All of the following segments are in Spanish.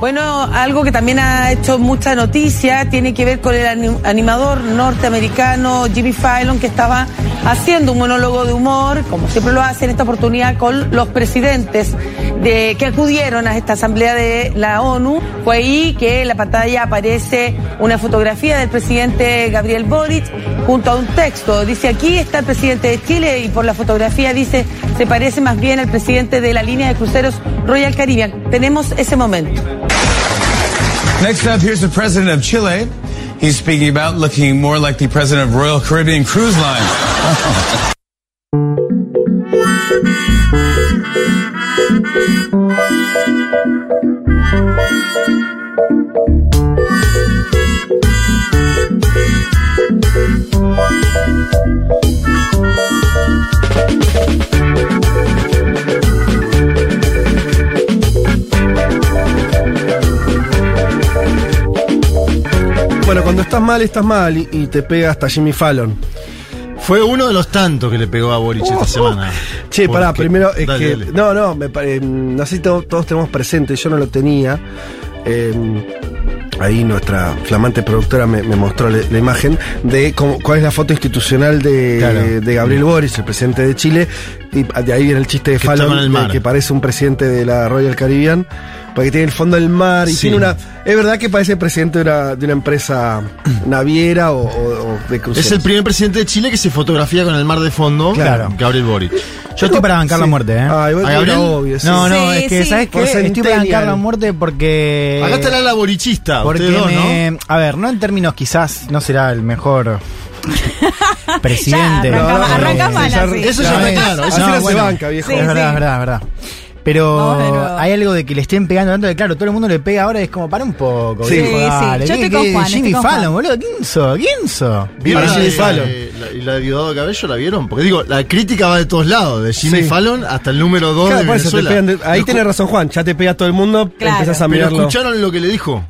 Bueno, algo que también ha hecho mucha noticia tiene que ver con el ani- animador norteamericano Jimmy Fallon que estaba haciendo un monólogo de humor, como siempre lo hace en esta oportunidad con los presidentes de, que acudieron a esta asamblea de la ONU. Fue ahí que en la pantalla aparece una fotografía del presidente Gabriel Boric junto a un texto. Dice aquí está el presidente de Chile y por la fotografía dice se parece más bien al presidente de la línea de cruceros Royal Caribbean. Tenemos ese momento. Next up, here's the president of Chile. He's speaking about looking more like the president of Royal Caribbean Cruise Line. Bueno, cuando estás mal, estás mal y, y te pega hasta Jimmy Fallon. Fue uno de los tantos que le pegó a Boric esta semana. Uh, Che, pará, Porque- primero es Dale, que. dale. No, no, me pare- no sé si to- todos tenemos presente, yo no lo tenía. Eh, ahí nuestra flamante productora me, me mostró la, la imagen de cómo- cuál es la foto institucional de, Claro. de Gabriel Boris, el presidente de Chile. Y de ahí viene el chiste de Que Fallon, el de que parece un presidente de la Royal Caribbean. Porque tiene el fondo del mar y Sí. tiene una. Es verdad que parece presidente de una, de una empresa naviera o, o- o de cruceros. Es el primer presidente de Chile que se fotografía con el mar de fondo. Claro. Gabriel Boric. Yo estoy para bancar la muerte, ¿eh? Ah, igual ¿A Gabriel? obvio, sí. no, no, Sí, es que, sí. ¿sabes qué? Estoy para bancar la muerte porque. Acá está la borichista. Porque dos, me- A ver, no en términos quizás no será el mejor presidente. Ya, arranca- No, no. Eso ya No, está es- claro. Eso no, se bueno. banca, viejo. Sí, es verdad, sí. es verdad, es verdad. Pero de hay algo de que le estén pegando tanto que claro, todo el mundo le pega ahora es como para un poco. Sí. viejo, Sí, sí. dale. Yo ¿Qué- estoy con qué- Juan, Jimmy estoy con Fallon, Juan. boludo. ¿Quién sos? ¿Quién sos? ¿Vieron Para Jimmy de- Fallon. la- y la de Diosdado Cabello la vieron? Porque digo, la crítica va de todos lados, de Jimmy Sí. Fallon hasta el número 2 Claro, de por eso te Venezuela. pegan de- ahí escu- razón Juan, ya te pega todo el mundo, Claro. empezás a Pero mirarlo. escucharon lo que le dijo.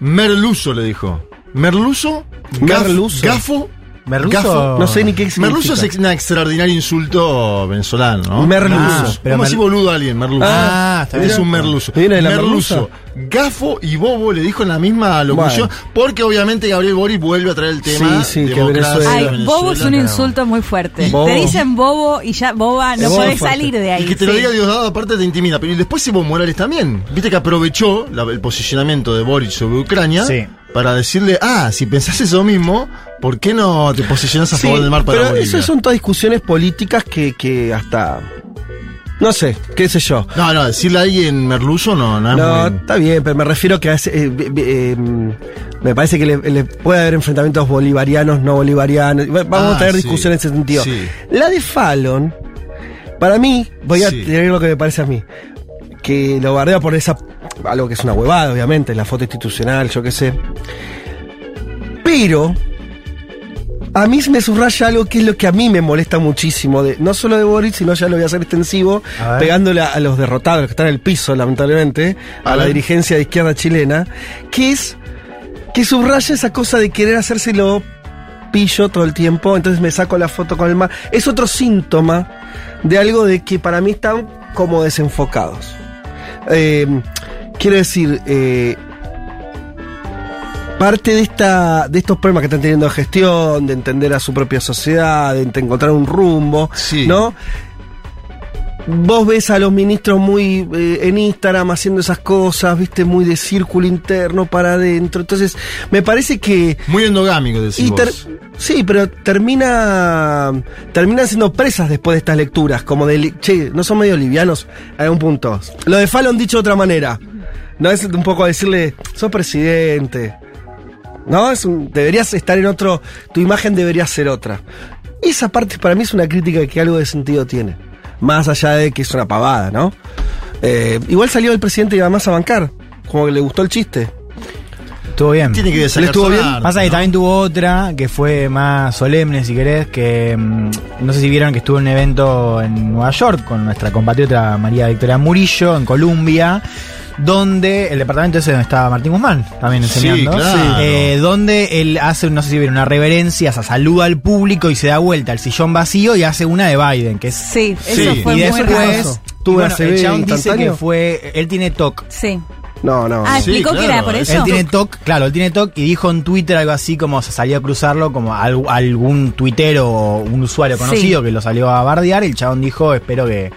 Merluzo le dijo. Merluzo, gaf- Merluzo. gafo, Merluzo. gafo. No sé ni qué significa. Merluzo es un extraordinario insulto venezolano, ¿no? Merluzo. Ah, Pero ¿Cómo mer- así boludo a alguien? Merluzo. Ah, está bien. es un merluzo. ¿Viene de la merluzo. merluza? Gafo y bobo le dijo en la misma locución. Porque obviamente Gabriel Boris vuelve a traer el tema. Sí, sí, que democracia, Venezuela. Ay, Venezuela, bobo es un insulto muy fuerte. Bobo. Te dicen bobo y ya boba no fuerte. salir de ahí. Y que te lo diga Diosdado aparte te intimida. Pero y después Evo Morales también. Viste que aprovechó la- el posicionamiento de Boric sobre Ucrania Sí. Para decirle, ah, si pensás eso mismo, ¿por qué no te posicionas a Sí, favor del mar para pero Bolivia? eso son todas discusiones políticas que, que hasta... No sé, qué sé yo. No, no, decirle a alguien merluzo no, no es No, muy... está bien, pero me refiero que hace, eh, eh, eh, me parece que le, le puede haber enfrentamientos bolivarianos, no bolivarianos. Va- Vamos Ah, a tener sí, discusiones en ese sentido. sí. La de Fallon, para mí, voy a Sí. tener lo que me parece a mí. Que lo bardea por esa. Algo que es una huevada, obviamente, la foto institucional, yo qué sé. Pero. A mí me subraya algo que es lo que a mí me molesta muchísimo, de, no solo de Boris, sino ya lo voy a hacer extensivo, A pegándole a, a los derrotados, los que están en el piso, lamentablemente, a, A la dirigencia de izquierda chilena, que es que subraya esa cosa de querer hacérselo pillo todo el tiempo, entonces me saco la foto con el mar. Es otro síntoma de algo de que para mí están como desenfocados. Eh, quiero decir, eh, parte de esta de estos problemas que están teniendo de gestión, de entender a su propia sociedad, de encontrar un rumbo, Sí. ¿no? Vos ves a los ministros muy eh, en Instagram haciendo esas cosas, viste, muy de círculo interno para adentro. Entonces, me parece que Muy endogámico, decís vos. sí, pero termina terminan siendo presas después de estas lecturas, como de, che, no son medio livianos a un punto. Lo de Fallon dicho de otra manera, no es un poco decirle, sos presidente, no, es un- deberías estar en otro, tu imagen debería ser otra. Esa parte para mí es una crítica que algo de sentido tiene, más allá de que es una pavada, ¿no? Eh, igual salió el presidente y además a bancar, como que le gustó el chiste. Estuvo bien. Tiene que ¿Le estuvo bien? Pasa que ¿no? también tuvo otra que fue más solemne, si querés, que mm, no sé si vieron que estuvo en un evento en Nueva York con nuestra compatriota María Victoria Murillo, en Columbia, donde el departamento ese donde estaba Martín Guzmán también Sí, enseñando, claro. eh, donde él hace, no sé si vieron, una reverencia, o sea, saluda al público y se da vuelta al sillón vacío y hace una de Biden, que es... Sí, Sí. eso fue y muy después, raro. Tuvo y bueno, el chabón dice que fue, él tiene TOC, Sí. No, no. Ah, Sí, explicó que claro, era por es- eso. Él tiene TOC, claro, él tiene TOC y dijo en Twitter algo así como se salió a cruzarlo, como al- algún tuitero o un usuario conocido Sí. que lo salió a bardear. Y el chabón dijo: Espero que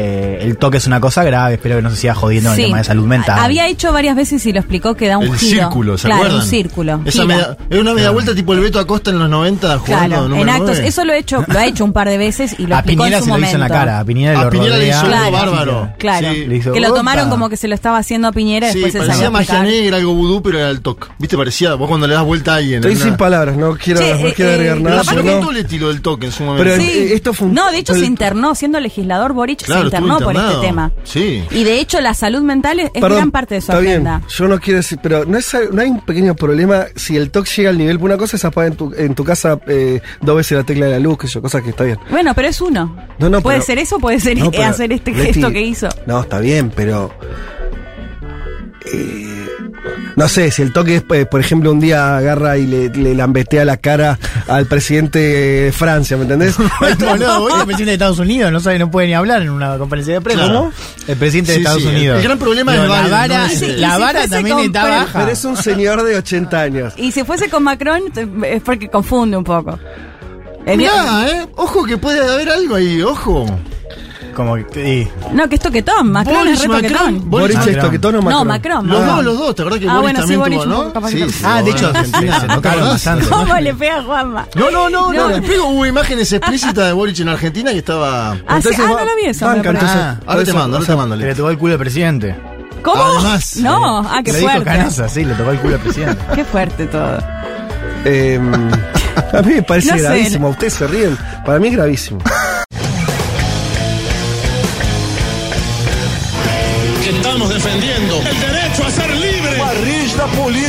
eh, el TOC es una cosa grave, espero que no se siga jodiendo en Sí. el tema de salud mental. Había hecho varias veces y lo explicó que da un El giro. círculo, ¿se claro, acuerdan? un círculo. Esa media- es una media vuelta tipo el Beto Acosta en los 90 jugando Claro, en actos. 9. Eso lo he hecho, lo ha hecho un par de veces y lo a explicó Piñera en su se lo hizo en la cara. A Piñera, A lo Piñera le hizo algo Claro. bárbaro. Claro, Sí. Le hizo, que lo tomaron como que se lo estaba haciendo a Piñera y Sí, después se parecía salió a magia explicar. negra, algo vudú, pero era el TOC. ¿Viste? Parecía vos cuando le das vuelta a alguien. Estoy sin palabras, no quiero, eh, quiero eh, agregar nada. No. todo el estilo del TOC en su momento. Pero, Sí. esto fue no, de hecho el- se internó, siendo legislador Boric Claro, se internó estuvo por este tema. Sí. Y de hecho la salud mental es, Perdón, gran parte de su está agenda. bien, yo no quiero decir, pero no, es, no hay un pequeño problema si el TOC llega al nivel. Una cosa es apagar en tu, en tu casa eh, dos veces la tecla de la luz, que yo, cosa que está bien. Bueno, pero es uno. No, no, puede pero- ser eso, puede ser No, pero, hacer este Leti, gesto que hizo. No, está bien, pero. eh, no sé, si el toque es, eh, por ejemplo, un día agarra y le, le lambetea la cara al presidente de Francia, ¿me entendés? Hoy el presidente de Estados Unidos no sabe, no puede ni hablar en una conferencia de prensa. Claro. ¿no? El presidente de Estados sí, Unidos. el gran problema es la vara, la vara también está baja. Pero es un señor de 80 años. Y si fuese con Macron, es porque confunde un poco. Mirá, eh. Ojo que puede haber algo ahí, ojo. Como que sí. No, que es toquetón. Macron Boris, es re Macron, toquetón. Boris Boris Macron. es toquetón o Macron. No, Macron. Los Ah. dos, los dos, ¿te acordás que Ah, Boris bueno, sí, también Boris tuvo, ¿no? capaz Sí, sí, Ah, de hecho, Argentina, se- se ¿no te tocaron acordás? bastante. ¿Cómo le pega a Juanma? No, no, no, no, No. le pego. Hubo imágenes explícitas de Boric en Argentina que estaba. Ah, sí, Entonces ah, va- no lo vi eso. banca, entonces- Ah, Ahora te mando, ahora te mando. Le tocó el culo al presidente. ¿Cómo? Además, no, ah, qué Le dijo fuerte. Canosa, sí, le tocó el culo al presidente. Qué fuerte todo. Eh, a mí me parece No sé. gravísimo. Ustedes se ríen. Para mí es gravísimo.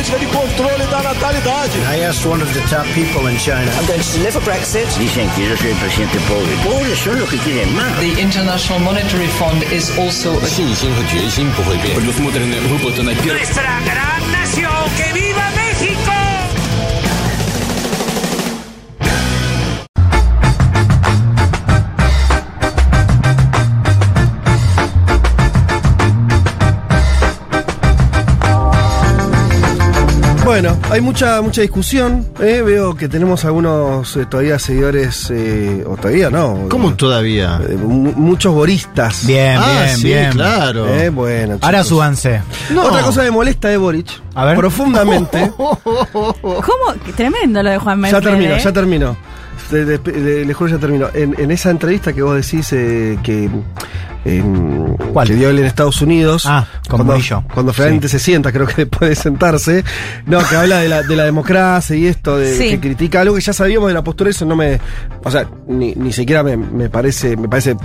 Política de controle da natalidade. I asked one of the top people in China. I'm going to deliver Brexit. Dicen que yo soy el presidente pobre. Pobres son los que quieren más. The International Monetary Fund is also a Nuestra gran nación, que viva México. Bueno, hay mucha mucha discusión. eh, Veo que tenemos algunos eh, todavía seguidores, eh, o todavía no. ¿Cómo todavía? Eh, mu- muchos boristas. Bien, ah, bien, sí, bien. claro. Eh, bueno, Ahora chicos. súbanse. No. Otra cosa que me molesta de Boric, A ver. profundamente. ¿Cómo? Tremendo lo de Juan ya Merkel, termino, ya termino. Le, le- le- le juro ya termino. En, en esa entrevista que vos decís eh, que, en- ¿Cuál? que dio él en Estados Unidos, Ah, con cuando, Murillo. cuando finalmente se sienta, creo que después de sentarse, no, que habla de la, de la democracia y esto, de, Sí. que critica algo que ya sabíamos de la postura, eso no me, o sea, ni, ni siquiera me, me parece, me parece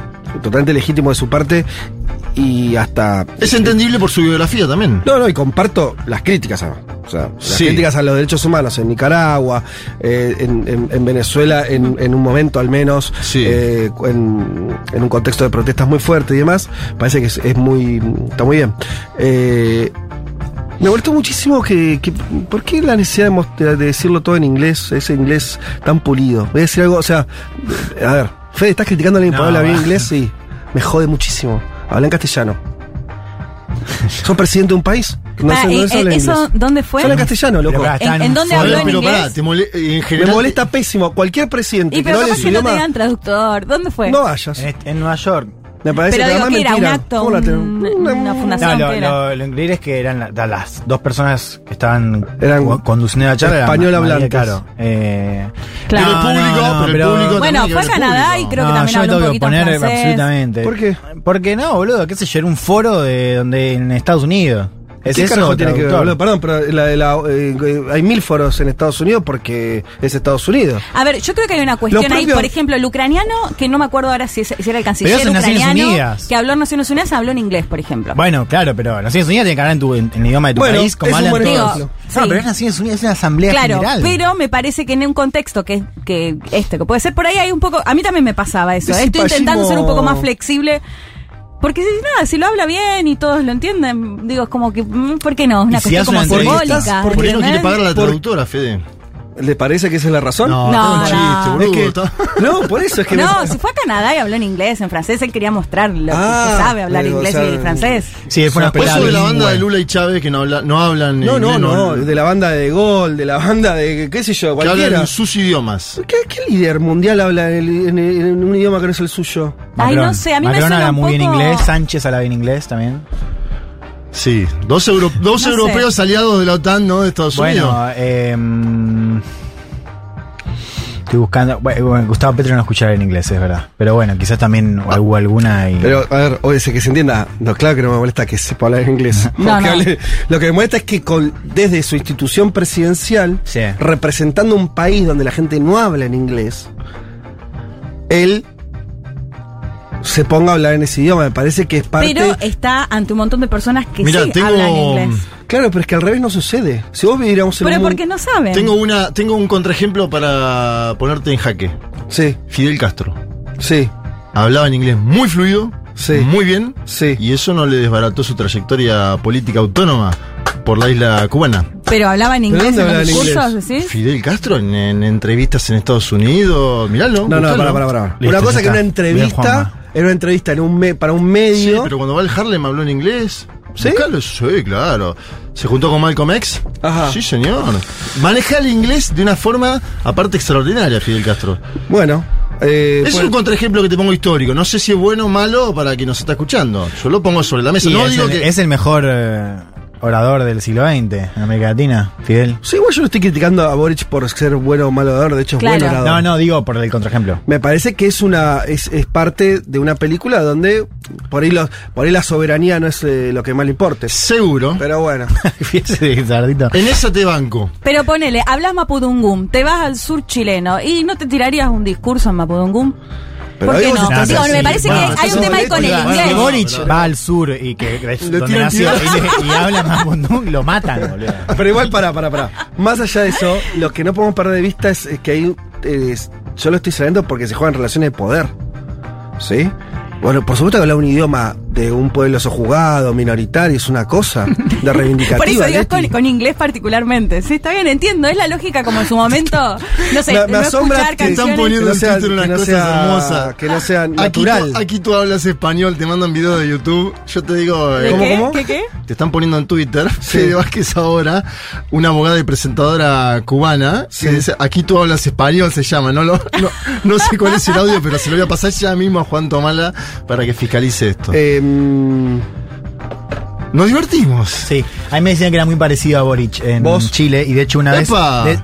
totalmente legítimo de su parte y hasta Es entendible por su biografía también. no, no, y comparto las críticas a, o sea, las Sí. críticas a los derechos humanos en Nicaragua, eh, en, en- en Venezuela, en, en un momento al menos, Sí. eh, en, en un contexto de protestas muy fuerte y demás, parece que es, es muy, está muy bien. Eh, me molestó muchísimo que, que- ¿por qué la necesidad de, de decirlo todo en inglés, ese inglés tan pulido? Voy a decir algo, o sea, a ver, Fede, ¿estás criticando a alguien por No, hablar bien inglés? Sí, me jode muchísimo. Habla en castellano. ¿Sos presidente de un país? No Pará, sé, no eh, eh. ¿Eso dónde fue? Habla en castellano, loco. Pero ¿En- en dónde habló en inglés? pará, te mole- en Me general. molesta pésimo. Cualquier presidente Y que pero no hable capaz su que no tenían traductor. ¿Dónde fue? no vayas. En, en Nueva York. Me parece Pero que digo que era un acto, ¿Cómo la tengo? un- Una- una No, fundación. lo, que era? lo- lo increíble es que eran la- las dos personas que estaban Eran co- conduciendo la charla. eran español Ma- María hablantes. Caro. Eh, Claro. Pero el público, pero el público Bueno, fue a que Canadá y creo no, que también yo me habló un tengo que poquito en oponer francés. absolutamente. ¿Por qué? Porque no, boludo, qué sé yo, era un foro de donde en Estados Unidos. ¿Es ¿Qué eso? carajo tiene que ver? Perdón, pero la, la- eh, hay mil foros en Estados Unidos porque es Estados Unidos. A ver, yo creo que hay una cuestión ahí, por ejemplo, el ucraniano, que no me acuerdo ahora si, es- si era el canciller Pero eso en Naciones ucraniano, Unidas. que habló en Naciones Unidas, habló en inglés, por ejemplo. Bueno, claro, pero Naciones Unidas tiene que hablar en, tu, en, en el idioma de tu Bueno, país, como hablan todos. No, Sí. pero es Naciones Unidas, es una asamblea Claro, general. pero me parece que en un contexto que, que este, que puede ser por ahí, hay un poco. A mí también me pasaba eso. ¿eh? Estoy intentando ser un poco más flexible. Porque si nada, si lo habla bien y todos lo entienden, digo, es como que, mm, ¿por qué no? Una Y si cuestión hace como simbólica. ¿Por qué no quiere pagar a la traductora, Fede? ¿Le parece que esa es la razón? No, No, no, un chiste, no. boludo. Es que- no, por eso es que No, me- se fue a Canadá y habló en inglés, en francés. Él quería mostrar lo Ah, que sabe hablar eh, o inglés sea, y francés. Sí, fue una eso de la banda de. Lula y Chávez que no, habla- no hablan No, no, inglés, no, de la banda de Gol, de la banda de qué sé yo, que cualquiera. hablan en sus idiomas. ¿Qué, qué líder mundial habla en, en- en un idioma que no es el suyo? Ay, Macron. no sé, a mí me Macron suena habla un muy bien inglés, Sánchez habla bien inglés también. Sí, dos, euro- dos No sé. europeos aliados de la OTAN, ¿no? De Estados Unidos. Bueno, eh, mm, estoy buscando. Bueno, Gustavo Petro no escuchaba en inglés, es verdad. Pero bueno, quizás también hubo alguna y. Pero, a ver, oye, que se entienda. No, claro que no me molesta que sepa hablar inglés. No, Porque no. hable- lo que me molesta es que con, desde su institución presidencial, Sí. representando un país donde la gente no habla en inglés, él se ponga a hablar en ese idioma. Me parece que es parte. Pero está ante un montón de personas que Mira, sí tengo- hablan inglés. Claro, pero es que al revés no sucede. Si vos viviéramos en Pero un porque no saben. Tengo una, tengo un contraejemplo para ponerte en jaque. Sí, Fidel Castro. sí, Hablaba en inglés muy fluido, Sí. muy bien, sí. y eso no le desbarató su trayectoria política autónoma por la isla cubana. Pero hablaba en ¿Pero inglés dónde en los en discursos. Fidel Castro en, en entrevistas en Estados Unidos, miralo. No, no, para, para, para. Listo, Una cosa que una está. Bien, entrevista, era una entrevista en un me- para un Sí, medio. pero cuando va al Harlem habló en inglés. ¿Sí? Buscalo, sí, claro. ¿Se juntó con Malcolm X? Ajá. Sí, señor. Maneja el inglés de una forma, aparte, extraordinaria, Fidel Castro. Bueno, eh, Es bueno, un contraejemplo que te pongo histórico. No sé si es bueno o malo para quien nos está escuchando. Yo lo pongo sobre la mesa. No es, digo el, que. es el mejor eh, orador del siglo XX en América Latina, Fidel. Sí, igual yo no estoy criticando a Boric por ser bueno o malo orador, de hecho es Claro. buen orador. No, no, digo por el contraejemplo. Me parece que es una es, es parte de una película donde por ahí, los, por ahí la soberanía no es eh, lo que más le importe. Seguro. Pero bueno. En esa te banco. Pero ponele, hablas mapudungún, te vas al sur chileno y no te tirarías un discurso en mapudungún. Pero ¿Por qué no? estás Digo, así. me parece Bueno, que hay un tema ahí con el inglés. Si no, Boric no, no. va al sur y que donde nació y, y habla Mapudungun, lo matan, boludo. pero igual para, para, para. Más allá de eso, lo que no podemos perder de vista es, es que hay eh, yo lo estoy sabiendo porque se juegan relaciones de poder. ¿Sí? Bueno, por supuesto que hablar un idioma de un pueblo sojugado, minoritario, es una cosa de reivindicativa. Por eso digo, con, con inglés particularmente. Sí, está bien, entiendo. Es la lógica como en su momento, no sé, Me- me no asombra que Están poniendo no en unas no cosas sea- hermosas. que no sea Aquí natural. tú, aquí tú hablas español, te mandan videos de YouTube. Yo te digo. ¿De eh, ¿Cómo, qué? cómo? ¿Qué, qué? Te están poniendo en Twitter, Sí. Fede Vázquez ahora, una abogada y presentadora cubana, Sí. que dice, aquí tú hablas español, se llama, no, lo, no, no sé cuál es el audio, pero se lo voy a pasar ya mismo a Juan Tomala para que fiscalice esto. Eh, Nos divertimos. Sí, a mí me decían que era muy parecido a Boric en ¿Vos? Chile y de hecho una vez,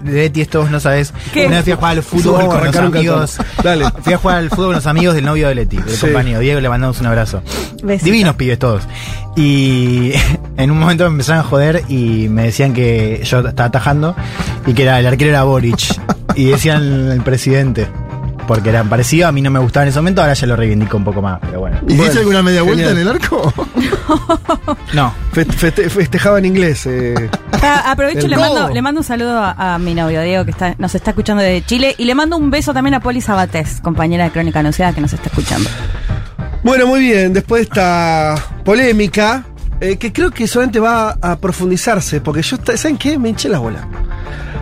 de, de esto vos no sabés, ¿Qué? una vez fui a jugar al fútbol con los amigos. Dale. fui a jugar al fútbol con los amigos del novio de Leti, del Sí. compañero, Diego, le mandamos un abrazo. Besito. Divinos pibes todos. Y en un momento me empezaron a joder y me decían que yo estaba atajando y que era el arquero era Boric y decían el presidente. Porque eran parecidos, a mí no me gustaba en ese momento, ahora ya lo reivindico un poco más, pero bueno. ¿Y Bueno, alguna media vuelta genial. en el arco? No, feste- feste- festejaba en inglés. eh. Ah, aprovecho, El le mando, le mando un saludo a, a mi novio Diego, que está, nos está escuchando desde Chile, y le mando un beso también a Poli Sabatés, compañera de Crónica Anunciada, que nos está escuchando. Bueno, muy bien. Después de esta polémica, eh, que creo que solamente va a profundizarse, porque yo, ¿saben qué? Me hinché la bola.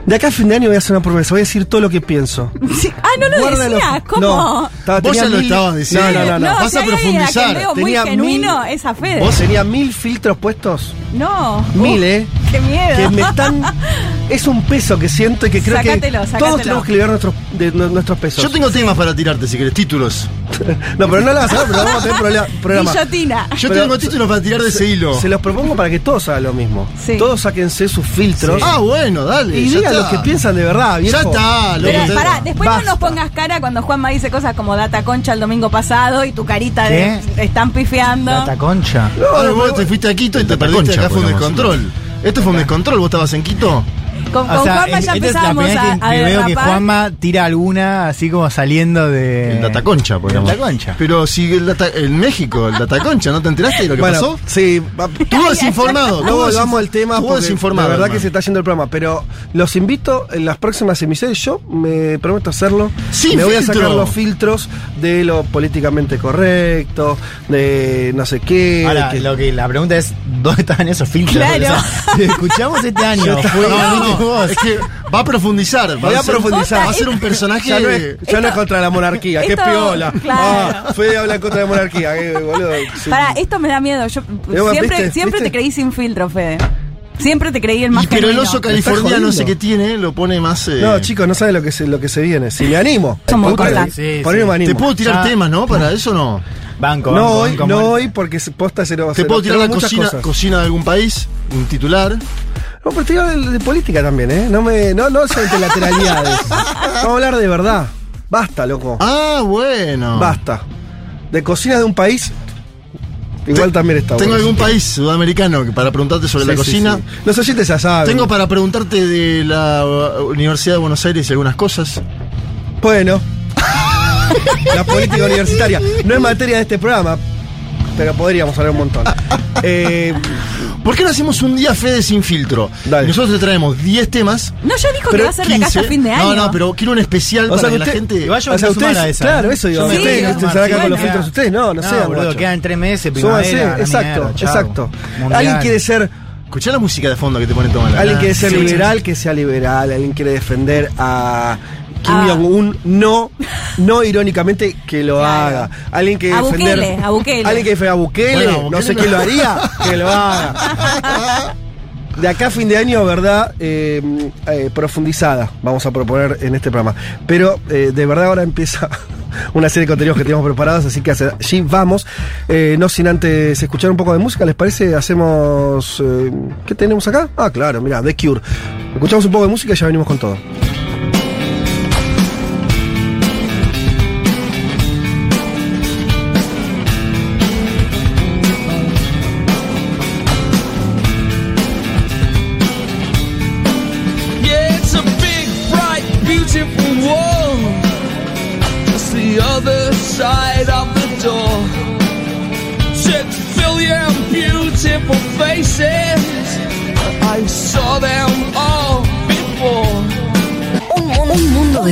De acá a fin de año voy a hacer una promesa, voy a decir todo lo que pienso. Sí. Ah, no lo Guárdalo. decías, ¿cómo? No, estaba- Vos ya lo estabas diciendo. No, no, no. no. Vas si a profundizar. veo muy Tenía genuino, mil- es a Fede. Vos tenía mil filtros puestos. No. Mil, ¿eh? Qué miedo. Que me están. Es un peso que siento y que creo Sácatelo, que sácatelo. todos tenemos que liberar nuestros, de, nuestros pesos. Yo tengo temas para tirarte, si querés, títulos. No, pero no la vas a pero vamos a tener problema- programa. Guillotina. Yo Pero- tengo títulos para tirar de ese hilo. Se los propongo para que todos hagan lo mismo. Sí. Todos sáquense sus filtros. Ah, bueno, dale. y digan lo que piensan de verdad, viejo. Ya está, loco. Pero pará, después Basta. no nos pongas cara cuando Juanma dice cosas como data concha el domingo pasado y tu carita ¿Qué? de están pifiando. Data concha. Ah, vos te fuiste a Quito y te perdiste. concha, Acá fue un podríamos descontrol. Esto fue un descontrol. ¿Vos estabas en Quito? Con, con O sea, Juanma es- ya esta es la primera a, que, a que veo que derrapar. Juanma tira alguna así como saliendo de. El Data Concha, podríamos. El Data Concha. Pero si el data, en México, el Data Concha, ¿no te enteraste de lo que Bueno, pasó? sí. va- Tú desinformado. No volvamos al tema Tú porque desinformado. la verdad que se está yendo el programa, pero los invito en las próximas emisiones, yo me prometo hacerlo. Sin me voy a filtro. sacar los filtros de lo políticamente correcto, de no sé qué. Ahora, que- lo que la pregunta es, ¿dónde estaban esos filtros? Claro. O sea, escuchamos este año. Fue- estaba- No, no, es que va a profundizar. Voy a ser- profundizar. Va a ser un personaje. Ya no es, ya no es contra la monarquía, qué esto- piola. claro. Ah, Fede habla contra la monarquía, qué boludo. Sí. Para, esto me da miedo. Yo bueno, siempre, ¿viste? siempre ¿viste? te creí sin filtro, Fede. Siempre te creí el más Y pero el oso californiano jodiendo. ese que tiene lo pone más. eh, No, chicos, no saben lo que se, lo que se viene. Si me animo. Somos cortas. Sí, sí. me animo. Te puedo tirar Ya. temas, ¿no? Para eso no. Banco, No hoy, banco, no hoy porque posta cero. Te puedo tirar la cocina, cosas. cocina de algún país, un titular. No, pero de, de política también, ¿eh? No me, no, no solamente lateralidades. Vamos a hablar de verdad. Basta, loco. Ah, bueno. Basta. De cocina de un país. Igual también está Tengo bueno. algún país sudamericano para preguntarte sobre la Sí, sí, cocina. sí. Los oyentes ya saben. Tengo para preguntarte de la uh, Universidad de Buenos Aires y algunas cosas. Bueno. la política universitaria. No es materia de este programa, pero podríamos hablar un montón. Eh, ¿Por qué no hacemos un día Fede sin filtro? Dale. Nosotros te traemos 10 temas. No, ya dijo que va a ser de acá hasta 15. fin de año. No, no, pero quiero un especial O para sea, que, la gente. Yo o sea, ustedes, a esa. claro, ¿eh? eso digo. Yo me ustedes que se sacan sí, con los filtros ustedes, no, no, No, sé, boludo, quedan tres meses, primavera, exacto, exacto. Mundial. Alguien quiere ser, Escuchá la música de fondo que te pone Tomás. alguien quiere ser Sí, liberal, que sea liberal. Alguien quiere defender a Kim Ah. Jong-un, no, no irónicamente que lo Claro. haga. Alguien que A defender, Bukele, a Bukele. alguien que defienda a Bukele, Bueno, a no sé no. quién lo haría, que lo haga. De acá a fin de año, ¿verdad? Eh, eh, profundizada, vamos a proponer en este programa. Pero eh, de verdad ahora empieza una serie de contenidos que tenemos preparados, así que hacia allí vamos. Eh, no sin antes escuchar un poco de música, ¿les parece? Hacemos... eh, ¿Qué tenemos acá? Ah, claro, mira, The Cure. Escuchamos un poco de música y ya venimos con todo.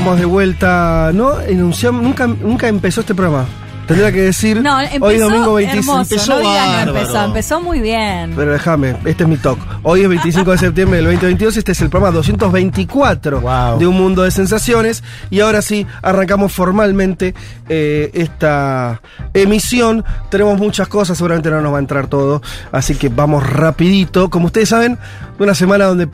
Estamos de vuelta. No, enunciamos, nunca, nunca empezó este programa. Tendría que decir No, empezó hoy domingo 25. hermoso. Empezó no digan no bárbaro. empezó. Empezó muy bien. Pero déjame, este es mi talk. Hoy es 25 de septiembre del 2022, este es el programa 224 Wow. de Un Mundo de Sensaciones. Y ahora sí, arrancamos formalmente eh, esta emisión. Tenemos muchas cosas, seguramente no nos va a entrar todo, así que vamos rapidito. Como ustedes saben, una semana donde...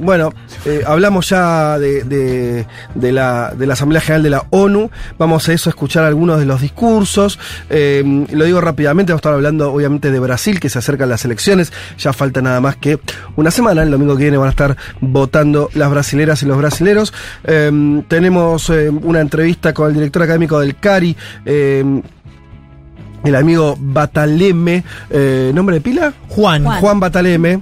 Bueno, eh, hablamos ya de, de- de la, de la Asamblea General de la ONU. Vamos a eso a escuchar algunos de los discursos. Eh, lo digo rápidamente, vamos a estar hablando obviamente de Brasil, que se acercan las elecciones. Ya falta nada más que una semana. El domingo que viene van a estar votando las brasileras y los brasileros. Eh, tenemos eh, una entrevista con el director académico del CARI. el amigo Bataleme, eh, ¿nombre de pila? Juan. Juan, Bataleme,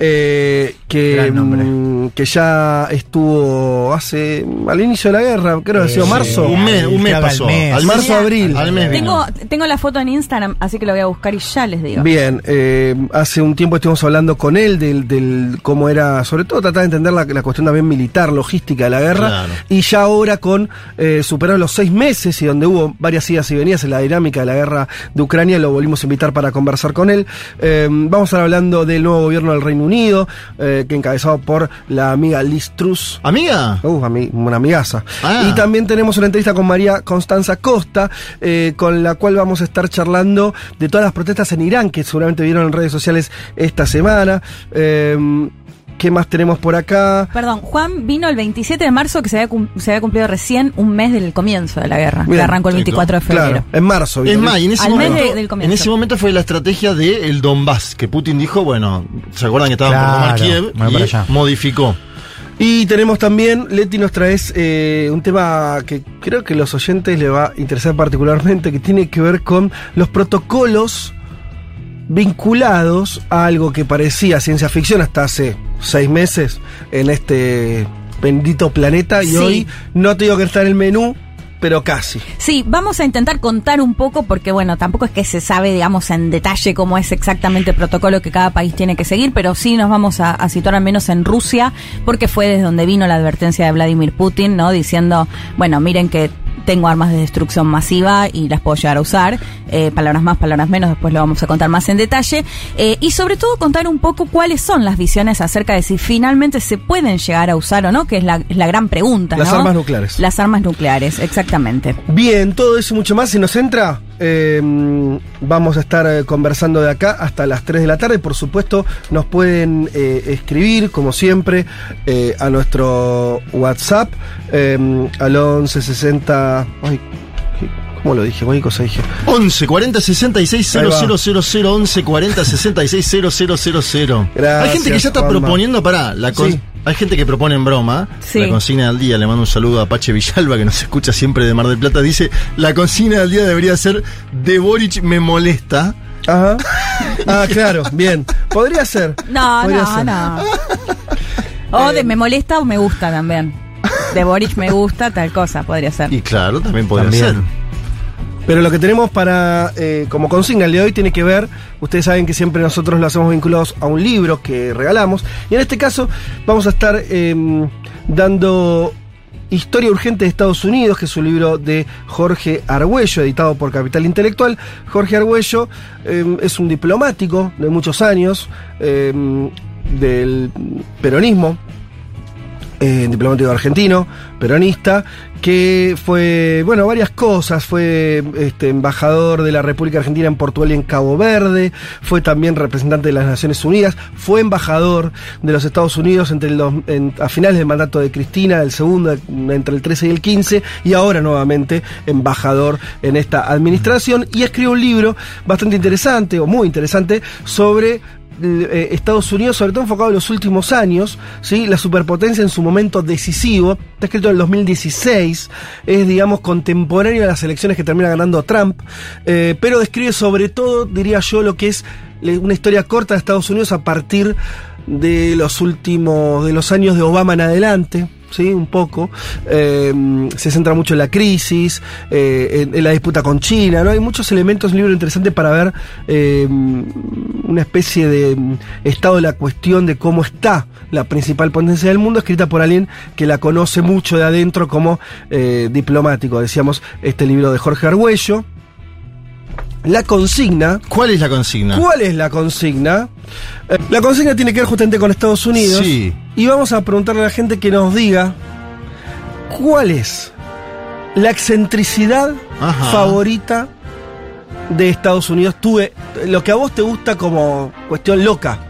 eh, que, mm, que ya estuvo hace al inicio de la guerra, creo que ha sido Eh, marzo. Un mes, un mes al pasó. mes. Al Marzo, Mira, abril. Al mes vino. Tengo, tengo la foto en Instagram, así que lo voy a buscar y ya les digo. Bien, eh, hace un tiempo estuvimos hablando con él del, del cómo era, sobre todo tratar de entender la, la cuestión también militar, logística de la guerra, Claro. y ya ahora con eh, superar los seis meses y donde hubo varias idas y venidas en la dinámica de la guerra de Ucrania, lo volvimos a invitar para conversar con él. Eh, vamos a estar hablando del nuevo gobierno del Reino Unido, eh, que encabezado por la amiga Liz Truss. ¿Amiga? Uh, ami- una amigaza. Ah. Y también tenemos una entrevista con María Constanza Costa, eh, con la cual vamos a estar charlando de todas las protestas en Irán, que seguramente vieron en redes sociales esta semana. Eh, ¿Qué más tenemos por acá? Perdón, Juan vino el 27 de marzo, que se había, cum- se había cumplido recién un mes del comienzo de la guerra, que Bien, arrancó el 24 de febrero. Claro, en marzo. Es vino. más, y en ese, Al mes momento, de- del comienzo. en ese momento fue la estrategia del el Donbass, que Putin dijo, bueno, ¿se acuerdan que estaban por tomar Claro, Kiev? voy para Y allá. modificó. Y tenemos también, Leti nos traes eh, un tema que creo que los oyentes les va a interesar particularmente, que tiene que ver con los protocolos vinculados a algo que parecía ciencia ficción hasta hace seis meses en este bendito planeta y Sí. hoy no te digo que está en el menú, pero casi. Sí, vamos a intentar contar un poco porque, bueno, tampoco es que se sabe, digamos, en detalle cómo es exactamente el protocolo que cada país tiene que seguir, pero sí nos vamos a, a situar al menos en Rusia, porque fue desde donde vino la advertencia de Vladimir Putin, ¿no? Diciendo, bueno, miren que tengo armas de destrucción masiva y las puedo llegar a usar. Eh, palabras más, palabras menos, después lo vamos a contar más en detalle. Eh, y sobre todo contar un poco cuáles son las visiones acerca de si finalmente se pueden llegar a usar o no, que es la, es la gran pregunta. Las ¿no? armas nucleares. Las armas nucleares, exactamente. Bien, todo eso y mucho más. Si nos entra, eh, vamos a estar eh, conversando de acá hasta las 3 de la tarde. Por supuesto, nos pueden eh, escribir, como siempre, eh, a nuestro WhatsApp, eh, al 1160. Ay, ¿qué- ¿cómo lo dije? ¿Qué cosa dije? 11 40 66 Ahí va. 000 11 40 66 000 Gracias, Hay gente que ya está Juanma. proponiendo, pará, la con- Sí. hay gente que propone en broma, Sí. la consigna del día, le mando un saludo a Apache Villalba que nos escucha siempre de Mar del Plata, dice, la consigna del día debería ser de Boric me molesta. Ajá. Ah, claro, bien. Podría ser. No, Podría no, ser. no. O de me molesta o me gusta también. De Boric me gusta, tal cosa, podría ser. Y claro, también podría También. ser. Pero lo que tenemos para, eh, como consigna el de hoy, tiene que ver, ustedes saben que siempre nosotros lo hacemos vinculados a un libro que regalamos, y en este caso vamos a estar eh, dando Historia Urgente de Estados Unidos, que es un libro de Jorge Argüello, editado por Capital Intelectual. Jorge Argüello eh, es un diplomático de muchos años eh, del peronismo, eh, diplomático argentino, peronista, que fue, bueno, varias cosas. Fue este, embajador de la República Argentina en Portugal y en Cabo Verde, fue también representante de las Naciones Unidas, fue embajador de los Estados Unidos entre el dos- en- a finales del mandato de Cristina, el segundo, entre el 13 y el 15, y ahora nuevamente embajador en esta administración, y escribió un libro bastante interesante, o muy interesante, sobre eh, Estados Unidos, sobre todo enfocado en los últimos años, ¿sí? la superpotencia en su momento decisivo, está escrito en el 2016, es digamos contemporáneo a las elecciones que termina ganando Trump, eh, pero describe sobre todo, diría yo, lo que es una historia corta de Estados Unidos a partir de los últimos, de los años de Obama en adelante. Sí, un poco. Eh, se centra mucho en la crisis, eh, en, la disputa con China, ¿no? Hay muchos elementos, un libro interesante para ver eh, una especie de mm, estado de la cuestión de cómo está la principal potencia del mundo, escrita por alguien que la conoce mucho de adentro como eh, diplomático. Decíamos, este libro de Jorge Argüello. La consigna. ¿Cuál es la consigna? ¿Cuál es la consigna? Eh, la consigna tiene que ver justamente con Estados Unidos. Sí. Y vamos a preguntarle a la gente que nos diga cuál es la excentricidad Ajá. favorita de Estados Unidos. Tuve lo que a vos te gusta como cuestión loca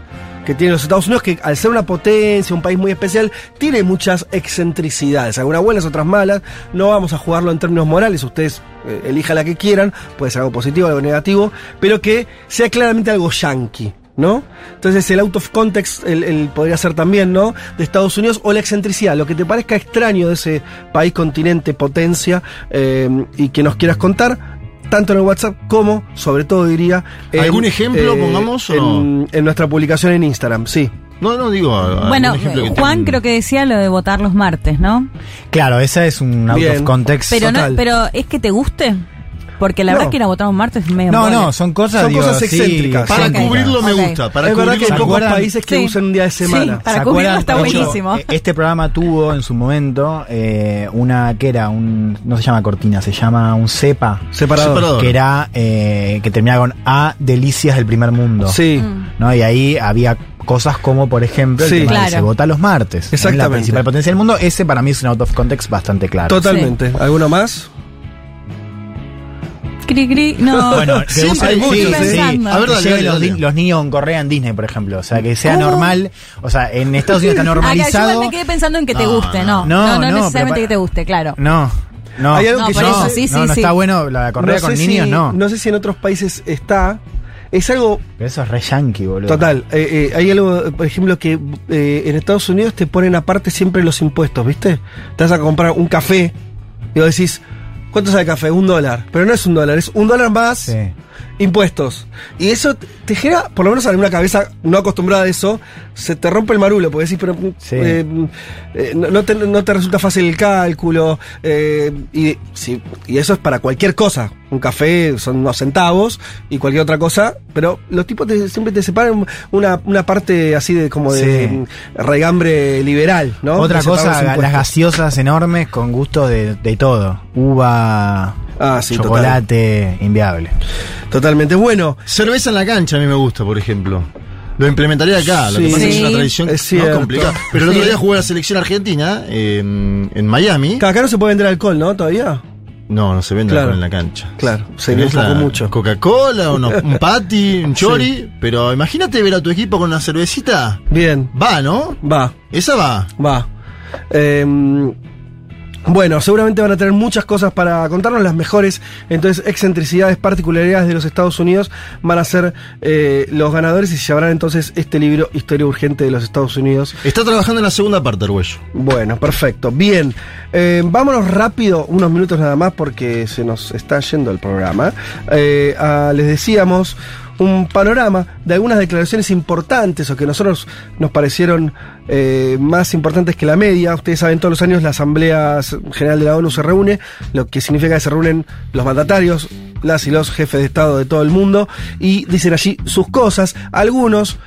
que tiene los Estados Unidos, que al ser una potencia, un país muy especial, tiene muchas excentricidades, algunas buenas, otras malas. No vamos a jugarlo en términos morales, ustedes eh, elijan la que quieran, puede ser algo positivo, algo negativo, pero que sea claramente algo yankee. ¿No? Entonces el out of context el, podría ser también, ¿no? De Estados Unidos o la excentricidad, lo que te parezca extraño de ese país, continente, potencia eh, y que nos quieras contar, tanto en el WhatsApp como, sobre todo diría... en, ¿Algún ejemplo, pongamos, o en, en nuestra publicación en Instagram, sí. No, no digo. Bueno, ejemplo que Juan creo que decía lo de votar los martes, ¿no? Claro, esa es un out Bien. of context. Pero no, pero es que te guste. Porque la No. verdad que ir a votar un martes es medio No, no, son cosas, Son digo, cosas sí, excéntricas. Para cubrirlo me gusta. Para es verdad que hay cubrirlo ¿Se pocos países que Sí. usan un día de semana. Sí. Para ¿Se cubrirlo está hecho, buenísimo. eh, Este programa tuvo en su momento eh, una que era un. No se llama cortina, se llama un cepa. Separador. Separador. Que era. eh, que terminaba con A Delicias del primer mundo. Sí. ¿no? Y ahí había cosas como, por ejemplo, el Sí. tema de Claro. se vota los martes. Es La Exactamente. principal potencia del mundo. Ese para mí es un out of context bastante claro. Totalmente. ¿Alguno más? Cri, cri, no. Bueno, que usa- hay muchos, sí, sí. A ver, Que dale, dale, los, dale. los niños con correa en Disney, por ejemplo. O sea, que sea ¿Cómo? normal. O sea, en Estados Unidos está Acá, yo normalizado. me quedé pensando en que te No, guste, no. no. No, no, No, no, necesariamente pero que te guste, claro. No, no. Hay algo No, que por yo eso, sí, sí, no, no sí. está bueno la correa No con niños, si- no. sé si en otros países está. es algo Pero eso es re yankee, boludo. Total, eh, eh, hay algo, por ejemplo, que eh, en Estados Unidos te ponen aparte siempre los impuestos, ¿viste? Te vas a comprar un café y vos decís, ¿cuánto sale el café? Un dólar. Pero no es un dólar, es un dólar más Sí. Impuestos. Y eso te genera, por lo menos en una cabeza no acostumbrada a eso, se te rompe el marulo, porque decís, pero Sí. eh, eh, no, te, no te resulta fácil el cálculo. eh, y, sí, y eso es para cualquier cosa. Un café son unos centavos y cualquier otra cosa, pero los tipos te- siempre te separan una, una parte así de como de Sí. mm, regambre liberal, ¿no? Otra cosa, las gaseosas enormes con gusto de, de todo. Uva, Ah, chocolate, inviable. Totalmente. Bueno, Cerveza en la cancha a mí me gusta, por ejemplo. Lo implementaría acá, lo que Sí. pasa es que es una Sí. tradición Es complicada. Pero el otro Sí. día jugué la selección argentina eh, en Miami. acá no se puede vender alcohol, ¿no? Todavía. No, no se vende Claro. alcohol en la cancha. Claro, poco la mucho. Coca-Cola, un patty, un chori. Pero imagínate ver a tu equipo con una cervecita. Bien, Va, ¿no? va. Esa va. Va. Eh, bueno, seguramente van a tener muchas cosas para contarnos, las mejores, entonces, excentricidades, particularidades de los Estados Unidos van a ser eh, los ganadores y se llevarán entonces este libro, Historia Urgente de los Estados Unidos. Está trabajando en la segunda parte, Arguello. Bueno, perfecto. Bien, Eh, vámonos rápido, unos minutos nada más porque se nos está yendo el programa. Eh, ah, les decíamos un panorama de algunas declaraciones importantes o que nosotros nos parecieron eh, más importantes que la media. Ustedes saben, todos los años la Asamblea General de la ONU se reúne, lo que significa que se reúnen los mandatarios, las y los jefes de Estado de todo el mundo y dicen allí sus cosas. Algunos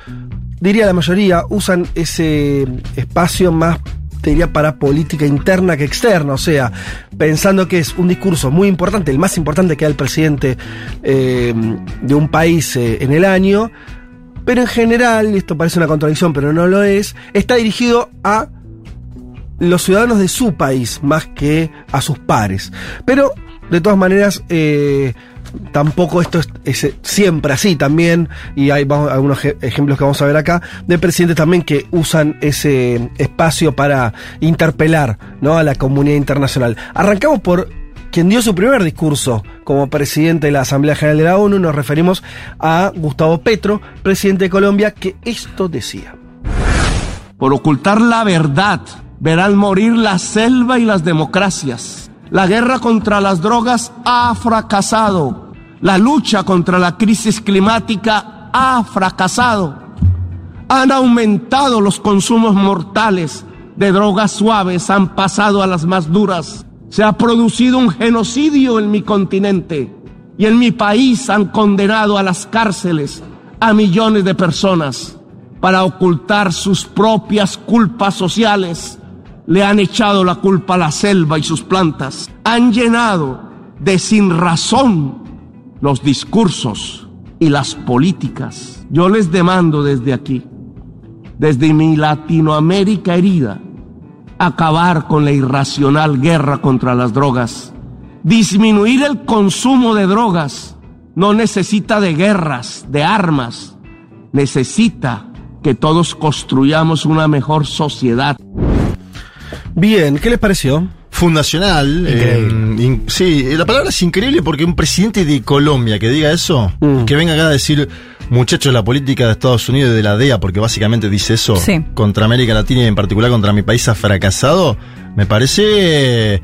diría la mayoría, usan ese espacio más, diría, para política interna que externa, o sea, pensando que es un discurso muy importante, el más importante que da el presidente eh, de un país eh, en el año, pero en general, esto parece una contradicción, pero no lo es, está dirigido a los ciudadanos de su país más que a sus pares. Pero, de todas maneras, eh, tampoco esto es, es siempre así también, y hay algunos ej- ejemplos que vamos a ver acá, de presidentes también que usan ese espacio para interpelar ¿no? a la comunidad internacional. Arrancamos por quien dio su primer discurso como presidente de la Asamblea General de la ONU, nos referimos a Gustavo Petro, presidente de Colombia, que esto decía. Por ocultar la verdad, verán morir la selva y las democracias. La guerra contra las drogas ha fracasado. La lucha contra la crisis climática ha fracasado. Han aumentado los consumos mortales de drogas suaves, han pasado a las más duras. Se ha producido un genocidio en mi continente y en mi país han condenado a las cárceles a millones de personas para ocultar sus propias culpas sociales. Le han echado la culpa a la selva y sus plantas. Han llenado de sin razón los discursos y las políticas. Yo les demando desde aquí, desde mi Latinoamérica herida, acabar con la irracional guerra contra las drogas. Disminuir el consumo de drogas no necesita de guerras, de armas. Necesita que todos construyamos una mejor sociedad. Bien, ¿qué les pareció? Fundacional. eh, in- sí, la palabra es increíble porque un presidente de Colombia que diga eso, Mm. que venga acá a decir, muchachos, la política de Estados Unidos y de la DEA, porque básicamente dice eso, Sí. contra América Latina y en particular contra mi país ha fracasado, me parece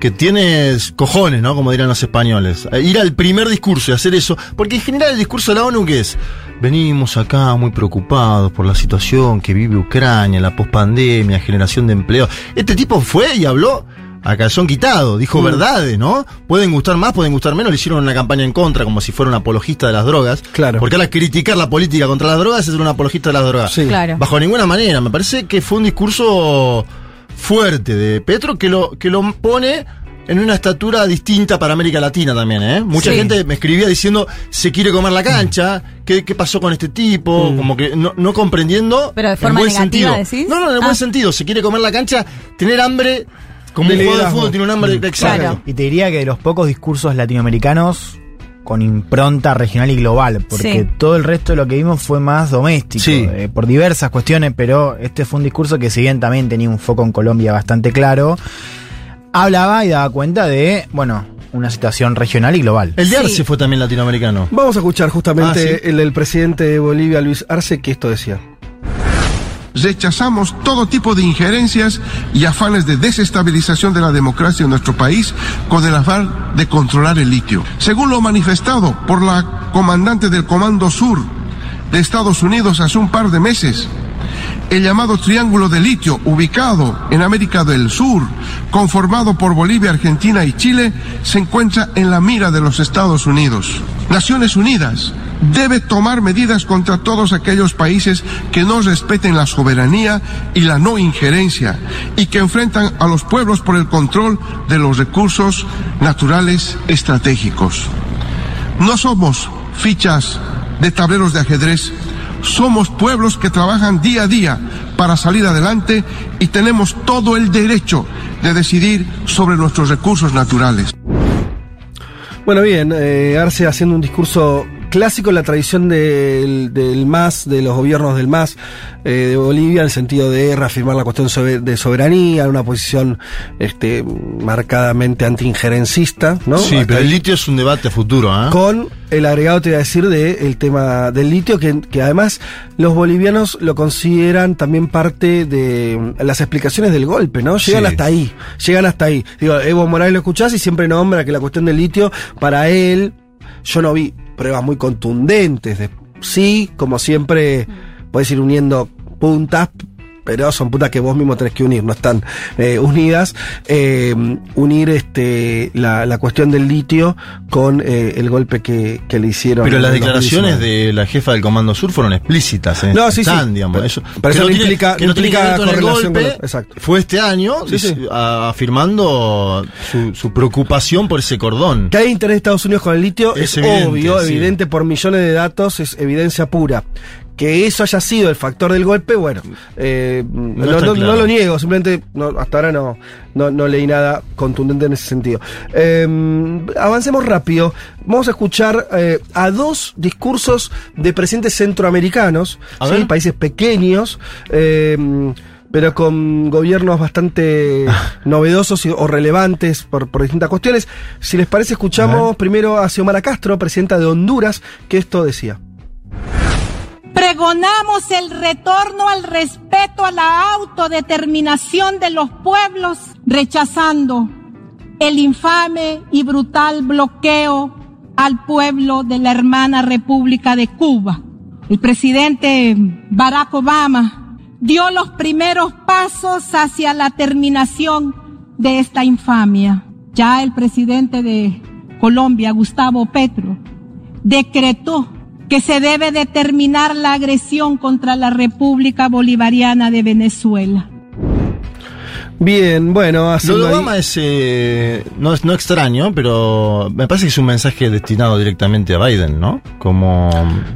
que tienes cojones, ¿no? Como dirán los españoles. Eh, Ir al primer discurso y hacer eso, porque en general el discurso de la ONU que es, venimos acá muy preocupados por la situación que vive Ucrania, la pospandemia, generación de empleo. Este tipo fue y habló a calzón quitado, dijo Mm. verdades, ¿no? Pueden gustar más, pueden gustar menos, le hicieron una campaña en contra como si fuera un apologista de las drogas. Claro. Porque ahora criticar la política contra las drogas es ser un apologista de las drogas. Sí. Claro. Bajo ninguna manera. Me parece que fue un discurso fuerte de Petro que lo, que lo pone en una estatura distinta para América Latina también, ¿eh? Mucha Sí. gente me escribía diciendo se quiere comer la cancha, ¿qué, qué pasó con este tipo? Mm. Como que no, no comprendiendo. Pero de en forma buen negativa, sentido. decís. No, no, en Ah. buen sentido. Se quiere comer la cancha, tener hambre, como un jugador de fútbol tiene un hambre. Mm. Exacto. Claro. Y te diría que de los pocos discursos latinoamericanos con impronta regional y global, porque Sí. todo el resto de lo que vimos fue más doméstico, Sí. eh, por diversas cuestiones, pero este fue un discurso que si bien también tenía un foco en Colombia bastante claro, hablaba y daba cuenta de, bueno, una situación regional y global. El de Arce fue también latinoamericano. Vamos a escuchar justamente Ah, ¿sí? el del presidente de Bolivia, Luis Arce, que esto decía. Rechazamos todo tipo de injerencias y afanes de desestabilización de la democracia en nuestro país con el afán de controlar el litio. Según lo manifestado por la comandante del Comando Sur de Estados Unidos hace un par de meses, el llamado Triángulo de Litio, ubicado en América del Sur, conformado por Bolivia, Argentina y Chile, se encuentra en la mira de los Estados Unidos. Naciones Unidas debe tomar medidas contra todos aquellos países que no respeten la soberanía y la no injerencia y que enfrentan a los pueblos por el control de los recursos naturales estratégicos. No somos fichas de tableros de ajedrez, somos pueblos que trabajan día a día para salir adelante y tenemos todo el derecho de decidir sobre nuestros recursos naturales. Bueno, bien, eh, Arce haciendo un discurso clásico en la tradición del, del MAS, de los gobiernos del MAS eh, de Bolivia, en el sentido de reafirmar la cuestión de soberanía, una posición este, marcadamente anti-injerencista, ¿no? Sí, Hasta pero el litio es un debate futuro, ¿ah? Con el agregado, te iba a decir, del tema del litio, que, que además los bolivianos lo consideran también parte de mm, las explicaciones del golpe, ¿no? Llegan Sí. hasta ahí, llegan hasta ahí. Digo, Evo Morales lo escuchás y siempre nombra que la cuestión del litio, para él, yo no vi pruebas muy contundentes. De, sí, como siempre, puedes ir uniendo puntas, pero son puntas que vos mismo tenés que unir, no están eh, unidas. Eh, unir este la, la cuestión del litio con eh, el golpe que, que le hicieron. Pero en las el declaraciones 2019. de la jefa del Comando Sur fueron explícitas. ¿eh? No, sí, Están, sí. digamos, Pero- eso, pero eso no implica- no tiene implica con el correlación golpe. con lo- exacto. Fue este año Sí, sí. afirmando su, su preocupación por ese cordón. Que hay interés de Estados Unidos con el litio Es es, evidente, obvio, sí. evidente por millones de datos, es evidencia pura. Que eso haya sido el factor del golpe, bueno, eh, no, está no- claro. no lo niego, simplemente no, hasta ahora no, no, no leí nada contundente en ese sentido. Eh, avancemos rápido. Vamos a escuchar eh, a dos discursos de presidentes centroamericanos, ¿sí? países pequeños. eh, pero con gobiernos bastante novedosos y- o relevantes por, por distintas cuestiones. Si les parece, escuchamos primero a Xiomara Castro, presidenta de Honduras, que esto decía. Pregonamos el retorno al respeto a la autodeterminación de los pueblos, rechazando el infame y brutal bloqueo al pueblo de la hermana República de Cuba. El presidente Barack Obama dio los primeros pasos hacia la terminación de esta infamia. Ya el presidente de Colombia, Gustavo Petro, decretó que se debe determinar la agresión contra la República Bolivariana de Venezuela. Bien, bueno, Lo de ahí- Obama es, eh, no es no extraño, pero me parece que es un mensaje destinado directamente a Biden, ¿no? Como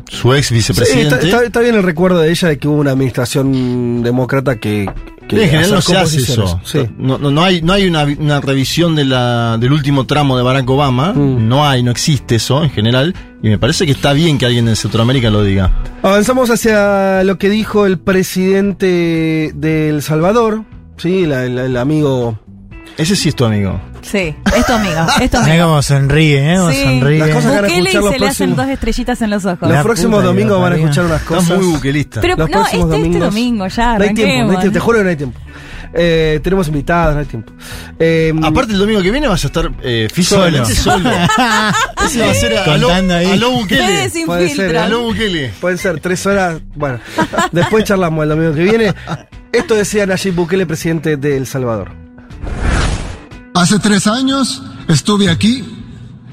su ex Sí, vicepresidente. está, está- está bien el recuerdo de ella de que hubo una administración demócrata que. Que en general no se hace eso. Sí. No, no, no hay, no hay una, una revisión de la, del último tramo de Barack Obama. Mm. No hay, no existe eso en general. Y me parece que está bien que alguien en Centroamérica lo diga. Avanzamos hacia lo que dijo el presidente de El Salvador, sí, la- la- el amigo. Ese sí es tu amigo. Sí, es tu amigo, es tu Mira amigo. cómo sonríe, ¿eh? Cómo Sí. sonríe. Las cosas que van a Bukele y escuchar los se le hacen próximos- dos estrellitas en los ojos. Los La próximos puta que domingos lo van a parió. escuchar unas Está cosas. muy buquelista. Pero Los no, próximos este, este domingos- domingo ya, No hay tiempo, no hay arranquemos. tiempo, te juro que no hay tiempo. Eh, tenemos invitados, no hay tiempo. Eh, Aparte, el domingo que viene vas a estar eh, físicamente solo. Ese va a ser a lo, Contando ahí. a lo Bukele. Sin Puede filtro. ser, ¿eh? A lo Bukele. Pueden ser tres horas. Bueno, después charlamos el domingo que viene. Esto decía Nayib Bukele, presidente de El Salvador. Hace tres años estuve aquí,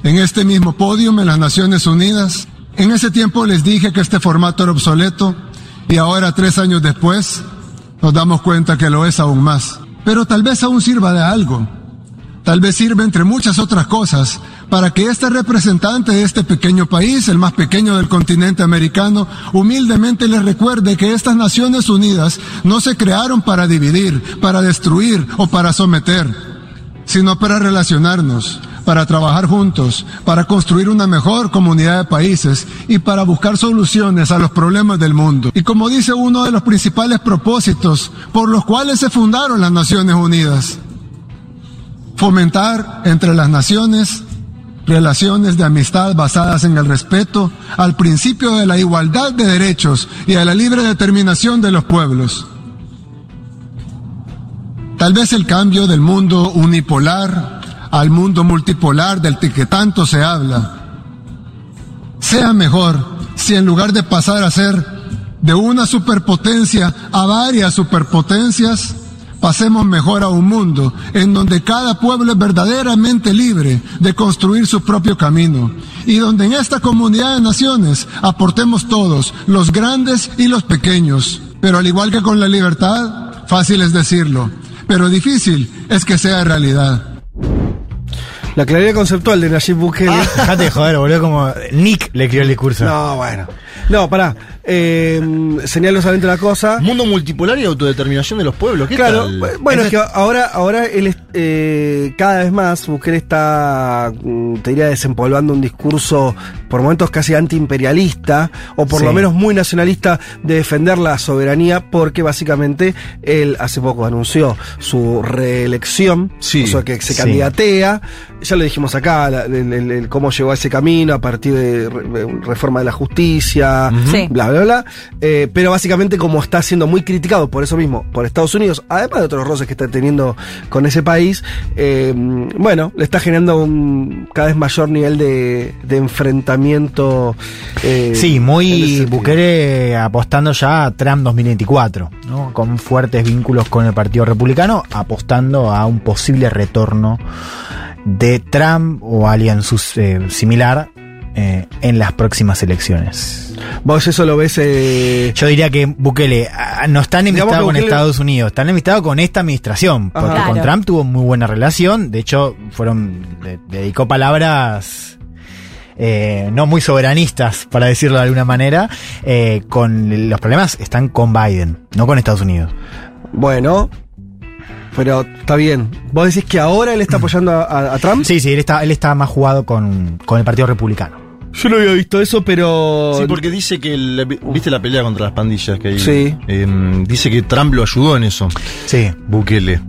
en este mismo podio en las Naciones Unidas. En ese tiempo les dije que este formato era obsoleto y ahora, tres años después, nos damos cuenta que lo es aún más. Pero tal vez aún sirva de algo. Tal vez sirve entre muchas otras cosas para que este representante de este pequeño país, el más pequeño del continente americano, humildemente les recuerde que estas Naciones Unidas no se crearon para dividir, para destruir o para someter, sino para relacionarnos, para trabajar juntos, para construir una mejor comunidad de países y para buscar soluciones a los problemas del mundo. Y como dice uno de los principales propósitos por los cuales se fundaron las Naciones Unidas, fomentar entre las naciones relaciones de amistad basadas en el respeto al principio de la igualdad de derechos y a la libre determinación de los pueblos. Tal vez el cambio del mundo unipolar al mundo multipolar del que tanto se habla sea mejor si en lugar de pasar a ser de una superpotencia a varias superpotencias, pasemos mejor a un mundo en donde cada pueblo es verdaderamente libre de construir su propio camino y donde en esta comunidad de naciones aportemos todos, los grandes y los pequeños. Pero al igual que con la libertad, fácil es decirlo, pero difícil es que sea realidad. La claridad conceptual de Nayib Bukele. Dejate de joder, boludo, como Nick le escribió el discurso. No, bueno. No, pará. Eh, señalo solamente una cosa. Mundo multipolar y autodeterminación de los pueblos. ¿Qué Claro, tal? bueno, es que ahora, ahora él es, eh, cada vez más, Bukele está, mm, te diría, desempolvando un discurso por momentos casi antiimperialista, o por Sí. lo menos muy nacionalista, de defender la soberanía, porque básicamente él hace poco anunció su reelección, Sí, o sea, que se sí. candidatea. Ya lo dijimos acá, la- el, el- el cómo llegó a ese camino a partir de re- reforma de la justicia, Sí. bla, bla, bla. Eh, pero básicamente como está siendo muy criticado por eso mismo, por Estados Unidos, además de otros roces que está teniendo con ese país, eh, bueno, le está generando un cada vez mayor nivel de, de enfrentamiento. eh, Sí, muy. Bukele apostando ya a Trump 2024, ¿no? con fuertes vínculos con el Partido Republicano, apostando a un posible retorno de Trump o alguien sus- eh, similar eh, en las próximas elecciones. Vos eso lo ves. eh, Yo diría que Bukele ah, no está enemistado con Bukele- Estados Unidos, está enemistado con esta administración, porque con. Trump tuvo muy buena relación, de hecho fueron le- dedicó palabras eh, no muy soberanistas, para decirlo de alguna manera, eh, con los problemas están con Biden, no con Estados Unidos. bueno, pero está bien. Vos decís que ahora él está apoyando a, a- a Trump. Sí, sí, él está, él está más jugado con, con el Partido Republicano. Yo no había visto eso, pero. Sí, porque dice que. el- ¿Viste la pelea contra las pandillas que hay? Sí. Eh, dice que Trump lo ayudó en eso. Sí. Bukele.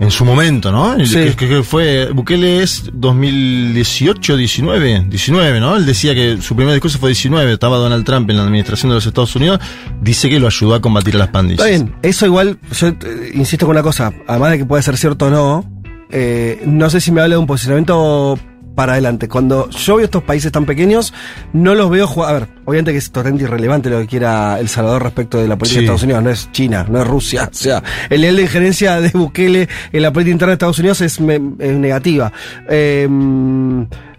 En su momento, ¿no? El- Sí. Que, que- que fue. Bukele es 2018, 19. 19, ¿no? Él decía que su primer discurso fue 19. Estaba Donald Trump en la administración de los Estados Unidos. Dice que lo ayudó a combatir a las pandillas. Está bien, eso igual, yo eh, insisto con una cosa, además de que puede ser cierto o no, eh, no sé si me habla de un posicionamiento para adelante. Cuando yo veo estos países tan pequeños, no los veo jugar. A ver, obviamente que es totalmente irrelevante lo que quiera El Salvador respecto de la política Sí. de Estados Unidos, no es China, no es Rusia. O sea, el nivel de injerencia de Bukele en la política interna de Estados Unidos es, me- es negativa. Eh,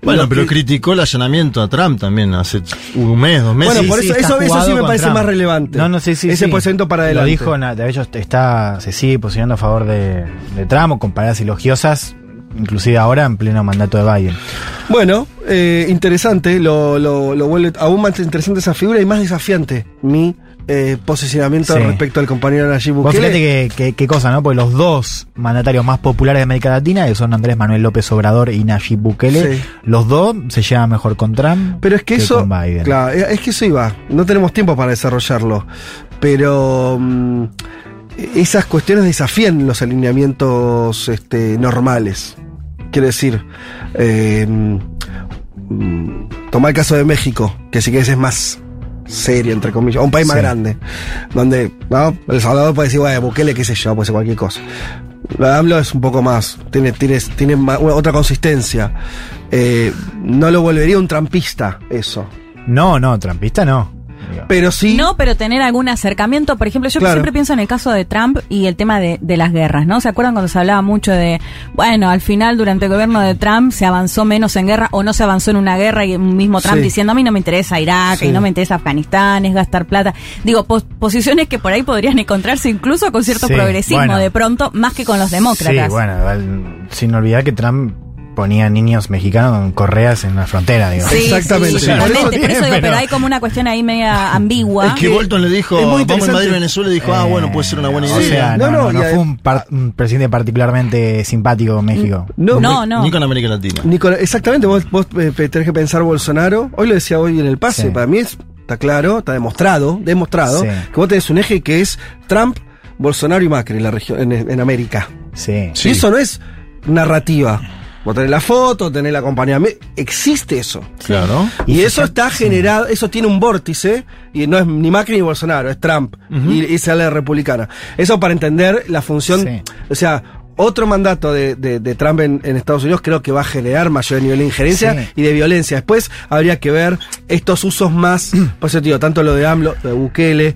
Bueno, pero que- criticó el allanamiento a Trump también hace un mes, dos meses. Bueno, por Sí, eso, sí, está eso, eso sí jugado me parece Trump. más relevante. No, no, sí, sí. Ese sí. posicionamiento para adelante. Lo dijo, de hecho, está, se sigue posicionando a favor de, de Trump con palabras elogiosas, inclusive ahora en pleno mandato de Biden. Bueno, eh, interesante, lo, lo, lo vuelve aún más interesante esa figura y más desafiante mi eh, posicionamiento Sí. respecto al compañero Nayib Vos Bukele. fíjate que, que- qué cosa, ¿no? Porque los dos mandatarios más populares de América Latina, que son Andrés Manuel López Obrador y Nayib Bukele, Sí. los dos se llevan mejor con Trump Pero es que, eso, con Biden. claro, es que eso iba, no tenemos tiempo para desarrollarlo, pero mm, esas cuestiones desafían los alineamientos este, normales. Quiero decir, eh, toma el caso de México, que sí que ese es más serio, entre comillas, o un país más grande, donde ¿no? El Salvador puede decir, bueno, Bukele, qué sé yo, puede ser cualquier cosa. De AMLO es un poco más, tiene, tiene, tiene una- otra consistencia. Eh, no lo volvería un trampista, eso. No, no, trampista no. Pero sí. No, pero tener algún acercamiento, por ejemplo, yo Claro. siempre pienso en el caso de Trump y el tema de, de las guerras, ¿no? ¿Se acuerdan cuando se hablaba mucho de, bueno, al final durante el gobierno de Trump se avanzó menos en guerra o no se avanzó en una guerra y un mismo Trump Sí. diciendo a mí no me interesa Irak Sí. y no me interesa Afganistán, es gastar plata. Digo, pos- posiciones que por ahí podrían encontrarse incluso con cierto Sí, progresismo bueno. de pronto, más que con los demócratas. Sí, bueno, sin olvidar que Trump ponía niños mexicanos con correas en la frontera, digo. Sí, Exactamente. sí, Sí, totalmente. por Por eso eso digo, bien, pero pero- hay como una cuestión ahí media ambigua. Es que Bolton le dijo, es muy vamos a invadir Venezuela y dijo, ah, bueno, puede ser una buena O idea. sea, No, no, no, fue un, par- un presidente particularmente simpático con México. No, No, no. Ni con América Latina. Ni con- exactamente, vos, vos eh, tenés que pensar Bolsonaro. Hoy lo decía hoy en el pase, Sí. para mí es, está claro, está demostrado, demostrado, Sí. que vos tenés un eje que es Trump, Bolsonaro y Macri en la región, en, en América. Sí. Y eso no es narrativa. Vos tenés la foto, tenés el acompañamiento. Existe eso. Claro. Y, eso está generado, eso tiene un vórtice, y no es ni Macri ni Bolsonaro, es Trump, y, y sale republicana. Eso para entender la función, Sí. o sea, otro mandato de, de- de Trump en, en Estados Unidos creo que va a generar mayor nivel de injerencia Sí. y de violencia. Después habría que ver estos usos más, por eso digo, tanto lo de AMLO, lo de Bukele,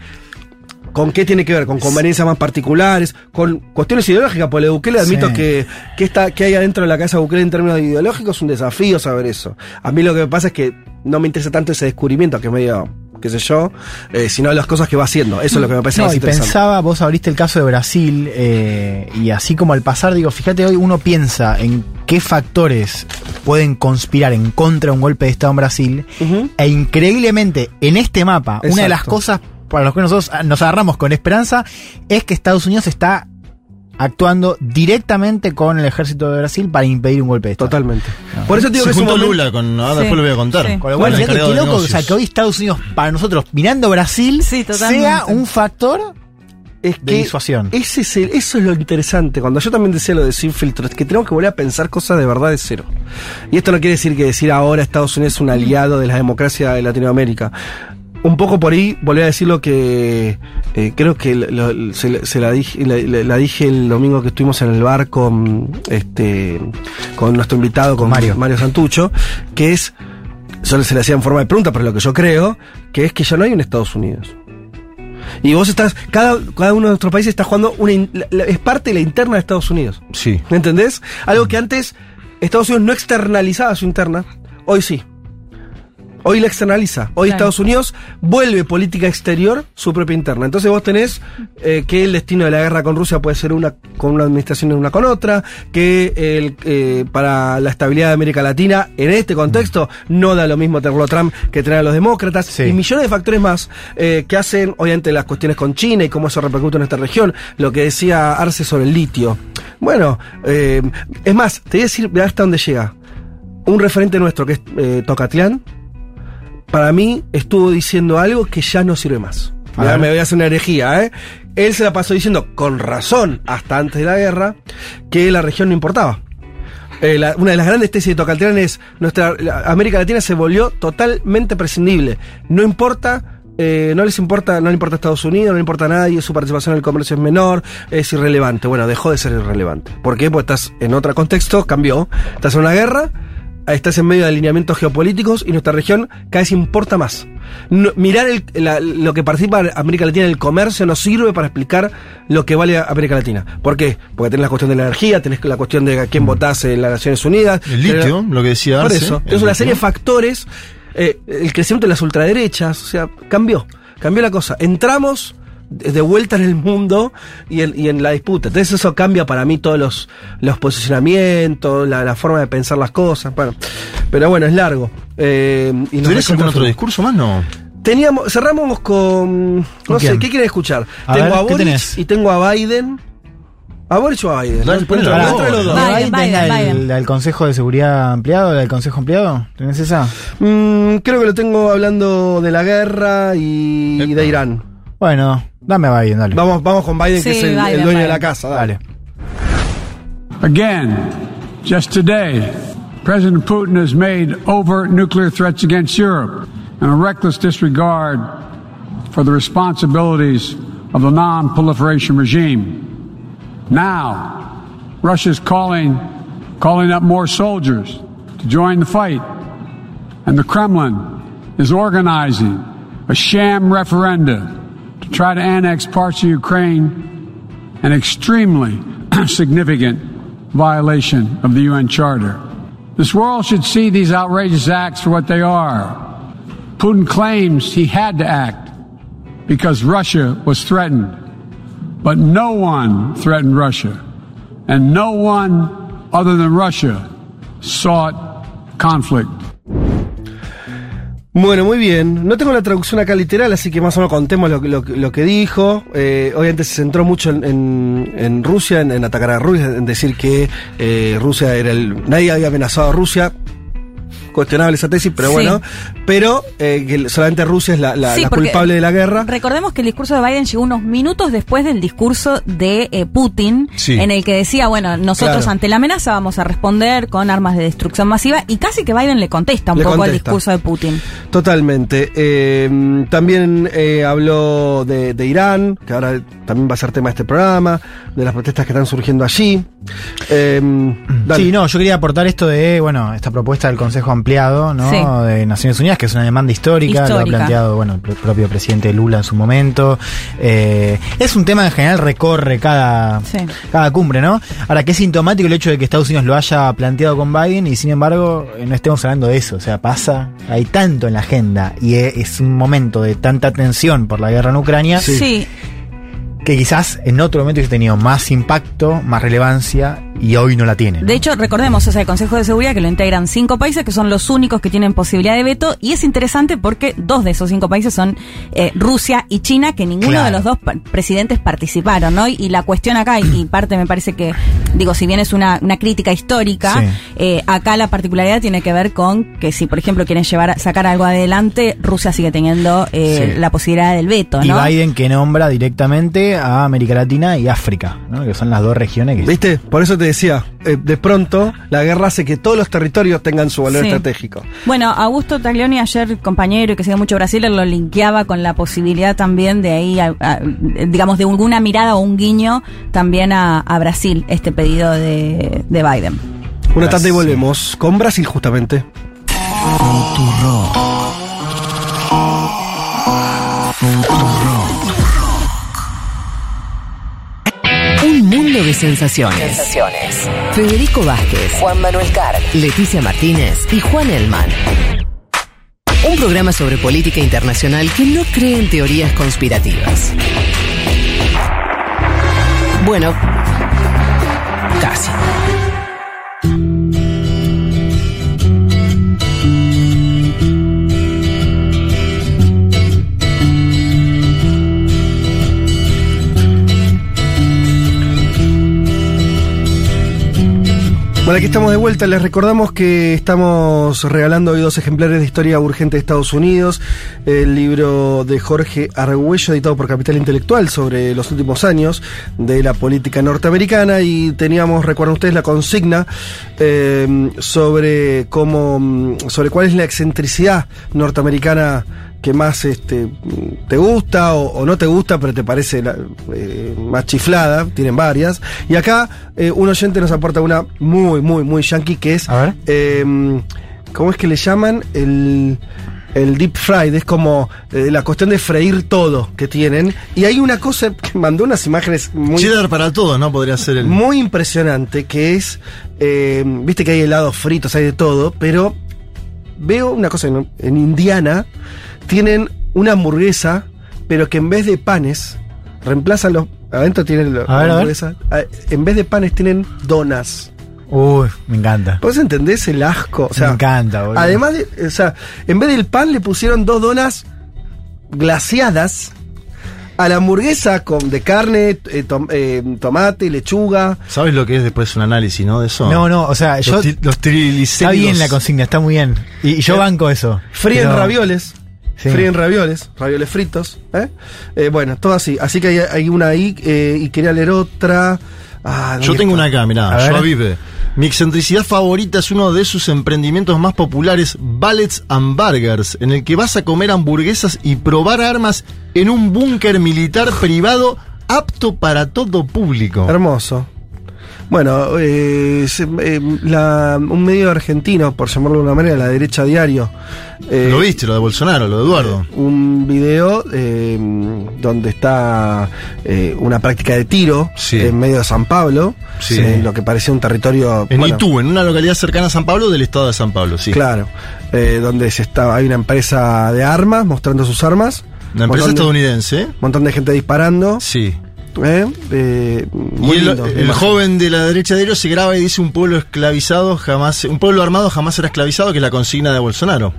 ¿Con qué tiene que ver? ¿Con conveniencias más particulares? ¿Con cuestiones ideológicas? Porque Bukele admito Sí. que, que, está, que hay adentro de la cabeza de Bukele en términos ideológicos es un desafío saber eso. A mí lo que me pasa es que no me interesa tanto ese descubrimiento, que es medio, qué sé yo, eh, sino las cosas que va haciendo. Eso es lo que me parece No, más y interesante. pensaba, vos abriste el caso de Brasil, eh, y así como al pasar, digo, fíjate, hoy uno piensa en qué factores pueden conspirar en contra de un golpe de Estado en Brasil, e increíblemente, en este mapa, una de las cosas para los que nosotros ah, nos agarramos con esperanza es que Estados Unidos está actuando directamente con el ejército de Brasil para impedir un golpe de Estado. Totalmente. Por eso te digo Se que es un juntó momento- Lula con. Ahora Sí, después lo voy a contar. sí. Con lo cual, encargado qué loco, o sea, que hoy Estados Unidos, para nosotros, mirando Brasil, Sí, sea un factor es de que disuasión. ese es el- eso es lo interesante. Cuando yo también decía lo de sin filtro, es que tenemos que volver a pensar cosas de verdad de cero. Y esto no quiere decir que decir ahora Estados Unidos es un aliado de la democracia de Latinoamérica. Un poco por ahí volví a decir lo que eh, creo que lo- se, se la, dije, la, la- la dije el domingo que estuvimos en el bar con este con nuestro invitado, con Mario. Mario Santucho, que es, solo se le hacía en forma de pregunta, pero lo que yo creo, que es que ya no hay un Estados Unidos. Y vos estás, cada, cada uno de nuestros países está jugando una, es parte de la interna de Estados Unidos. Sí. ¿Me entendés? Algo que antes Estados Unidos no externalizaba su interna, hoy sí. Hoy la externaliza. Hoy Claro. Estados Unidos vuelve política exterior su propia interna. Entonces vos tenés eh, que el destino de la guerra con Rusia puede ser una con una administración y una con otra, que el, eh, para la estabilidad de América Latina, en este contexto, no da lo mismo tenerlo a Trump que tener a los demócratas, Sí. y millones de factores más eh, que hacen, obviamente, las cuestiones con China y cómo eso repercute en esta región, lo que decía Arce sobre el litio. Bueno, eh, es más, te voy a decir hasta dónde llega. Un referente nuestro que es eh, Tocatlán, para mí estuvo diciendo algo que ya no sirve más. Mirá, me voy a hacer una herejía, ¿eh? Él se la pasó diciendo, con razón, hasta antes de la guerra, que la región no importaba. Eh, la- una de las grandes tesis de Tocatlán es, nuestra la- América Latina se volvió totalmente prescindible. No importa, eh, no les importa, no le importa a Estados Unidos, no le importa a nadie, su participación en el comercio es menor, es irrelevante. Bueno, dejó de ser irrelevante. ¿Por qué? Porque estás en otro contexto, cambió. Estás en una guerra, estás en medio de alineamientos geopolíticos y nuestra región cada vez importa más. No- mirar el- la- lo que participa América Latina en el comercio no sirve para explicar lo que vale América Latina. ¿Por qué? Porque tenés la cuestión de la energía, tenés la cuestión de a quién votás en las Naciones Unidas. El litio, lo que decía Por Arce, eso. el Es una serie de factores. eh, el crecimiento de las ultraderechas, o sea, cambió. Cambió la cosa. Entramos de vuelta en el mundo y en, y en la disputa. Entonces eso cambia para mí todos los, los posicionamientos, la, la forma de pensar las cosas. Bueno, pero bueno, es largo. Eh, y ¿Tenés algún otro discurso más? No. Teníamos, cerramos con, no ¿Con sé? ¿qué quieren escuchar? A tengo ver, a ¿qué Boric tenés? y tengo a Biden. ¿A Boric o a Biden? ¿no? ponelo Dentro- a dentro de los dos. Biden, ¿Biden, Biden, Consejo de Seguridad Ampliado, del Consejo Ampliado? ¿Tenés esa? Mm, creo que lo tengo hablando de la guerra y Epa. de Irán. Bueno, dame a Biden, dale. Vamos, vamos con Biden, que es el, el Biden, de la casa. Dale. Again, just today, President Putin has made overt nuclear threats against Europe and a reckless disregard for the responsibilities of the non proliferation regime. Now, Russia's calling, calling up more soldiers to join the fight, and the Kremlin is organizing a sham referenda try to annex parts of Ukraine an extremely significant violation of the UN Charter. This world should see these outrageous acts for what they are. Putin claims he had to act because Russia was threatened. But no one threatened Russia. And no one other than Russia sought conflict. Bueno, muy bien. No tengo la traducción acá literal, así que más o menos contemos lo, lo, lo que dijo. Eh, obviamente se centró mucho en Rusia, en, en atacar a Rusia, en decir que eh, Rusia era el. Nadie había amenazado a Rusia. Cuestionable esa tesis, pero Sí. bueno. Pero eh, que solamente Rusia es la, la- Sí, la porque- culpable de la guerra. Recordemos que el discurso de Biden llegó unos minutos después del discurso de eh, Putin, Sí. en el que decía, bueno, nosotros Claro. ante la amenaza vamos a responder con armas de destrucción masiva, y casi que Biden le contesta un Le poco al contesta. discurso de Putin. Totalmente. Eh, también habló de, de Irán, que ahora también va a ser tema de este programa, de las protestas que están surgiendo allí. Eh, dale. Sí, no, yo quería aportar esto de, bueno, esta propuesta del Consejo Ampliado, ¿no? Sí. De Naciones Unidas, que es una demanda histórica, lo ha planteado, bueno, el pr- propio presidente Lula en su momento. Eh, es un tema que en general recorre cada, Sí. cada cumbre, ¿no? Ahora, qué sintomático el hecho de que Estados Unidos lo haya planteado con Biden y sin embargo eh, no estemos hablando de eso. O sea, pasa, hay tanto en la agenda y e- es un momento de tanta tensión por la guerra en Ucrania Sí. Que quizás en otro momento hubiese tenido más impacto, más relevancia y hoy no la tiene. ¿no? De hecho, recordemos, o sea, el Consejo de Seguridad que lo integran cinco países que son los únicos que tienen posibilidad de veto y es interesante porque dos de esos cinco países son eh, Rusia y China, que ninguno Claro. de los dos presidentes participaron, ¿no? Y, y la cuestión acá, y, y parte me parece que, digo, si bien es una, una crítica histórica, Sí. eh, acá la particularidad tiene que ver con que si, por ejemplo, quieren llevar, sacar algo adelante, Rusia sigue teniendo eh, Sí. la posibilidad del veto, Y ¿no? Biden que nombra directamente a América Latina y África, ¿no? que son las dos regiones que... ¿Viste? Por eso te decía, eh, de pronto la guerra hace que todos los territorios tengan su valor Sí. estratégico. Bueno, Augusto Taglioni, ayer compañero y que sigue mucho Brasil, él lo linkeaba con la posibilidad también de ahí, a- a- digamos, de alguna mirada o un guiño también a, a Brasil, este pedido de, de Biden. Una tarde y volvemos con Brasil justamente. Mundo de sensaciones. Federico Vázquez, Juan Manuel Carr, Leticia Martínez y Juan Elman. Un programa sobre política internacional que no cree en teorías conspirativas. Bueno, casi. Bueno, aquí estamos de vuelta. Les recordamos que estamos regalando hoy dos ejemplares de Historia Urgente de Estados Unidos, el libro de Jorge Argüello, editado por Capital Intelectual, sobre los últimos años de la política norteamericana. Y teníamos, recuerdan ustedes, la consigna eh, sobre cómo, mm, sobre cuál es la excentricidad norteamericana que más este, te gusta o, o no te gusta, pero te parece la- eh, más chiflada, tienen varias. Y acá eh, un oyente nos aporta una muy, muy, muy yankee que es, eh, ¿cómo es que le llaman? El, el deep fried, es como eh, la cuestión de freír todo que tienen. Y hay una cosa que mandó unas imágenes muy... Cheddar para todos, ¿no? Podría ser el. Muy impresionante, que es, eh, viste que hay helados fritos, hay de todo, pero veo una cosa, en, en Indiana tienen una hamburguesa, pero que en vez de panes, reemplazan los... Adentro tienen la A ver, a ver. hamburguesa, a- en vez de panes tienen donas. Uy, me encanta. ¿Vos entendés el asco? O sea, me encanta, boludo. Además, de, o sea, en vez del pan le pusieron dos donas glaciadas a la hamburguesa con de carne, eh, tom- eh, tomate, lechuga. ¿Sabes lo que es después un análisis, no? De eso. No, no, o sea, Los yo... ti- los Está bien la consigna, está muy bien. Y, y yo banco eso. Fríen Pero- ravioles. Sí. Fríen ravioles, ravioles fritos. ¿eh? Eh, bueno, todo así. Así que hay, hay una ahí eh, y quería leer otra. Ah, Yo ¿dónde tengo está? una acá, mirá, A yo vive. Mi excentricidad favorita es uno de sus emprendimientos más populares, Ballets and Burgers, en el que vas a comer hamburguesas y probar armas en un búnker militar privado apto para todo público. Hermoso. Bueno, eh, se- eh, la- un medio argentino, por llamarlo de una manera, la derecha diario. eh, Lo viste, lo de Bolsonaro, lo de Eduardo. un video eh, donde está eh, una práctica de tiro Sí. en medio de San Pablo, Sí. en lo que parecía un territorio. En bueno, Itú, en una localidad cercana a San Pablo del estado de San Pablo, sí. Claro, eh, donde se estaba, hay una empresa de armas mostrando sus armas. Una empresa montón estadounidense, ¿eh? montón de gente disparando. Sí. ¿Eh? Eh, muy y el, lindo, el joven de la derecha de ellos se graba y dice un pueblo esclavizado jamás, un pueblo armado jamás será esclavizado, que es la consigna de Bolsonaro.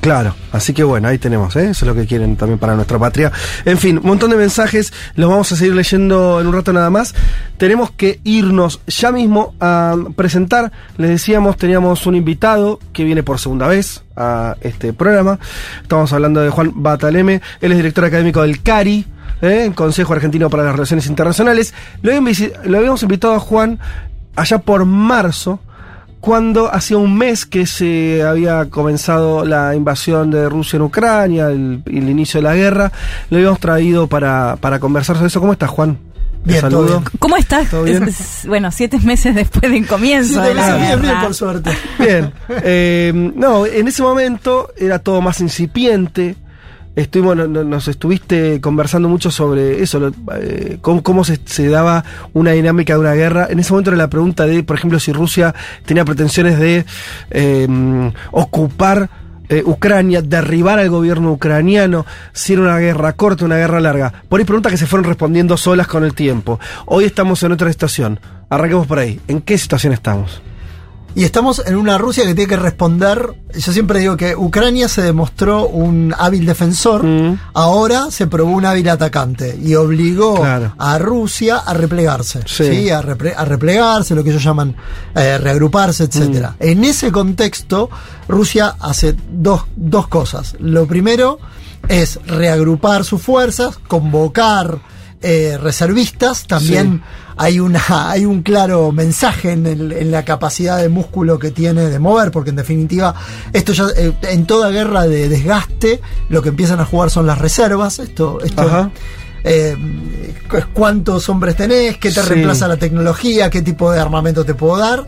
Claro, así que bueno, ahí tenemos, ¿eh? eso es lo que quieren también para nuestra patria. En fin, un montón de mensajes, los vamos a seguir leyendo en un rato nada más. Tenemos que irnos ya mismo a presentar, les decíamos, teníamos un invitado que viene por segunda vez a este programa. Estamos hablando de Juan Bataleme, él es director académico del CARI. ¿Eh? el Consejo Argentino para las Relaciones Internacionales. Lo habíamos, lo habíamos invitado a Juan allá por marzo, cuando hacía un mes que se había comenzado la invasión de Rusia en Ucrania, el, el inicio de la guerra. Lo habíamos traído para, para conversar sobre eso. ¿Cómo estás, Juan? Bien, todo saludo. bien. ¿Cómo estás? ¿Todo bien? Es- es- Bueno, siete meses después del comienzo de la bien, bien, por suerte. Bien. Eh, no, en ese momento era todo más incipiente. Estuvimos, no- no- nos estuviste conversando mucho sobre eso, eh, cómo, cómo se, se daba una dinámica de una guerra. En ese momento era la pregunta de, por ejemplo, si Rusia tenía pretensiones de eh, ocupar eh, Ucrania, derribar al gobierno ucraniano, si era una guerra corta, una guerra larga. Por ahí preguntas que se fueron respondiendo solas con el tiempo. Hoy estamos en otra situación. Arranquemos por ahí. ¿En qué situación estamos? Y estamos en una Rusia que tiene que responder. Yo siempre digo que Ucrania se demostró un hábil defensor, ahora se probó un hábil atacante y obligó Claro. a Rusia a replegarse, Sí. ¿sí? A, repre- a replegarse, lo que ellos llaman eh, reagruparse, etcétera. En ese contexto, Rusia hace dos, dos cosas. Lo primero es reagrupar sus fuerzas, convocar eh, reservistas, también hay una hay un claro mensaje en, el- en la capacidad de músculo que tiene de mover, porque en definitiva esto ya eh, en toda guerra de desgaste lo que empiezan a jugar son las reservas, esto esto Ajá. eh, cu- cuántos hombres tenés, qué te Sí. reemplaza la tecnología, qué tipo de armamento te puedo dar.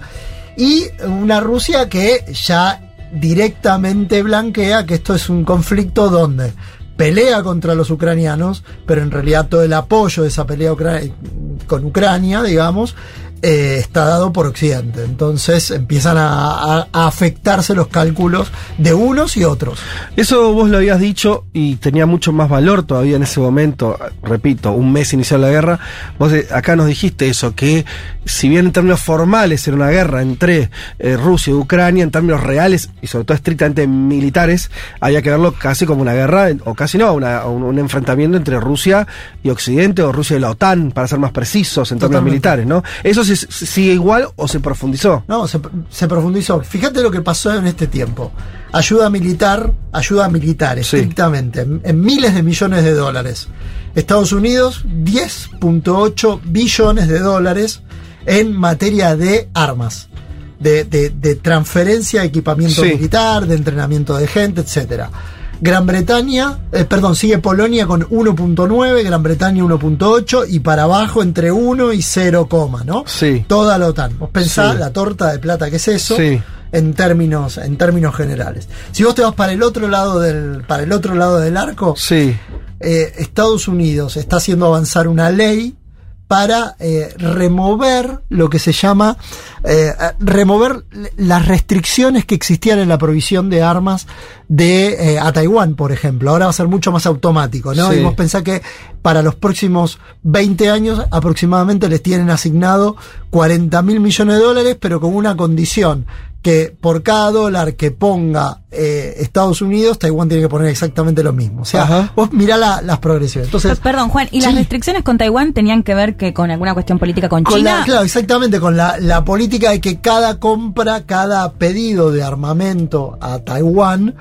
Y una Rusia que ya directamente blanquea que esto es un conflicto donde pelea contra los ucranianos, pero en realidad todo el apoyo de esa pelea con Ucrania, digamos, eh, está dado por Occidente. Entonces empiezan a, a- a afectarse los cálculos de unos y otros. Eso vos lo habías dicho y tenía mucho más valor todavía en ese momento, repito, un mes inicial la guerra, vos eh, acá nos dijiste eso, que si bien en términos formales era una guerra entre eh, Rusia y Ucrania, en términos reales y sobre todo estrictamente militares, había que verlo casi como una guerra, o casi no, una- un, un enfrentamiento entre Rusia y Occidente, o Rusia y la OTAN, para ser más precisos en términos Totalmente. militares, ¿no? ¿Eso se- sigue igual o se profundizó? No, se, se profundizó. Fíjate lo que pasó en este tiempo. Ayuda militar, ayuda militar, estrictamente, en, en miles de millones de dólares. Estados Unidos, 10.8 billones de dólares en materia de armas. De, de- de transferencia de equipamiento Sí. militar, de entrenamiento de gente, etcétera. Gran Bretaña, eh, perdón, sigue Polonia con 1.9, Gran Bretaña 1.8 y para abajo entre 1 y 0, ¿no? Sí. Toda la OTAN. Vos pensás Sí. la torta de plata que es eso Sí. en términos en términos generales. Si vos te vas para el otro lado del para el otro lado del arco, Sí. eh, Estados Unidos está haciendo avanzar una ley para eh, remover lo que se llama eh, remover las restricciones que existían en la provisión de armas de eh, a Taiwán, por ejemplo. Ahora va a ser mucho más automático, ¿no? Sí. Y vos pensás que para los próximos 20 años aproximadamente les tienen asignado 40 mil millones de dólares, pero con una condición que por cada dólar que ponga eh, Estados Unidos, Taiwán tiene que poner exactamente lo mismo. O sea, Ajá. vos mirá la- las progresiones. Entonces, Perdón, Juan, ¿y las restricciones con Taiwán tenían que ver que con alguna cuestión política con, con China? la, claro, exactamente, con la, la política de que cada compra, cada pedido de armamento a Taiwán,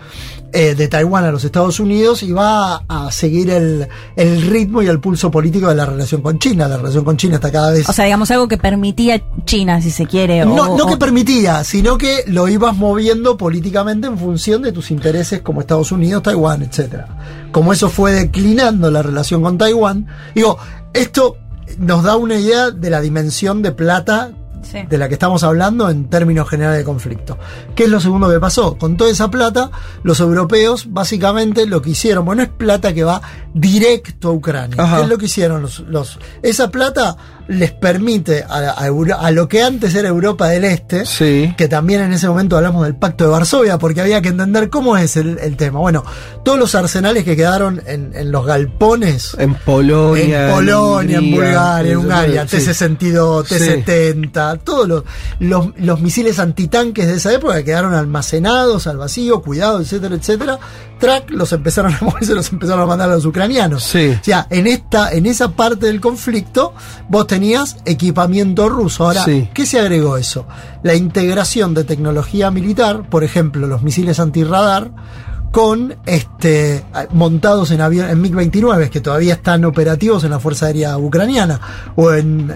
eh, de Taiwán a los Estados Unidos, iba a, a seguir el, el ritmo y el pulso político de la relación con China. La relación con China está cada vez O sea, digamos algo que permitía China, si se quiere. No, o- no o- que permitía, sino que lo ibas moviendo políticamente en función de tus intereses como Estados Unidos, Taiwán, etcétera. Como eso fue declinando la relación con Taiwán, digo, esto nos da una idea de la dimensión de plata Sí. de la que estamos hablando en términos generales de conflicto. ¿Qué es lo segundo que pasó? Con toda esa plata, los europeos básicamente lo que hicieron, bueno, es plata que va directo a Ucrania. Ajá. ¿Qué es lo que hicieron los, los esa plata les permite a, a Euro- a lo que antes era Europa del Este, Sí. que también en ese momento hablamos del Pacto de Varsovia, porque había que entender cómo es el, el tema. Bueno, todos los arsenales que quedaron en, en los galpones, En Polonia. en Polonia, en Hungría, Bulgaria, en Hungría, sí. T-62, Sí. T-70, Todos los, los, los misiles antitanques de esa época que quedaron almacenados al vacío, cuidados, etcétera, etcétera. Track los empezaron a mover, se los empezaron a mandar a los ucranianos. Sí. O sea, en esta, en esa parte del conflicto, vos tenías equipamiento ruso. Ahora, Sí. ¿qué se agregó eso? La integración de tecnología militar, por ejemplo, los misiles antirradar, con este montados en avión en MiG-29 que todavía están operativos en la Fuerza Aérea Ucraniana o en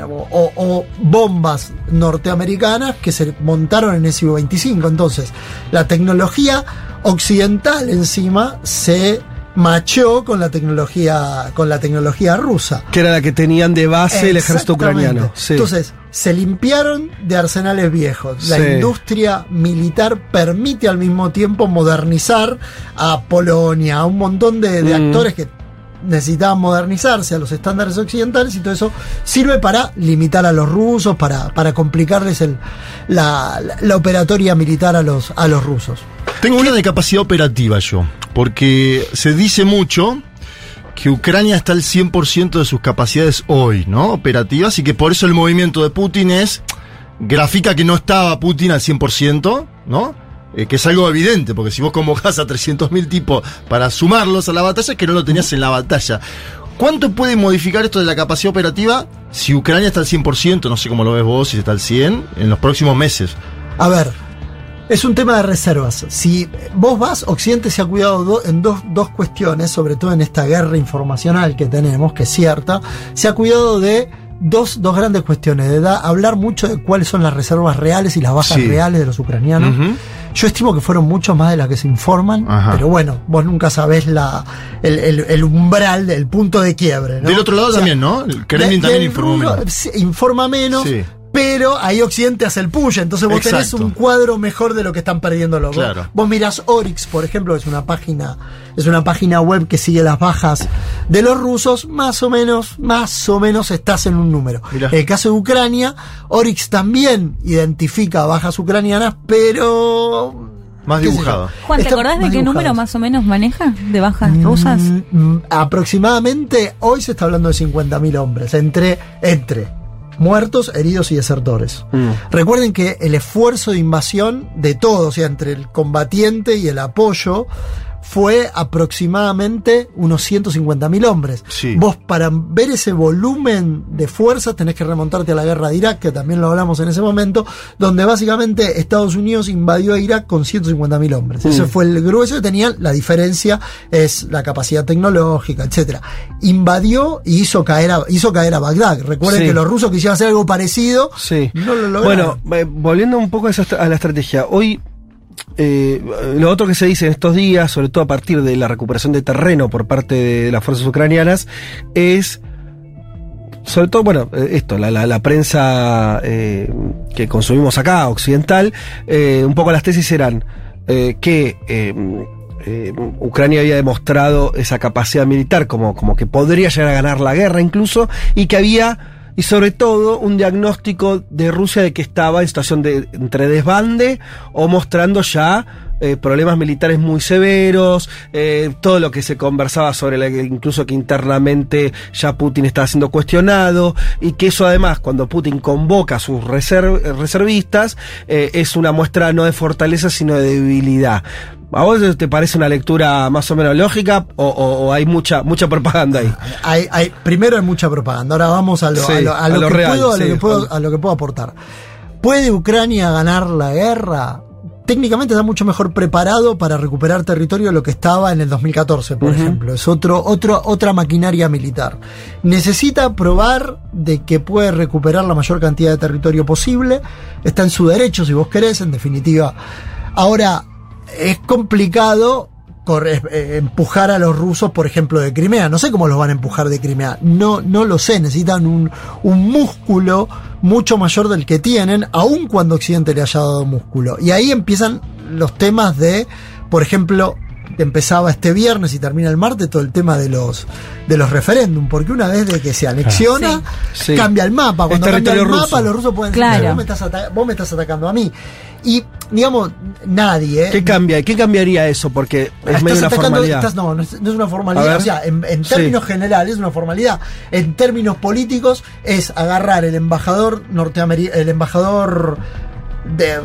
bombas norteamericanas que se montaron en SU-25 entonces la tecnología occidental encima se machó con la tecnología con la tecnología rusa Que era la que tenían de base el ejército ucraniano. Sí. Entonces, se limpiaron de arsenales viejos. La Sí. industria militar permite al mismo tiempo modernizar a Polonia, a un montón de, de Mm. actores que necesitaban modernizarse a los estándares occidentales y todo eso sirve para limitar a los rusos, para, para complicarles el, la, la- la operatoria militar a los, a los rusos. Tengo una de capacidad operativa yo, porque se dice mucho que Ucrania está al 100% de sus capacidades hoy, ¿no? Operativas, y que por eso el movimiento de Putin es, grafica que no estaba Putin al 100%, ¿no? Eh, que es algo evidente, porque si vos convocás a 300.000 tipos para sumarlos a la batalla, es que no lo tenías en la batalla. ¿Cuánto puede modificar esto de la capacidad operativa si Ucrania está al 100%, no sé cómo lo ves vos, si está al 100%, en los próximos meses? A ver, es un tema de reservas. Si vos vas, Occidente se ha cuidado do- en dos, dos cuestiones, sobre todo en esta guerra informacional que tenemos, que es cierta, se ha cuidado de dos, dos grandes cuestiones, de da- hablar mucho de cuáles son las reservas reales y las bajas Sí. reales de los ucranianos. Yo estimo que fueron mucho más de las que se informan, Ajá. pero bueno, vos nunca sabés la, el, el- el umbral, el punto de quiebre. ¿no? Del otro lado O sea, también, ¿no? El Kremlin de- también rubro, menos. informa menos, Sí. Pero ahí Occidente hace el push, entonces vos tenés un cuadro mejor de lo que están perdiendo los Claro. Vos, vos mirás Oryx, por ejemplo, es una página, es una página web que sigue las bajas de los rusos, más o menos, más o menos estás en un número. Mirá. En el caso de Ucrania, Oryx también identifica bajas ucranianas, pero Más dibujado. Juan, ¿te Están acordás de qué número más o menos maneja de bajas rusas? Mm, mm, aproximadamente hoy se está hablando de 50.000 hombres, entre, entre muertos, heridos y desertores. Mm. Recuerden que el esfuerzo de invasión de todos, o sea, entre el combatiente y el apoyo, fue aproximadamente unos 150.000 hombres. Sí. Vos para ver ese volumen de fuerzas tenés que remontarte a la guerra de Irak, que también lo hablamos en ese momento, donde básicamente Estados Unidos invadió a Irak con 150.000 hombres. Ese fue el grueso que tenían. La diferencia es la capacidad tecnológica, etcétera. Invadió y hizo caer a, hizo caer a Bagdad. Recuerden Sí. que los rusos quisieron hacer algo parecido. Sí. No lo lograron. Bueno, eh, volviendo un poco a, esa estra- a la estrategia, hoy eh, lo otro que se dice en estos días, sobre todo a partir de la recuperación de terreno por parte de las fuerzas ucranianas, es sobre todo, bueno, eh, esto, la, la- la prensa eh, que consumimos acá, occidental, eh, un poco las tesis eran que Ucrania había demostrado esa capacidad militar como, como que podría llegar a ganar la guerra incluso, y que había y sobre todo un diagnóstico de Rusia de que estaba en situación de entre desbande o mostrando ya eh, problemas militares muy severos, eh, todo lo que se conversaba sobre la, incluso que internamente ya Putin estaba siendo cuestionado y que eso además cuando Putin convoca a sus reserv- reservistas eh, es una muestra no de fortaleza sino de debilidad. ¿A vos te parece una lectura más o menos lógica o, o- o hay mucha mucha propaganda ahí? Hay, hay- primero hay mucha propaganda. Ahora vamos a lo, que puedo, aportar. ¿Puede Ucrania ganar la guerra? Técnicamente está mucho mejor preparado para recuperar territorio de lo que estaba en el 2014, por ejemplo. Es otro, otro, otra maquinaria militar. Necesita probar de que puede recuperar la mayor cantidad de territorio posible. Está en su derecho, si vos querés, en definitiva. Ahora, es complicado corre- eh, empujar a los rusos, por ejemplo, de Crimea. No sé cómo los van a empujar de Crimea. No, no lo sé. Necesitan un, un músculo mucho mayor del que tienen, aun cuando Occidente le haya dado músculo. Y ahí empiezan los temas de, por ejemplo, empezaba este viernes y termina el martes todo el tema de los de los referéndum, porque una vez de que se anexiona, Sí. Sí. cambia el mapa. Cuando cambia el mapa, los rusos pueden Claro. decir, vos me, estás vos me estás atacando a mí. Y, digamos, nadie. ¿Qué cambia? ¿Qué cambiaría eso? Porque es Estás medio una atacando- formalidad. estás- no, no es, no es una formalidad. O sea, en, en Sí. términos generales es una formalidad. En términos políticos es agarrar el embajador norteamericano, el embajador de,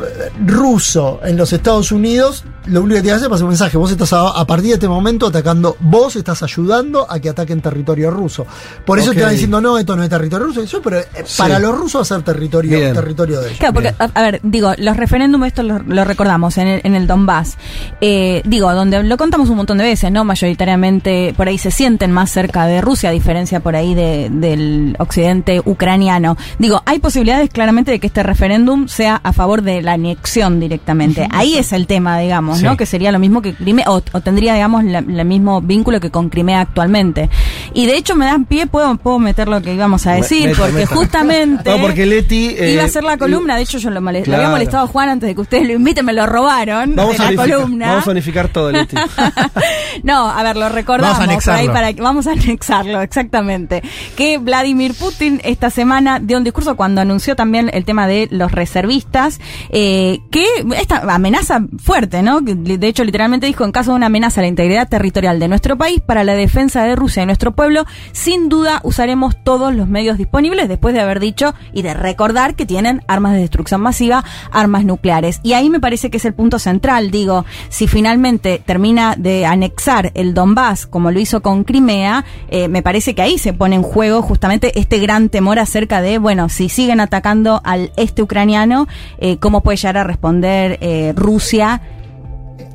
ruso en los Estados Unidos. Lo único que tiene que hacer es pasar un mensaje. Vos estás a, a partir de este momento atacando, vos estás ayudando a que ataquen territorio ruso. Por eso Ok. te van diciendo, no, esto no es territorio ruso. Eso, pero eh, Sí. para los rusos va a ser territorio, Bien. territorio de ellos. Claro, porque, a, a ver, digo, los referéndums, esto lo, lo recordamos en el, en el Donbass. Eh, digo, donde lo contamos un montón de veces, ¿no? Mayoritariamente por ahí se sienten más cerca de Rusia, a diferencia por ahí de- del occidente ucraniano. Digo, hay posibilidades claramente de que este referéndum sea a favor de la anexión directamente. Ahí es el tema, digamos, Sí. ¿no? Que sería lo mismo que Crimea, o, o tendría, digamos, el mismo vínculo que con Crimea actualmente. Y de hecho me dan pie, puedo, puedo meter lo que íbamos a decir, porque justamente... No, porque Leti. eh, Iba a ser la columna, de hecho yo lo, lo había molestado a Juan antes de que ustedes lo inviten, me lo robaron Vamos de a, la columna. vamos a unificar todo, Leti. no, a ver, lo recordamos. Vamos a ahí para que- vamos a anexarlo, exactamente. Que Vladimir Putin esta semana dio un discurso cuando anunció también el tema de los reservistas, eh, que esta amenaza fuerte, ¿no? De hecho, literalmente dijo, en caso de una amenaza a la integridad territorial de nuestro país, para la defensa de Rusia y nuestro pueblo, sin duda usaremos todos los medios disponibles, después de haber dicho y de recordar que tienen armas de destrucción masiva, armas nucleares. Y ahí me parece que es el punto central, digo, si finalmente termina de anexar el Donbass, como lo hizo con Crimea, eh, me parece que ahí se pone en juego justamente este gran temor acerca de, bueno, si siguen atacando al este ucraniano, eh, ¿cómo puede llegar a responder eh, Rusia?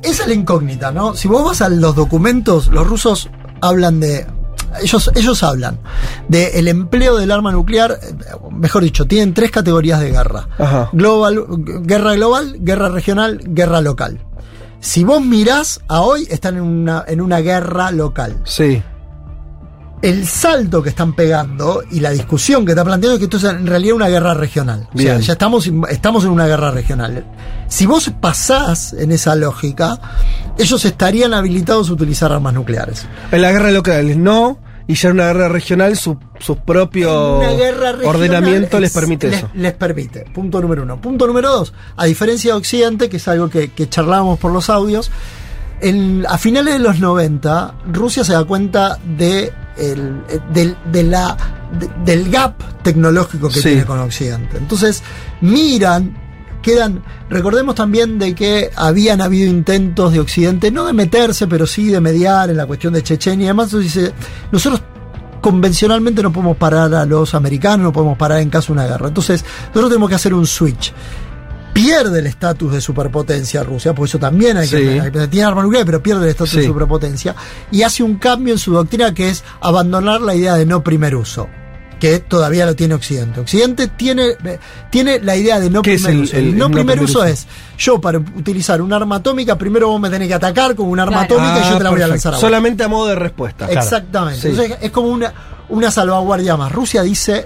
Esa es la incógnita, ¿no? Si vos vas a los documentos, los rusos hablan de. Ellos, ellos hablan de el empleo del arma nuclear, eh, mejor dicho, tienen tres categorías de guerra. Ajá. Global, guerra global, guerra regional, guerra local. Si vos mirás a hoy, están en una, en una guerra local. Sí. El salto que están pegando y la discusión que está planteando es que esto es en realidad una guerra regional. O sea, ya estamos, estamos en una guerra regional. Si vos pasás en esa lógica, ellos estarían habilitados a utilizar armas nucleares. En la guerra local no, y ya en una guerra regional su, su propio regional ordenamiento les es- permite les, eso. Les permite. Punto número uno. Punto número dos. A diferencia de Occidente, que es algo que, que charlábamos por los audios, en- a finales de los 90, Rusia se da cuenta de el- del, de la, de- del gap tecnológico que Sí. tiene con Occidente. Entonces, miran, quedan. Recordemos también de que habían habido intentos de Occidente, no de meterse, pero sí de mediar en la cuestión de Chechenia y demás. Entonces dice, nosotros convencionalmente no podemos parar a los americanos, no podemos parar en caso de una guerra. Entonces, nosotros tenemos que hacer un switch. Pierde el estatus de superpotencia Rusia, por eso también hay que, Sí. hay que- tiene arma nuclear, pero pierde el estatus de superpotencia y hace un cambio en su doctrina que es abandonar la idea de no primer uso, que todavía lo tiene Occidente. Occidente tiene, eh, tiene la idea de no ¿Qué es primer el- uso. el- El no primer primer uso uso? es yo para utilizar un arma atómica, primero vos me tenés que atacar con un arma Claro. atómica y yo te la voy a Ah, lanzar a vos. Solamente a modo de respuesta. Exactamente. Sí. Entonces es como una, una salvaguardia más. Rusia dice,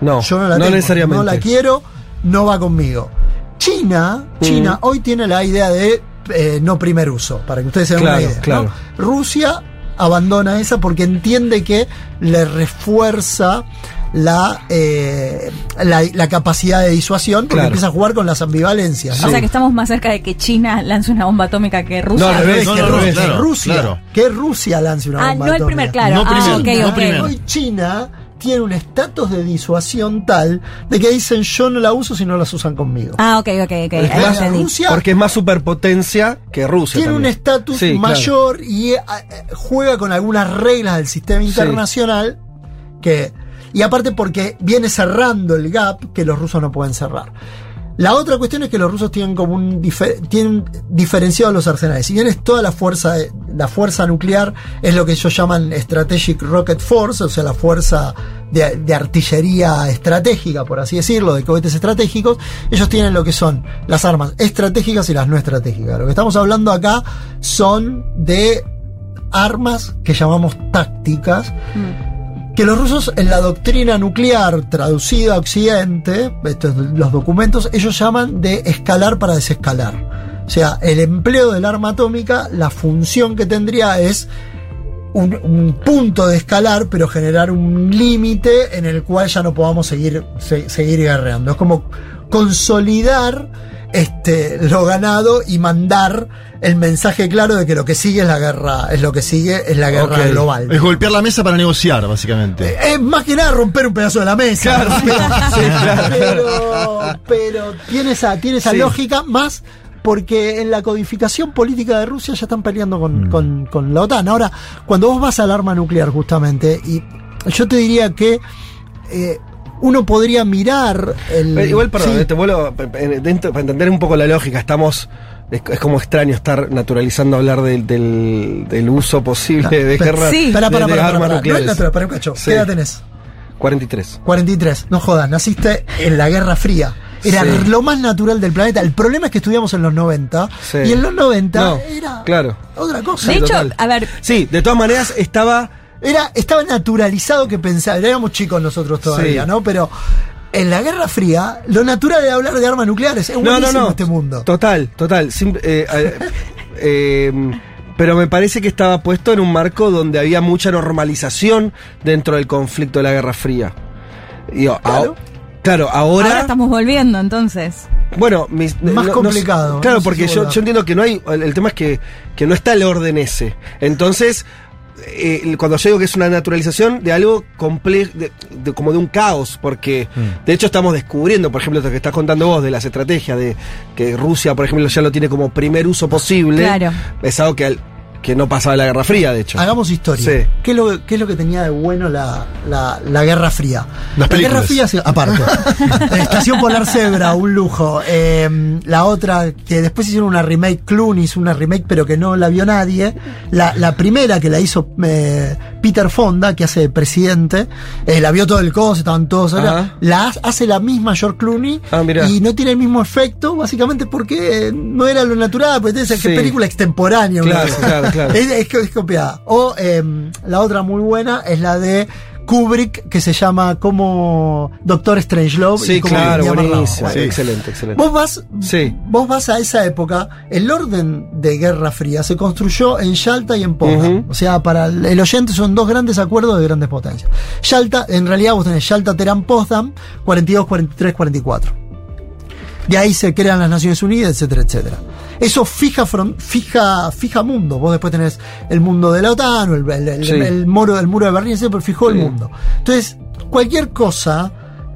No, yo no la no tengo, necesariamente. no la quiero, no va conmigo. China, China hoy tiene la idea de eh, no primer uso, para que ustedes se den Claro, una idea. ¿no? claro. Rusia abandona esa porque entiende que le refuerza la, eh, la, la capacidad de disuasión porque Claro. empieza a jugar con las ambivalencias. ¿no? O sea que estamos más cerca de que China lance una bomba atómica que Rusia. No, al revés, No, que no, no, Rusia, claro, Rusia, claro. que Rusia lance una Ah, bomba no el atómica. primer, claro. No ah, primero, ok, no ok. primero. Hoy China tiene un estatus de disuasión tal de que dicen yo no la uso si no las usan conmigo. Ah, ok, ok, ok. Más. Rusia Porque es más superpotencia que Rusia. tiene un estatus Sí, claro. mayor y eh, eh, juega con algunas reglas del sistema internacional que y aparte porque viene cerrando el gap que los rusos no pueden cerrar. La otra cuestión es que los rusos tienen como un difer- tienen diferenciados los arsenales. Si bien es toda la fuerza la fuerza nuclear es lo que ellos llaman Strategic Rocket Force, o sea, la fuerza de, de artillería estratégica, por así decirlo, de cohetes estratégicos, ellos tienen lo que son las armas estratégicas y las no estratégicas. Lo que estamos hablando acá son de armas que llamamos tácticas, que los rusos en la doctrina nuclear traducida a Occidente, los documentos, ellos llaman de escalar para desescalar. O sea, el empleo del arma atómica, la función que tendría es un, un punto de escalar, pero generar un límite en el cual ya no podamos seguir, se- seguir guerreando. Es como consolidar este, lo ganado y mandar el mensaje claro de que lo que sigue es la guerra, es lo que sigue, es la guerra global. Es golpear la mesa para negociar, básicamente. Es más que nada romper un pedazo de la mesa. Claro, sí, sí, claro. Pero, pero tiene esa, tiene esa Sí. lógica más porque en la codificación política de Rusia ya están peleando con, con- con la OTAN. Ahora, cuando vos vas al arma nuclear justamente, y yo te diría que eh, uno podría mirar el... Eh, Igual, perdón, Sí. eh, te vuelvo, eh, dentro- para entender un poco la lógica, estamos. Es, es como extraño estar naturalizando hablar del, del, del uso posible de guerra Sí. Armas. No es nucleares. natural, pará un cacho. Sí. ¿Qué edad tenés? 43. 43, no jodas, naciste en la Guerra Fría. Era Sí. lo más natural del planeta. El problema es que estudiamos en los 90 Sí. y en los 90 No, era claro. otra cosa. De hecho, total. a ver, Sí, de todas maneras estaba. Era, estaba naturalizado que pensaba, éramos chicos nosotros todavía, Sí. ¿no? Pero en la Guerra Fría, lo natural era hablar de armas nucleares. Es No, no, buenísimo no. este mundo. Total, total. Sim- eh, eh, eh, pero me parece que estaba puesto en un marco donde había mucha normalización dentro del conflicto de la Guerra Fría. Digo, Claro. a- claro, ahora, ahora estamos volviendo entonces. bueno, mis- Más no- no- complicado, claro, no sé porque si yo, volver. yo entiendo que no hay. El, el tema es que, que no está el orden ese. Entonces, eh, cuando yo digo que es una naturalización de algo complejo, de, de- como de un caos, porque Mm. de hecho estamos descubriendo, por ejemplo, lo que estás contando vos de las estrategias de que Rusia, por ejemplo, ya lo tiene como primer uso posible. Claro. Es algo que, al- que no pasaba la Guerra Fría, de hecho. Hagamos historia. Sí. ¿Qué, es lo, qué es lo que tenía de bueno la, la, la Guerra Fría? Las la Guerra. Fría, aparte. Estación Polar Zebra, un lujo. Eh, la otra, que después hicieron una remake, Clooney hizo una remake, pero que no la vio nadie. La, la primera que la hizo eh, Peter Fonda, que hace de presidente, eh, la vio todo el coso, estaban todos. Ajá. La ha- hace la misma George Clooney Ah, y no tiene el mismo efecto, básicamente porque no era lo natural, porque es Sí. película extemporánea. Claro, claro, claro. Es, es, es copiada. O em, la otra muy buena es la de Kubrick, que se llama como Doctor Strangelove. y Sí, claro, buenísimo. Bueno, Excelente, excelente. Vos vas, Sí. vos vas a esa época, el orden de Guerra Fría se construyó en Yalta y en Potsdam. O sea, para el oyente son dos grandes acuerdos de grandes potencias. Yalta, en realidad vos tenés Yalta, Teherán, Potsdam, 42, 43, 44. De ahí se crean las Naciones Unidas, etcétera, etcétera. Eso fija, fija, fija mundo. Vos después tenés el mundo de la OTAN, o el, el- el- Sí. el muro, el muro de Berlín, pero fijó el mundo. Entonces, cualquier cosa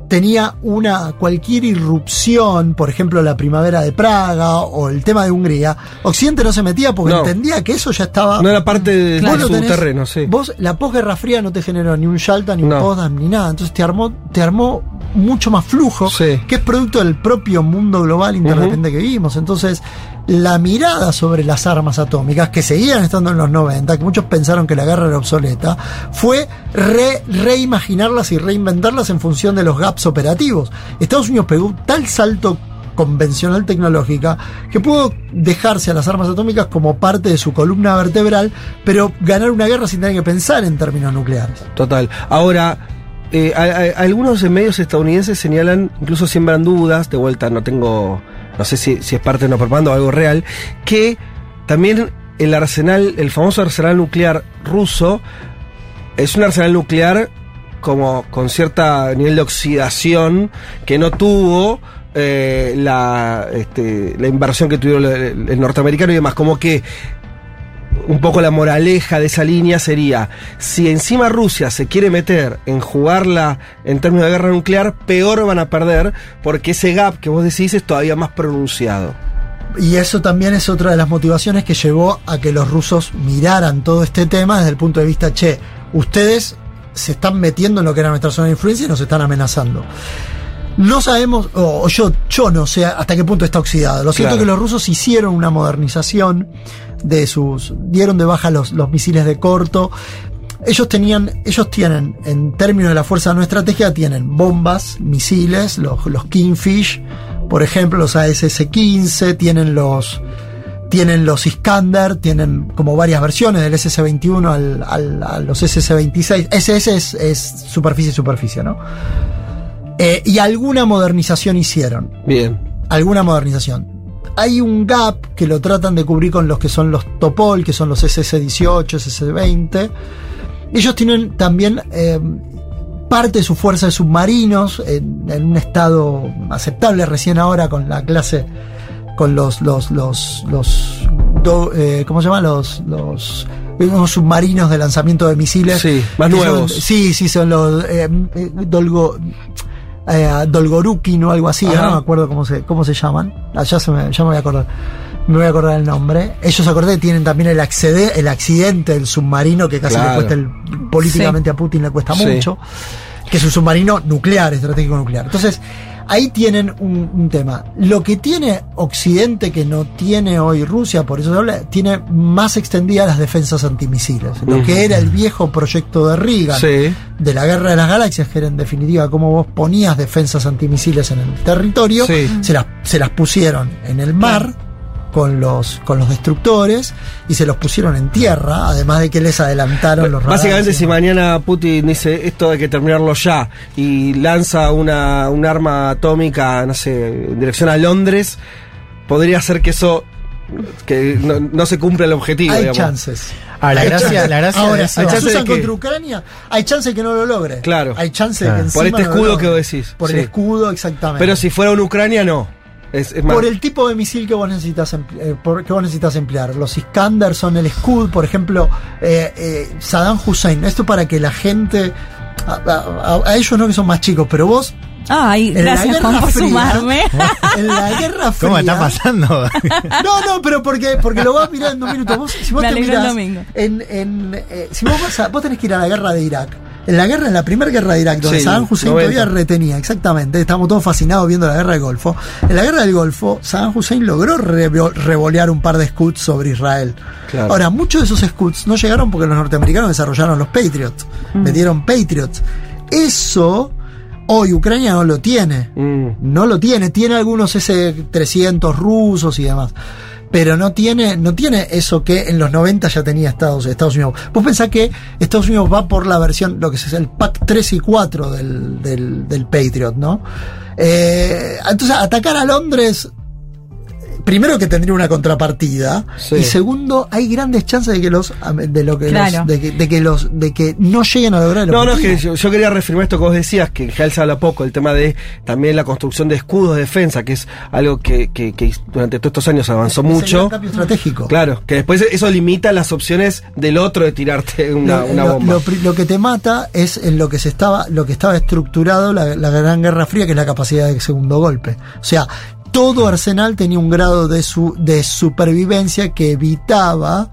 tenía una, cualquier irrupción, por ejemplo, la primavera de Praga o el tema de Hungría, Occidente no se metía porque No. entendía que eso ya estaba. No era parte de, lo su tenés- terreno, sí. Vos, la posguerra fría no te generó ni un Yalta, ni un. Potsdam, ni nada. Entonces te armó, te armó mucho más flujo, Sí. que es producto del propio mundo global interdependiente que vivimos. Entonces, la mirada sobre las armas atómicas, que seguían estando en los 90, que muchos pensaron que la guerra era obsoleta, fue re- reimaginarlas y reinventarlas en función de los gaps operativos. Estados Unidos pegó tal salto convencional tecnológica que pudo dejarse a las armas atómicas como parte de su columna vertebral, pero ganar una guerra sin tener que pensar en términos nucleares. Total. Ahora, eh, a- algunos medios estadounidenses señalan, incluso siembran dudas, de vuelta no tengo, no sé si, si es parte de una propaganda o algo real, que también el arsenal, el famoso arsenal nuclear ruso, es un arsenal nuclear como con cierta nivel de oxidación que no tuvo eh, la, este, la inversión que tuvieron el, el norteamericano y demás, como que un poco la moraleja de esa línea sería, si encima Rusia se quiere meter en jugarla en términos de guerra nuclear, peor van a perder, porque ese gap que vos decís es todavía más pronunciado. Y eso también es otra de las motivaciones que llevó a que los rusos miraran todo este tema desde el punto de vista, che, ustedes se están metiendo en lo que era nuestra zona de influencia y nos están amenazando. No sabemos, o yo, yo no sé hasta qué punto está oxidado. Lo cierto Claro. es que los rusos hicieron una modernización de sus. dieron de baja los, los misiles de corto. Ellos tenían, ellos tienen, en términos de la fuerza no estratégica, tienen bombas, misiles, los, los Kingfish, por ejemplo, los ASS-15, tienen los, tienen los Iskander, tienen como varias versiones del SS-21 al, al- a los SS-26. SS es, es superficie, superficie, ¿no? Eh, y alguna modernización hicieron. Bien. Alguna modernización. Hay un gap que lo tratan de cubrir con los que son los Topol, que son los SS-18, SS-20. Ellos tienen también eh, parte de su fuerza de submarinos en, en un estado aceptable recién ahora con la clase con los, los, los, los, do- eh, ¿cómo se llama? Los, los, unos submarinos de lanzamiento de misiles. Sí, más son- nuevos. sí, sí, son los eh, Dolgo, eh, Dolgorukin o algo así, Ajá. ahora no me acuerdo cómo se, cómo se llaman. Ah, ya, se me, ya me voy a acordar. Me voy a acordar el nombre. Ellos acordé tienen también el, accede, el accidente del submarino que casi Claro. le cuesta el, políticamente a Putin le cuesta Sí. mucho. Que es un submarino nuclear, estratégico nuclear. Entonces, ahí tienen un, un tema. Lo que tiene Occidente que no tiene hoy Rusia, por eso se habla, tiene más extendidas las defensas antimisiles. Lo que era el viejo proyecto de Reagan Sí. de la guerra de las galaxias, que era en definitiva cómo vos ponías defensas antimisiles en el territorio, Sí. se, las, se las pusieron en el mar con los, con los destructores y se los pusieron en tierra, además de que les adelantaron los radares. Básicamente, si mañana Putin dice esto hay que terminarlo ya y lanza una, un arma atómica, no sé, en dirección a Londres, podría ser que eso que no, no se cumpla el objetivo. Hay digamos. chances. Ah, la Hay gracia- chances. la gracia Ahora, si usan que- contra Ucrania, hay chance de que no lo logre. Claro. Hay chance de Claro. que Por este no lo escudo que vos decís, Por sí. el escudo, exactamente. Pero si fuera una Ucrania, no. Es, es más. Por el tipo de misil que vos necesitas, eh, que vos necesitas emplear. Los Iskander son el Scud, por ejemplo, eh, eh, Saddam Hussein. Esto para que la gente. A, a- a ellos no que son más chicos, pero vos. Ay, En la gracias Guerra por Fría. sumarme. En la Guerra Fría. ¿Cómo está pasando? No, no, pero porque, porque lo vas a mirar en dos minutos. Vos, si vos Me te alegró el domingo. en, en, eh, si vos vas a, vos tenés que ir a la guerra de Irak. En la guerra, en la primera guerra de Irak, donde Sí, Saddam Hussein 90. todavía retenía, exactamente, estamos todos fascinados viendo la guerra del Golfo. En la guerra del Golfo, Saddam Hussein logró revo- revolear un par de scouts sobre Israel. Claro. Ahora, muchos de esos scouts no llegaron porque los norteamericanos desarrollaron los Patriots, metieron Patriots. Eso hoy Ucrania no lo tiene. Mm. No lo tiene, tiene algunos S-300 rusos y demás. Pero no tiene, no tiene eso que en los 90 ya tenía Estados, Estados Unidos. Vos pensás que Estados Unidos va por la versión, lo que es el pack 3 y 4 del, del, del Patriot, ¿no? Eh, entonces, atacar a Londres, primero que tendría una contrapartida, Sí. y segundo, hay grandes chances de que los, de lo que Claro. los, de que, de que los, de que no lleguen a lograr el No, no, es que yo, yo quería reafirmar esto que vos decías, que en general se habla poco, el tema de también la construcción de escudos de defensa, que es algo que, que- que durante todos estos años avanzó Ese mucho. gran cambio estratégico. Claro, que después eso limita las opciones del otro de tirarte una, lo, una bomba. lo lo que te mata es en lo que se estaba, lo que estaba estructurado la, la Gran Guerra Fría, que es la capacidad de segundo golpe. O sea, todo arsenal tenía un grado de su, de supervivencia que evitaba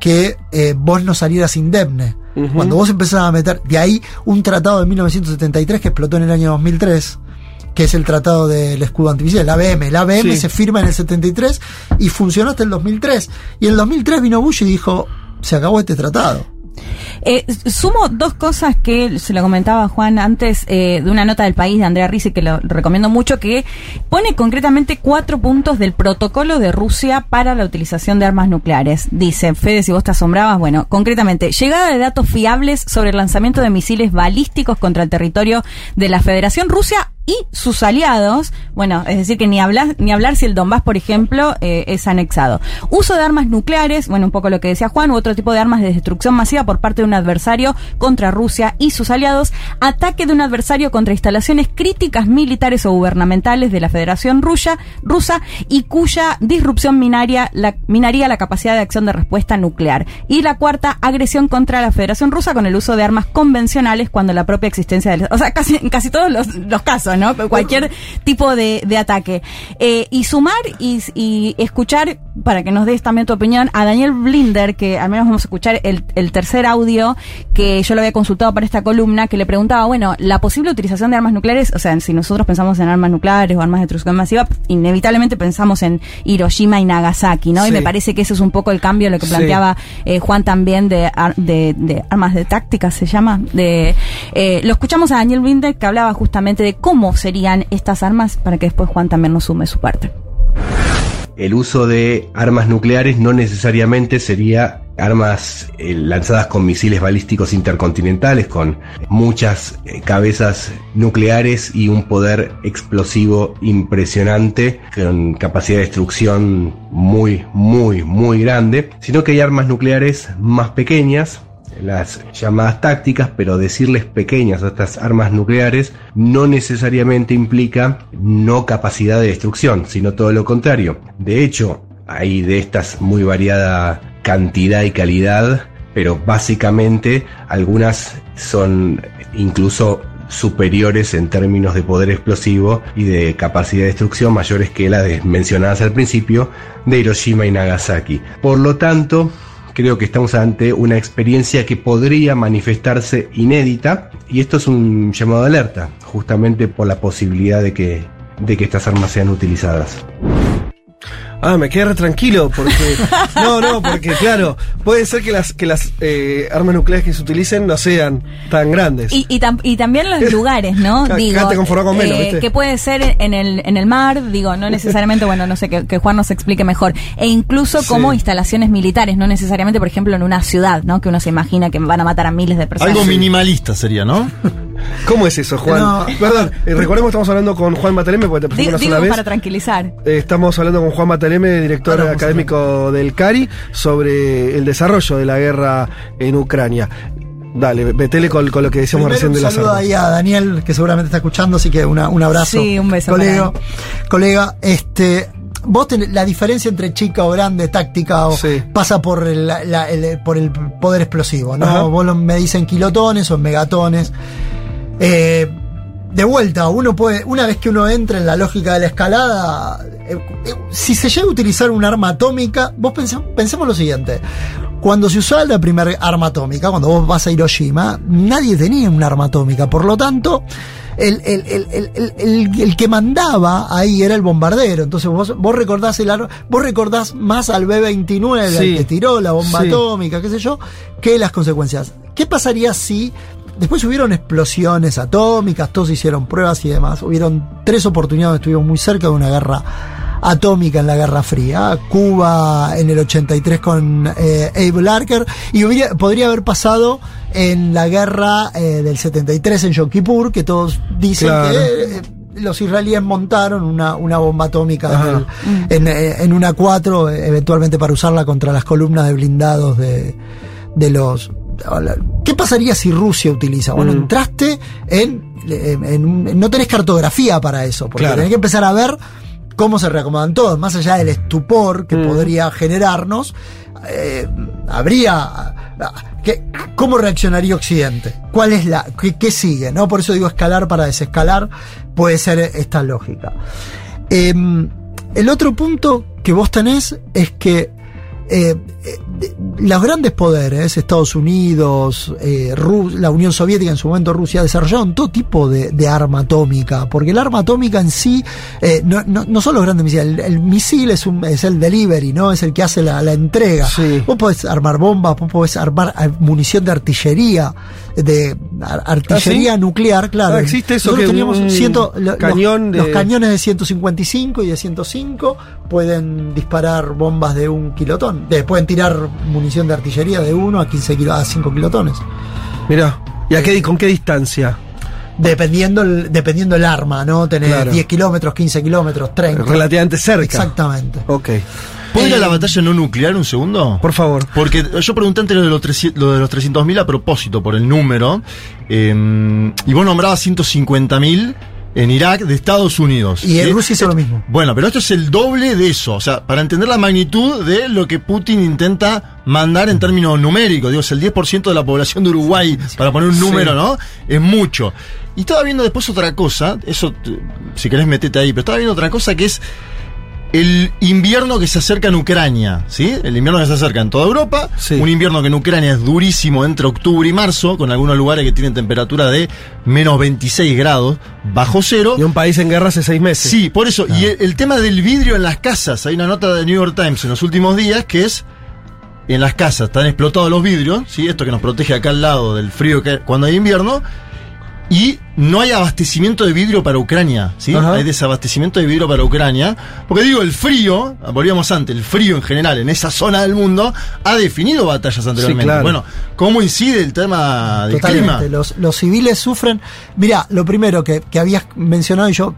que eh, vos no salieras indemne. Cuando vos empezabas a meter, de ahí un tratado de 1973 que explotó en el año 2003, que es el tratado del escudo antimisiles, el ABM. El ABM Sí. se firma en el 73 y funcionó hasta el 2003. Y en el 2003 vino Bush y dijo, se acabó este tratado. Eh, sumo dos cosas que se lo comentaba Juan antes eh, de una nota del país de Andrea Risi que lo recomiendo mucho que pone concretamente cuatro puntos del protocolo de Rusia para la utilización de armas nucleares. Dice, Fede, si vos te asombrabas, bueno, concretamente, llegada de datos fiables sobre el lanzamiento de misiles balísticos contra el territorio de la Federación Rusia y sus aliados, bueno, es decir, que ni hablar, ni hablar si el Donbass, por ejemplo, eh, es anexado. Uso de armas nucleares, bueno, un poco lo que decía Juan, u otro tipo de armas de destrucción masiva por parte de un adversario contra Rusia y sus aliados, ataque de un adversario contra instalaciones críticas militares o gubernamentales de la Federación Rusa, rusa y cuya disrupción minaria, minaría la capacidad de acción de respuesta nuclear. Y la cuarta, agresión contra la Federación Rusa con el uso de armas convencionales cuando la propia existencia del... O sea, casi, en casi todos los, los casos, ¿no? Cualquier tipo de, de ataque. Eh, y sumar y, y escuchar, para que nos des también tu opinión, a Daniel Blinder, que al menos vamos a escuchar el, el tercer audio que yo lo había consultado para esta columna, que le preguntaba, bueno, la posible utilización de armas nucleares, o sea, si nosotros pensamos en armas nucleares o armas de destrucción masiva, inevitablemente pensamos en Hiroshima y Nagasaki, ¿no? Y me parece que ese es un poco el cambio, lo que Sí. planteaba eh, Juan también de, ar- de, de armas de táctica, se llama. De, eh, lo escuchamos a Daniel Blinder que hablaba justamente de cómo serían estas armas para que después Juan también nos sume su parte. El uso de armas nucleares no necesariamente sería armas eh, lanzadas con misiles balísticos intercontinentales, con muchas eh, cabezas nucleares y un poder explosivo impresionante, con capacidad de destrucción muy, muy, muy grande, sino que hay armas nucleares más pequeñas, las llamadas tácticas, pero decirles pequeñas a estas armas nucleares no necesariamente implica no capacidad de destrucción, sino todo lo contrario. De hecho, hay de estas muy variada cantidad y calidad, pero básicamente algunas son incluso superiores en términos de poder explosivo y de capacidad de destrucción mayores que las mencionadas al principio de Hiroshima y Nagasaki. Por lo tanto, creo que estamos ante una experiencia que podría manifestarse inédita y esto es un llamado de alerta, justamente por la posibilidad de que, de que estas armas sean utilizadas. Ah, me quedé re tranquilo porque. No, no, porque claro, puede ser que las, que las eh, armas nucleares que se utilicen no sean tan grandes. Y, y, tam- y también los lugares, ¿no? Digo, con menos, ¿viste? que puede ser en el, en el mar, digo, no necesariamente, bueno, no sé, que, que Juan nos explique mejor. E incluso Sí. como instalaciones militares, no necesariamente, por ejemplo, en una ciudad, ¿no? Que uno se imagina que van a matar a miles de personas. Algo minimalista sería, ¿no? ¿Cómo es eso, Juan? No. Perdón, eh, recordemos que estamos hablando con Juan Mataleme, porque te Digo, presentó una sola vez. para tranquilizar. Eh, Estamos hablando con Juan Mataleme, director académico del CARI, sobre el desarrollo de la guerra en Ucrania. Dale, metele con, con lo que decíamos Primero, recién de un las saludo ahí a Daniel, que seguramente está escuchando, así que una- un abrazo. Sí, un beso Colega, colega este, vos tenés la diferencia entre chica o grande, táctica, o pasa por el, la- el- por el poder explosivo, ¿no? Ajá. Vos lo- me dicen kilotones o en megatones. Eh, de vuelta, uno puede, una vez que uno entra en la lógica de la escalada, eh, eh, si se llega a utilizar un arma atómica, vos pensemos, pensemos lo siguiente. Cuando se usaba la primera arma atómica, cuando vos vas a Hiroshima, nadie tenía un arma atómica. Por lo tanto, el, el- el- el- el- el- el que mandaba ahí era el bombardero. Entonces vos, vos recordás el arma, vos recordás más al B-29, al que tiró la bomba Sí. atómica, qué sé yo, que las consecuencias. ¿Qué pasaría si Después hubieron explosiones atómicas, todos hicieron pruebas y demás. Hubieron tres oportunidades, estuvimos muy cerca de una guerra atómica en la Guerra Fría. Cuba en el 83 con eh, Abe Larker. Y hubiera- podría haber pasado en la guerra eh, del 73 en Yom Kippur, que todos dicen Claro. que eh, los israelíes montaron una, una bomba atómica en, Ajá. el- en, eh, en una 4, eh, eventualmente para usarla contra las columnas de blindados de, de los... ¿Qué pasaría si Rusia utiliza? Bueno, Mm. entraste en, en- en un- No tenés cartografía para eso, porque Claro. tenés que empezar a ver cómo se reacomodan todos, más allá del estupor que Mm. podría generarnos, eh, habría... ¿qué- ¿Cómo reaccionaría Occidente? ¿Cuál es la... Qué, qué sigue? ¿no? Por eso digo escalar para desescalar, puede ser esta lógica. Em, el otro punto que vos tenés es que eh, eh, los grandes poderes, Estados Unidos, eh, la Unión Soviética, en su momento Rusia, desarrollaron todo tipo de, de arma atómica, porque el arma atómica en sí eh, no, no, no son los grandes misiles, el, el misil es, un, es el delivery, ¿no? Es el que hace la, la entrega. Vos podés armar bombas, vos podés armar eh, munición de artillería, de ar- artillería ¿Ah, sí? nuclear, claro. Ah, existe eso Nosotros que teníamos un ciento- lo- los- cañón de- los cañones de 155 y de 105 pueden disparar bombas de un kilotón. De- pueden tirar munición de artillería de 1 a 15 kilo, a 5 kilotones. Mirá, ¿y a qué, con qué distancia? Dependiendo el, dependiendo el arma, ¿no? Tener Claro. 10 kilómetros, 15 kilómetros, 30. Relativamente cerca. Exactamente. Ok. ¿Puedo ir a la batalla no nuclear un segundo? Por favor. Porque yo pregunté antes lo de los, 300 lo de los 300.000 a propósito, por el número. eh, y vos nombrabas 150.000 en Irak de Estados Unidos. Y en ¿sí? Rusia hizo lo mismo. Bueno, pero esto es el doble de eso. O sea, para entender la magnitud de lo que Putin intenta mandar en términos numéricos. Digo, es el 10% de la población de Uruguay, para poner un número, Sí. ¿no? Es mucho. Y estaba viendo después otra cosa, eso, si querés metete ahí, pero estaba viendo otra cosa que es el invierno que se acerca en Ucrania, ¿sí? El invierno que se acerca en toda Europa, un invierno que en Ucrania es durísimo entre octubre y marzo, con algunos lugares que tienen temperatura de menos 26 grados, bajo cero. Y un país en guerra hace seis meses. Sí, por eso. Y el, el tema del vidrio en las casas, hay una nota de New York Times en los últimos días que es en las casas están explotados los vidrios, ¿sí? Esto que nos protege acá al lado del frío que cuando hay invierno. Y no hay abastecimiento de vidrio para Ucrania, ¿sí? Ajá. Hay desabastecimiento de vidrio para Ucrania. Porque digo, el frío, volvíamos antes, el frío en general en esa zona del mundo ha definido batallas anteriormente. claro. Bueno, ¿cómo incide el tema del clima? Totalmente. Los, los civiles sufren. Mira, lo primero que, que habías mencionado y yo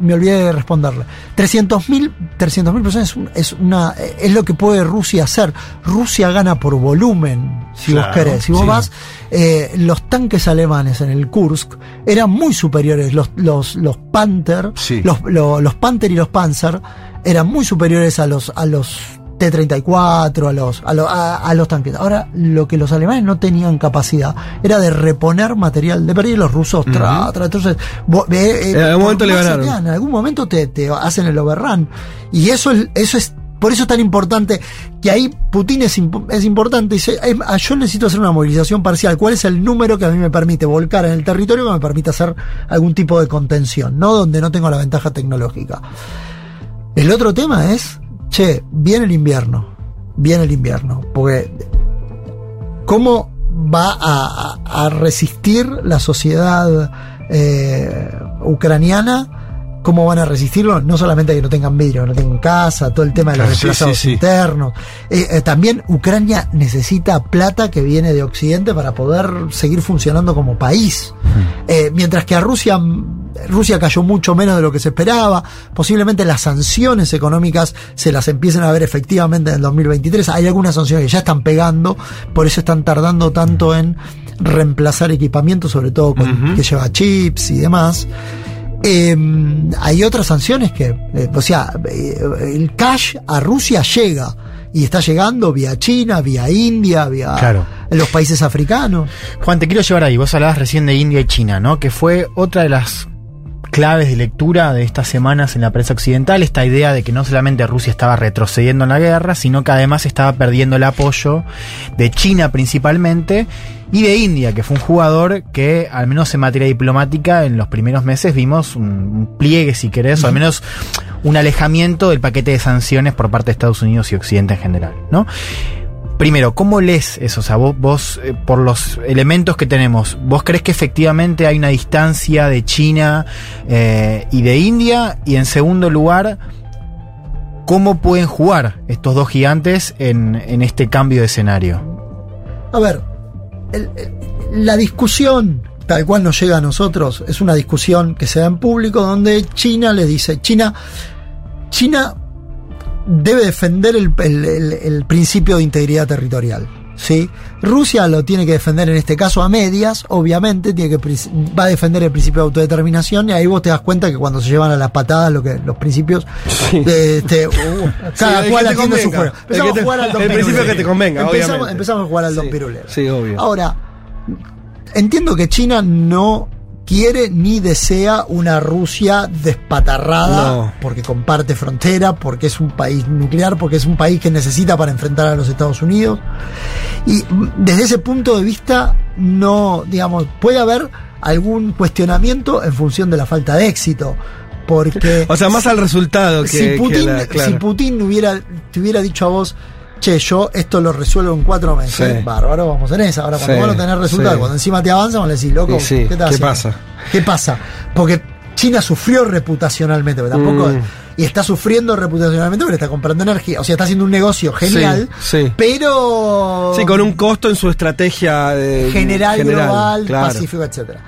me olvidé de responderle. 300.000 300.000 personas es, un- es una es lo que puede Rusia hacer. Rusia gana por volumen, si vos Claro, querés. Si vos sí. vas, eh, los tanques alemanes en el Kursk eran muy superiores. Los, los, los Panther, los, lo- los Panther y los Panzer eran muy superiores a los, a los T-34, a los, a, lo- a- a los tanques. Ahora, lo que los alemanes no tenían capacidad era de reponer material de y los rusos tra. Entonces, vos- eh, eh, En algún momento le ganaron. En algún momento te, te hacen el overrun. Y eso es, eso es, por eso es tan importante que ahí Putin es, es importante. Dice, "Em, ah, yo necesito hacer una movilización parcial. ¿Cuál es el número que a mí me permite volcar en el territorio que me permite hacer algún tipo de contención? No donde no tengo la ventaja tecnológica. El otro tema es, che, viene el invierno. Viene el invierno. Porque, ¿cómo va a, resistir la sociedad eh, ucraniana? ¿Cómo van a resistirlo? No solamente que no tengan vidrio, que no tengan casa, todo el tema de los sí, desplazados sí, sí. internos. Eh, eh, también Ucrania necesita plata que viene de Occidente para poder seguir funcionando como país. Eh, mientras que a Rusia, Rusia cayó mucho menos de lo que se esperaba. Posiblemente las sanciones económicas se las empiecen a ver efectivamente en el 2023. Hay algunas sanciones que ya están pegando, por eso están tardando tanto en reemplazar equipamiento, sobre todo con- que lleva chips y demás. Eh, hay otras sanciones que, eh, o sea, eh, el cash a Rusia llega y está llegando vía China, vía India, vía Claro. los países africanos. Juan, te quiero llevar ahí. Vos hablabas recién de India y China, ¿no? Que fue otra de las claves de lectura de estas semanas en la prensa occidental, esta idea de que no solamente Rusia estaba retrocediendo en la guerra, sino que además estaba perdiendo el apoyo de China principalmente y de India, que fue un jugador que, al menos en materia diplomática, en los primeros meses vimos un, pliegue, si querés, o al menos un alejamiento del paquete de sanciones por parte de Estados Unidos y Occidente en general, ¿no? Primero, ¿cómo lees eso? O sea, vos, vos, eh, por los elementos que tenemos, ¿vos crees que efectivamente hay una distancia de China eh, y de India? Y en segundo lugar, ¿cómo pueden jugar estos dos gigantes en, en este cambio de escenario? A ver, la discusión tal cual nos llega a nosotros es una discusión que se da en público donde China le dice, China, China debe defender el, el- el- el principio de integridad territorial. ¿sí? Rusia lo tiene que defender en este caso a medias, obviamente, tiene que, va a defender el principio de autodeterminación y ahí vos te das cuenta que cuando se llevan a las patadas lo que, los principios, eh, este, uh, cada cual atiende su juego. Empezamos a jugar al Don el principio Pirulero. que te convenga, empezamos, empezamos a jugar al Don Pirulero. Sí, obvio. Ahora, entiendo que China no quiere ni desea una Rusia despatarrada No. porque comparte frontera, porque es un país nuclear, porque es un país que necesita para enfrentar a los Estados Unidos. Y desde ese punto de vista, no, digamos, puede haber algún cuestionamiento en función de la falta de éxito. Porque. O sea, más al resultado que. si que Putin, la- claro. si Putin hubiera, te hubiera dicho a vos, che, yo esto lo resuelvo en cuatro meses, Sí. bárbaro, vamos en esa. Ahora, cuando Sí, vos no tenés resultados, sí. cuando encima te avanzan, vos le decís, loco, ¿qué, ¿qué pasa? ¿Qué pasa? Porque China sufrió reputacionalmente, pero tampoco. Mm. Y está sufriendo reputacionalmente porque está comprando energía. O sea, está haciendo un negocio genial, pero. Sí, con un costo en su estrategia eh, general, global, claro. pacífico, etcétera.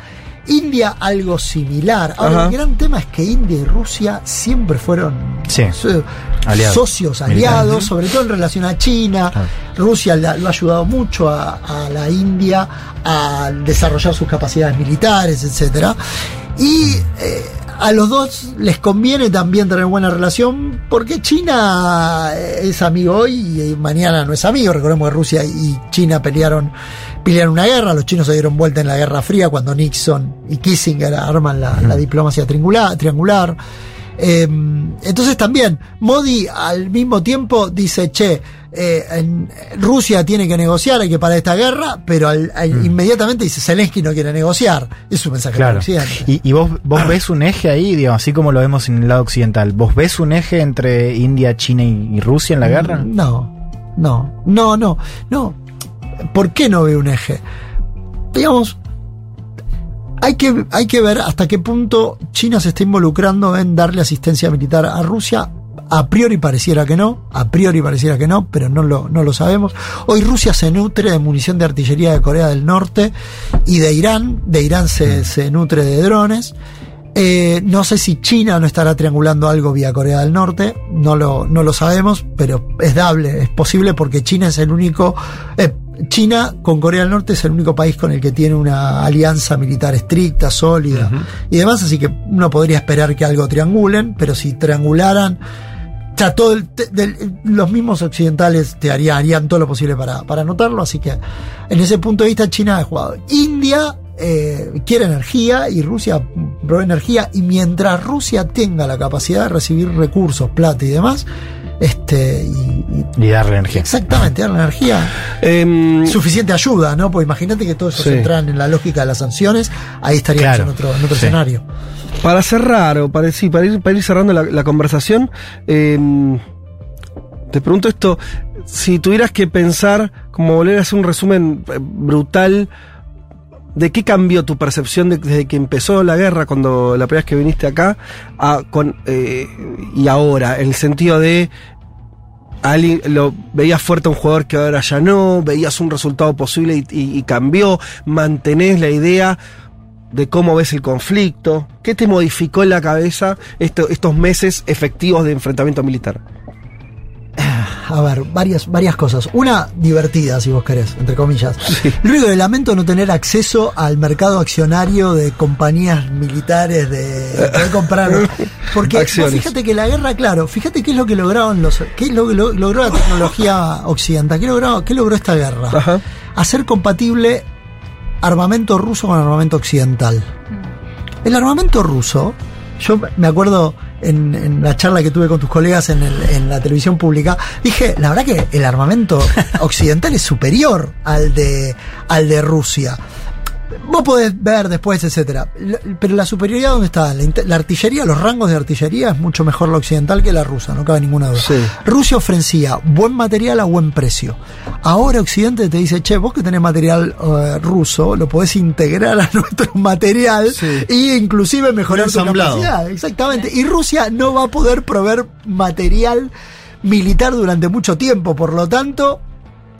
India algo similar. Ahora, Ajá. el gran tema es que India y Rusia siempre fueron Sí. so- Aliados. socios, aliados, sobre todo en relación a China. Rusia la- lo ha ayudado mucho a, a la India a desarrollar sus capacidades militares, etcétera. Y eh, a los dos les conviene también tener buena relación porque China es amigo hoy y mañana no es amigo. Recordemos que Rusia y China pelearon, pelearon una guerra, los chinos se dieron vuelta en la Guerra Fría cuando Nixon y Kissinger arman la, la diplomacia triangular. triangular. Eh, entonces también Modi al mismo tiempo dice, che, eh, en- Rusia tiene que negociar, hay que parar esta guerra, pero al- al- inmediatamente dice, Zelensky no quiere negociar. Es un mensaje Claro. Y, y vos, vos ves un eje ahí, digamos, así como lo vemos en el lado occidental. ¿Vos ves un eje entre India, China y, y Rusia en la guerra? No, no, no, no, no. ¿Por qué no veo un eje? Digamos, hay que, hay que ver hasta qué punto China se está involucrando en darle asistencia militar a Rusia. A priori pareciera que no, a priori pareciera que no, pero no lo, no lo sabemos. Hoy Rusia se nutre de munición de artillería de Corea del Norte y de Irán. De Irán se, se nutre de drones. Eh, no sé si China no estará triangulando algo vía Corea del Norte, no lo, no lo sabemos, pero es dable, es posible porque China es el único, eh, China con Corea del Norte es el único país con el que tiene una alianza militar estricta, sólida y demás, así que uno podría esperar que algo triangulen, pero si triangularan, sea, todo el- del- los mismos occidentales te harían, harían todo lo posible para, para anotarlo, así que en ese punto de vista China ha jugado. India eh, quiere energía y Rusia provee energía y mientras Rusia tenga la capacidad de recibir recursos, plata y demás, este y, Y darle energía. exactamente dar la energía suficiente ayuda, ¿no? Pues imagínate que todo eso Sí. se entra en la lógica de las sanciones, ahí estaríamos Claro. en otro, en otro Sí. escenario. Para cerrar, o para, sí, para, ir, para ir cerrando la, la conversación, eh, te pregunto esto, si tuvieras que pensar, como volver a hacer un resumen eh, brutal, ¿de qué cambió tu percepción de- desde que empezó la guerra, cuando la primera vez que viniste acá, eh, y ahora? En el sentido de, alguien, lo veías fuerte a un jugador que ahora ya no, veías un resultado posible y, cambió, mantenés la idea de cómo ves el conflicto, qué te modificó en la cabeza esto- estos meses efectivos de enfrentamiento militar. A ver, varias, varias cosas. Una divertida, si vos querés, entre comillas. Lo único que lamento no tener acceso al mercado accionario de compañías militares de poder comprar. Porque vos fíjate que la guerra, claro, fíjate qué es lo que lograron los. qué es lo que lo- logró la tecnología occidental, qué logró, qué logró esta guerra. Hacer compatible armamento ruso con armamento occidental. El armamento ruso, yo me acuerdo en, en la charla que tuve con tus colegas en, el- en la televisión pública, dije, la verdad que el armamento occidental es superior al de, al de Rusia. Vos podés ver después, etcétera. Pero la superioridad, ¿dónde está? La, la artillería, los rangos de artillería es mucho mejor la occidental que la rusa, no cabe ninguna duda. Rusia ofrecía buen material a buen precio. Ahora Occidente te dice, che, vos que tenés material eh, ruso, lo podés integrar a nuestro material e inclusive mejorar tu capacidad. Exactamente. Y Rusia no va a poder proveer material militar durante mucho tiempo, por lo tanto,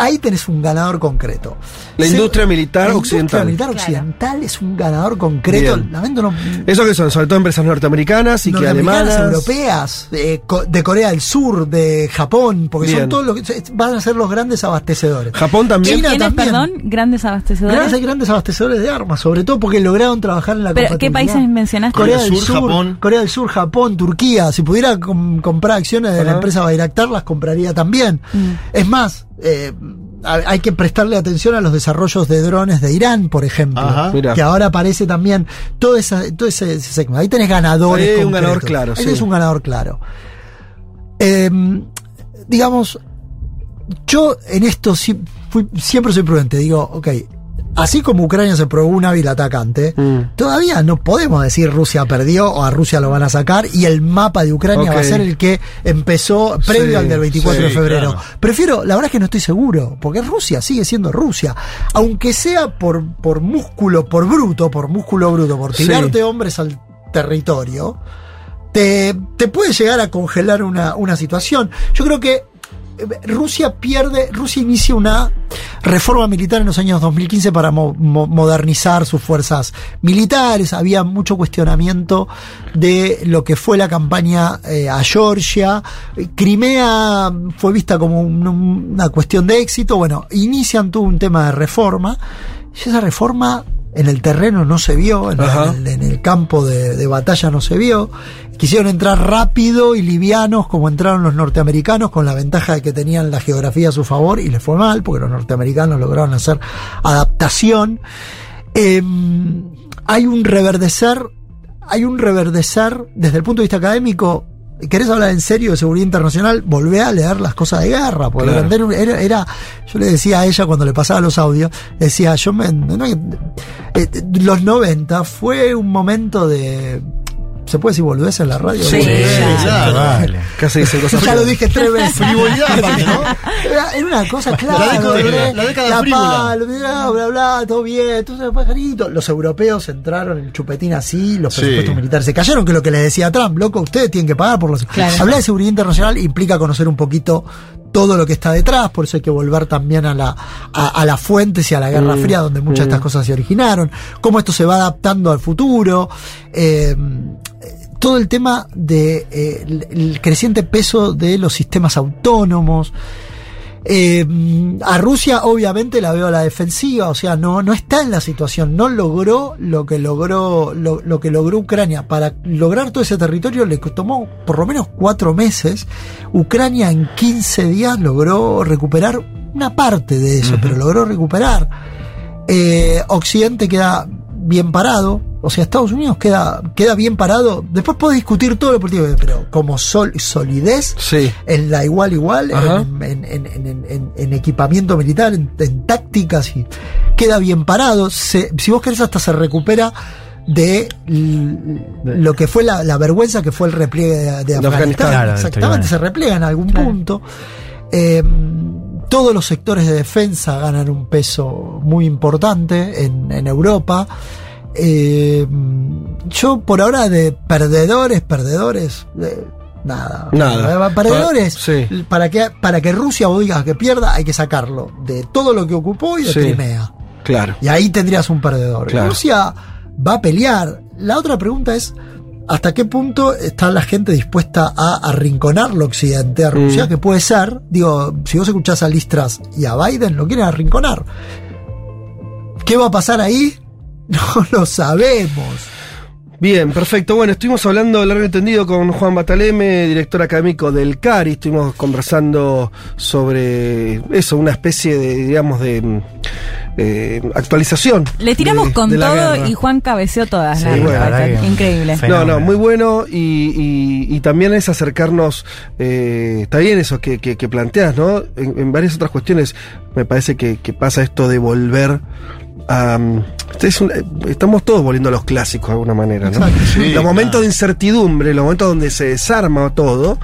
ahí tenés un ganador concreto. La Se- industria militar la occidental. industria militar occidental es un ganador concreto. Bien. Lamento no. Eso que son, sobre todo empresas norteamericanas y que alemanas. europeas, eh, co- de Corea del Sur, de Japón, porque Bien. son todos los que van a ser los grandes abastecedores. Japón también. China ¿Quiénes, también. perdón? Grandes abastecedores. Grandes, hay grandes abastecedores de armas, sobre todo porque lograron trabajar en la ¿Pero qué países mencionaste? Corea del Sur, Corea del Sur, Japón, Turquía. Si pudiera com- comprar acciones de la Ajá. empresa Bayraktar, las compraría también. Mm. Es más, eh, ha- hay que prestarle atención a los desarrollos de drones de Irán, por ejemplo, Ajá. Que ahora aparece también todo, esa, todo ese, ese segmento. Ahí tenés ganadores. Ahí hay un ganador claro, Ahí sí. es un ganador claro. Eh, digamos, yo en esto fui- siempre soy prudente. Digo, ok, así como Ucrania se probó un hábil atacante, Mm. todavía no podemos decir Rusia perdió o a Rusia lo van a sacar y el mapa de Ucrania va a ser el que empezó previo Sí, al del 24 de febrero. claro. Prefiero, la verdad es que no estoy seguro, porque Rusia sigue siendo Rusia. Aunque sea por, por músculo, por bruto, por músculo bruto, por Sí. tirarte hombres al territorio, te, te puede llegar a congelar una, una situación. Yo creo que Rusia pierde, Rusia inicia una reforma militar en los años 2015 para mo- mo- modernizar sus fuerzas militares. Había mucho cuestionamiento de lo que fue la campaña eh, a Georgia. Crimea fue vista como un- una cuestión de éxito. Bueno, inician todo un tema de reforma. Y esa reforma en el terreno no se vio, en, el, en el campo de, de batalla no se vio. Quisieron entrar rápido y livianos como entraron los norteamericanos con la ventaja de que tenían la geografía a su favor y les fue mal porque los norteamericanos lograron hacer adaptación. Eh, hay un reverdecer, hay un reverdecer desde el punto de vista académico. ¿Querés hablar en serio de seguridad internacional? Volvé a leer las cosas de guerra. Porque Claro. era, era- yo le decía a ella cuando le pasaba los audios, decía, yo me, no, eh, los 90 fue un momento de, ¿se puede decir boludez en la radio? Sí, claro. Vale. Casi dicen cosas Ya lo dije tres veces. Frivolidad, ¿no? Era, era una cosa clara. La década- la década La frívola. palo, bla, bla, bla, todo bien, entonces pajarito. Los europeos entraron en el chupetín así, los Sí. presupuestos militares se cayeron, que es lo que les decía Trump, loco, ustedes tienen que pagar por los. Claro. Hablar de seguridad internacional implica conocer un poquito todo lo que está detrás, por eso hay que volver también a, la, a, a las fuentes y a la Guerra Mm, Fría, donde muchas de estas cosas se originaron, cómo esto se va adaptando al futuro, eh, todo el tema de eh, el, el creciente peso de los sistemas autónomos. Eh, a Rusia obviamente la veo a la defensiva, o sea, no, no está en la situación, no logró lo que logró, lo, lo que logró Ucrania. Para lograr todo ese territorio le tomó por lo menos cuatro meses. Ucrania en 15 días logró recuperar una parte de eso, pero logró recuperar. Eh, Occidente queda bien parado, o sea, Estados Unidos queda, queda bien parado. Después puede discutir todo lo político, pero como sol, solidez Sí. en la igual igual, en, en- en- en- en- en equipamiento militar, en, en tácticas, y queda bien parado. Se- si vos querés, hasta se recupera de lo que fue la, la vergüenza que fue el repliegue de, de Afganistán. Afganistán. Claro, de Exactamente, se repliega en algún punto. Eh, todos los sectores de defensa ganan un peso muy importante en, en Europa. Eh, yo por ahora de perdedores, perdedores, eh, nada. Nada. Eh, Perdedores, Sí. para, que, para que Rusia vos digas que pierda, hay que sacarlo de todo lo que ocupó y de Sí. Crimea. Claro. Y ahí tendrías un perdedor. Claro. Rusia va a pelear. La otra pregunta es, ¿hasta qué punto está la gente dispuesta a arrinconarlo occidente a Rusia? Mm. Que puede ser, digo, si vos escuchás a Listras y a Biden, lo quieren arrinconar. ¿Qué va a pasar ahí? No lo sabemos. Bien, perfecto. Bueno, estuvimos hablando largo y entendido con Juan Bataleme, director académico del CARI. Estuvimos conversando sobre eso, una especie de, digamos, de mm, eh, actualización. Le tiramos de- con de todo y Juan cabeció todas. Sí, bueno, que- Increíble. No, Fenómeno. no, muy bueno y, y- y también es acercarnos, eh, está bien eso que, que, que planteas, ¿no? En, en varias otras cuestiones me parece que, que pasa esto de volver. Um, este es un- eh, estamos todos volviendo a los clásicos de alguna manera, ¿no? Exacto. Sí, los momentos claro. de incertidumbre, los momentos donde se desarma todo,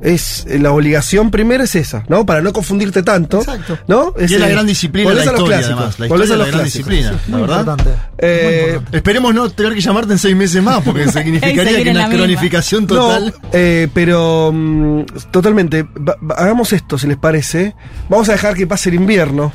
es eh, la obligación primera es esa, ¿no? Para no confundirte tanto, Exacto. ¿no? Y es la gran disciplina de volvés la a los historia, clásicos, además. La volvés historia a es la los gran clásicos. disciplina, la verdad. importante. Eh, Esperemos no tener que llamarte en seis meses más, porque significaría que una misma. cronificación total. No, eh, pero mm, totalmente. Va- va- hagamos esto, si les parece. Vamos a dejar que pase el invierno.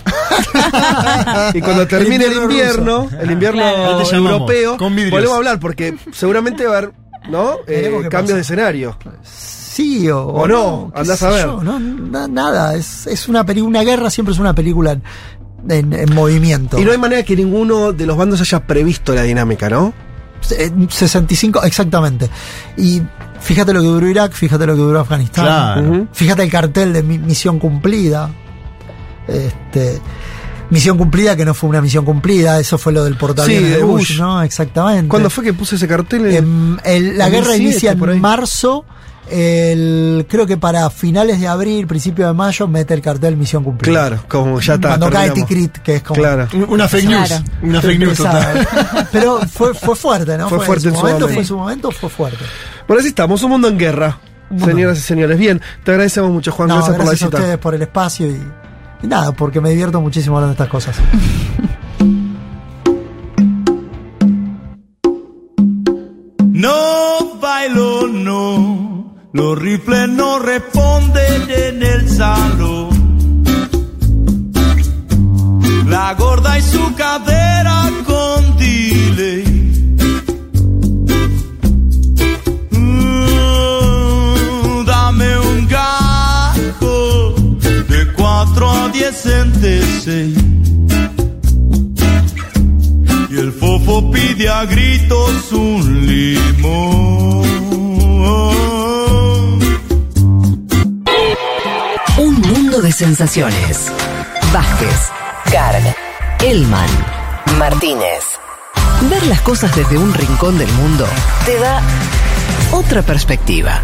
Y cuando termine el invierno, invierno el invierno, Claro. Europeo, volvemos a hablar, porque seguramente va a haber ¿no? Eh, cambios pasa. de escenario. Sí o, O no, qué andás a ver. yo, no, na- nada, es, es una película, una guerra siempre es una película en, en- en movimiento. Y no hay manera que ninguno de los bandos haya previsto la dinámica, ¿no? Eh, 65, exactamente. Y fíjate lo que duró Irak, fíjate lo que duró Afganistán. Claro. Fíjate el cartel de mi- misión cumplida. Este, misión cumplida que no fue una misión cumplida, eso fue lo del portaaviones Sí, de Bush, Bush. ¿no? Exactamente. ¿Cuándo fue que puse ese cartel? En- el- la guerra 2007, inicia en marzo. El, creo que para finales de abril, principio de mayo, mete el cartel misión cumplida. Claro, como ya está. Cuando cae. Tikrit, que es como. Claro. Una fake news. Claro. Una fake news total. Pero fue, fue fuerte, ¿no? Fue fuerte en en su momento. Fue en su momento, fue fuerte. Bueno, así estamos, un mundo en guerra. Señoras y señores, bien, te agradecemos mucho, Juan. No, gracias, por la gracias a visita. ustedes por el espacio y nada, porque me divierto muchísimo hablando de estas cosas. No bailo, no. Los rifles no responden en el salón. La gorda y su cadera Y el fofo pide a gritos un limón. Un mundo de sensaciones. Vázquez, Carg, Elman, Martínez. Ver las cosas desde un rincón del mundo te da otra perspectiva.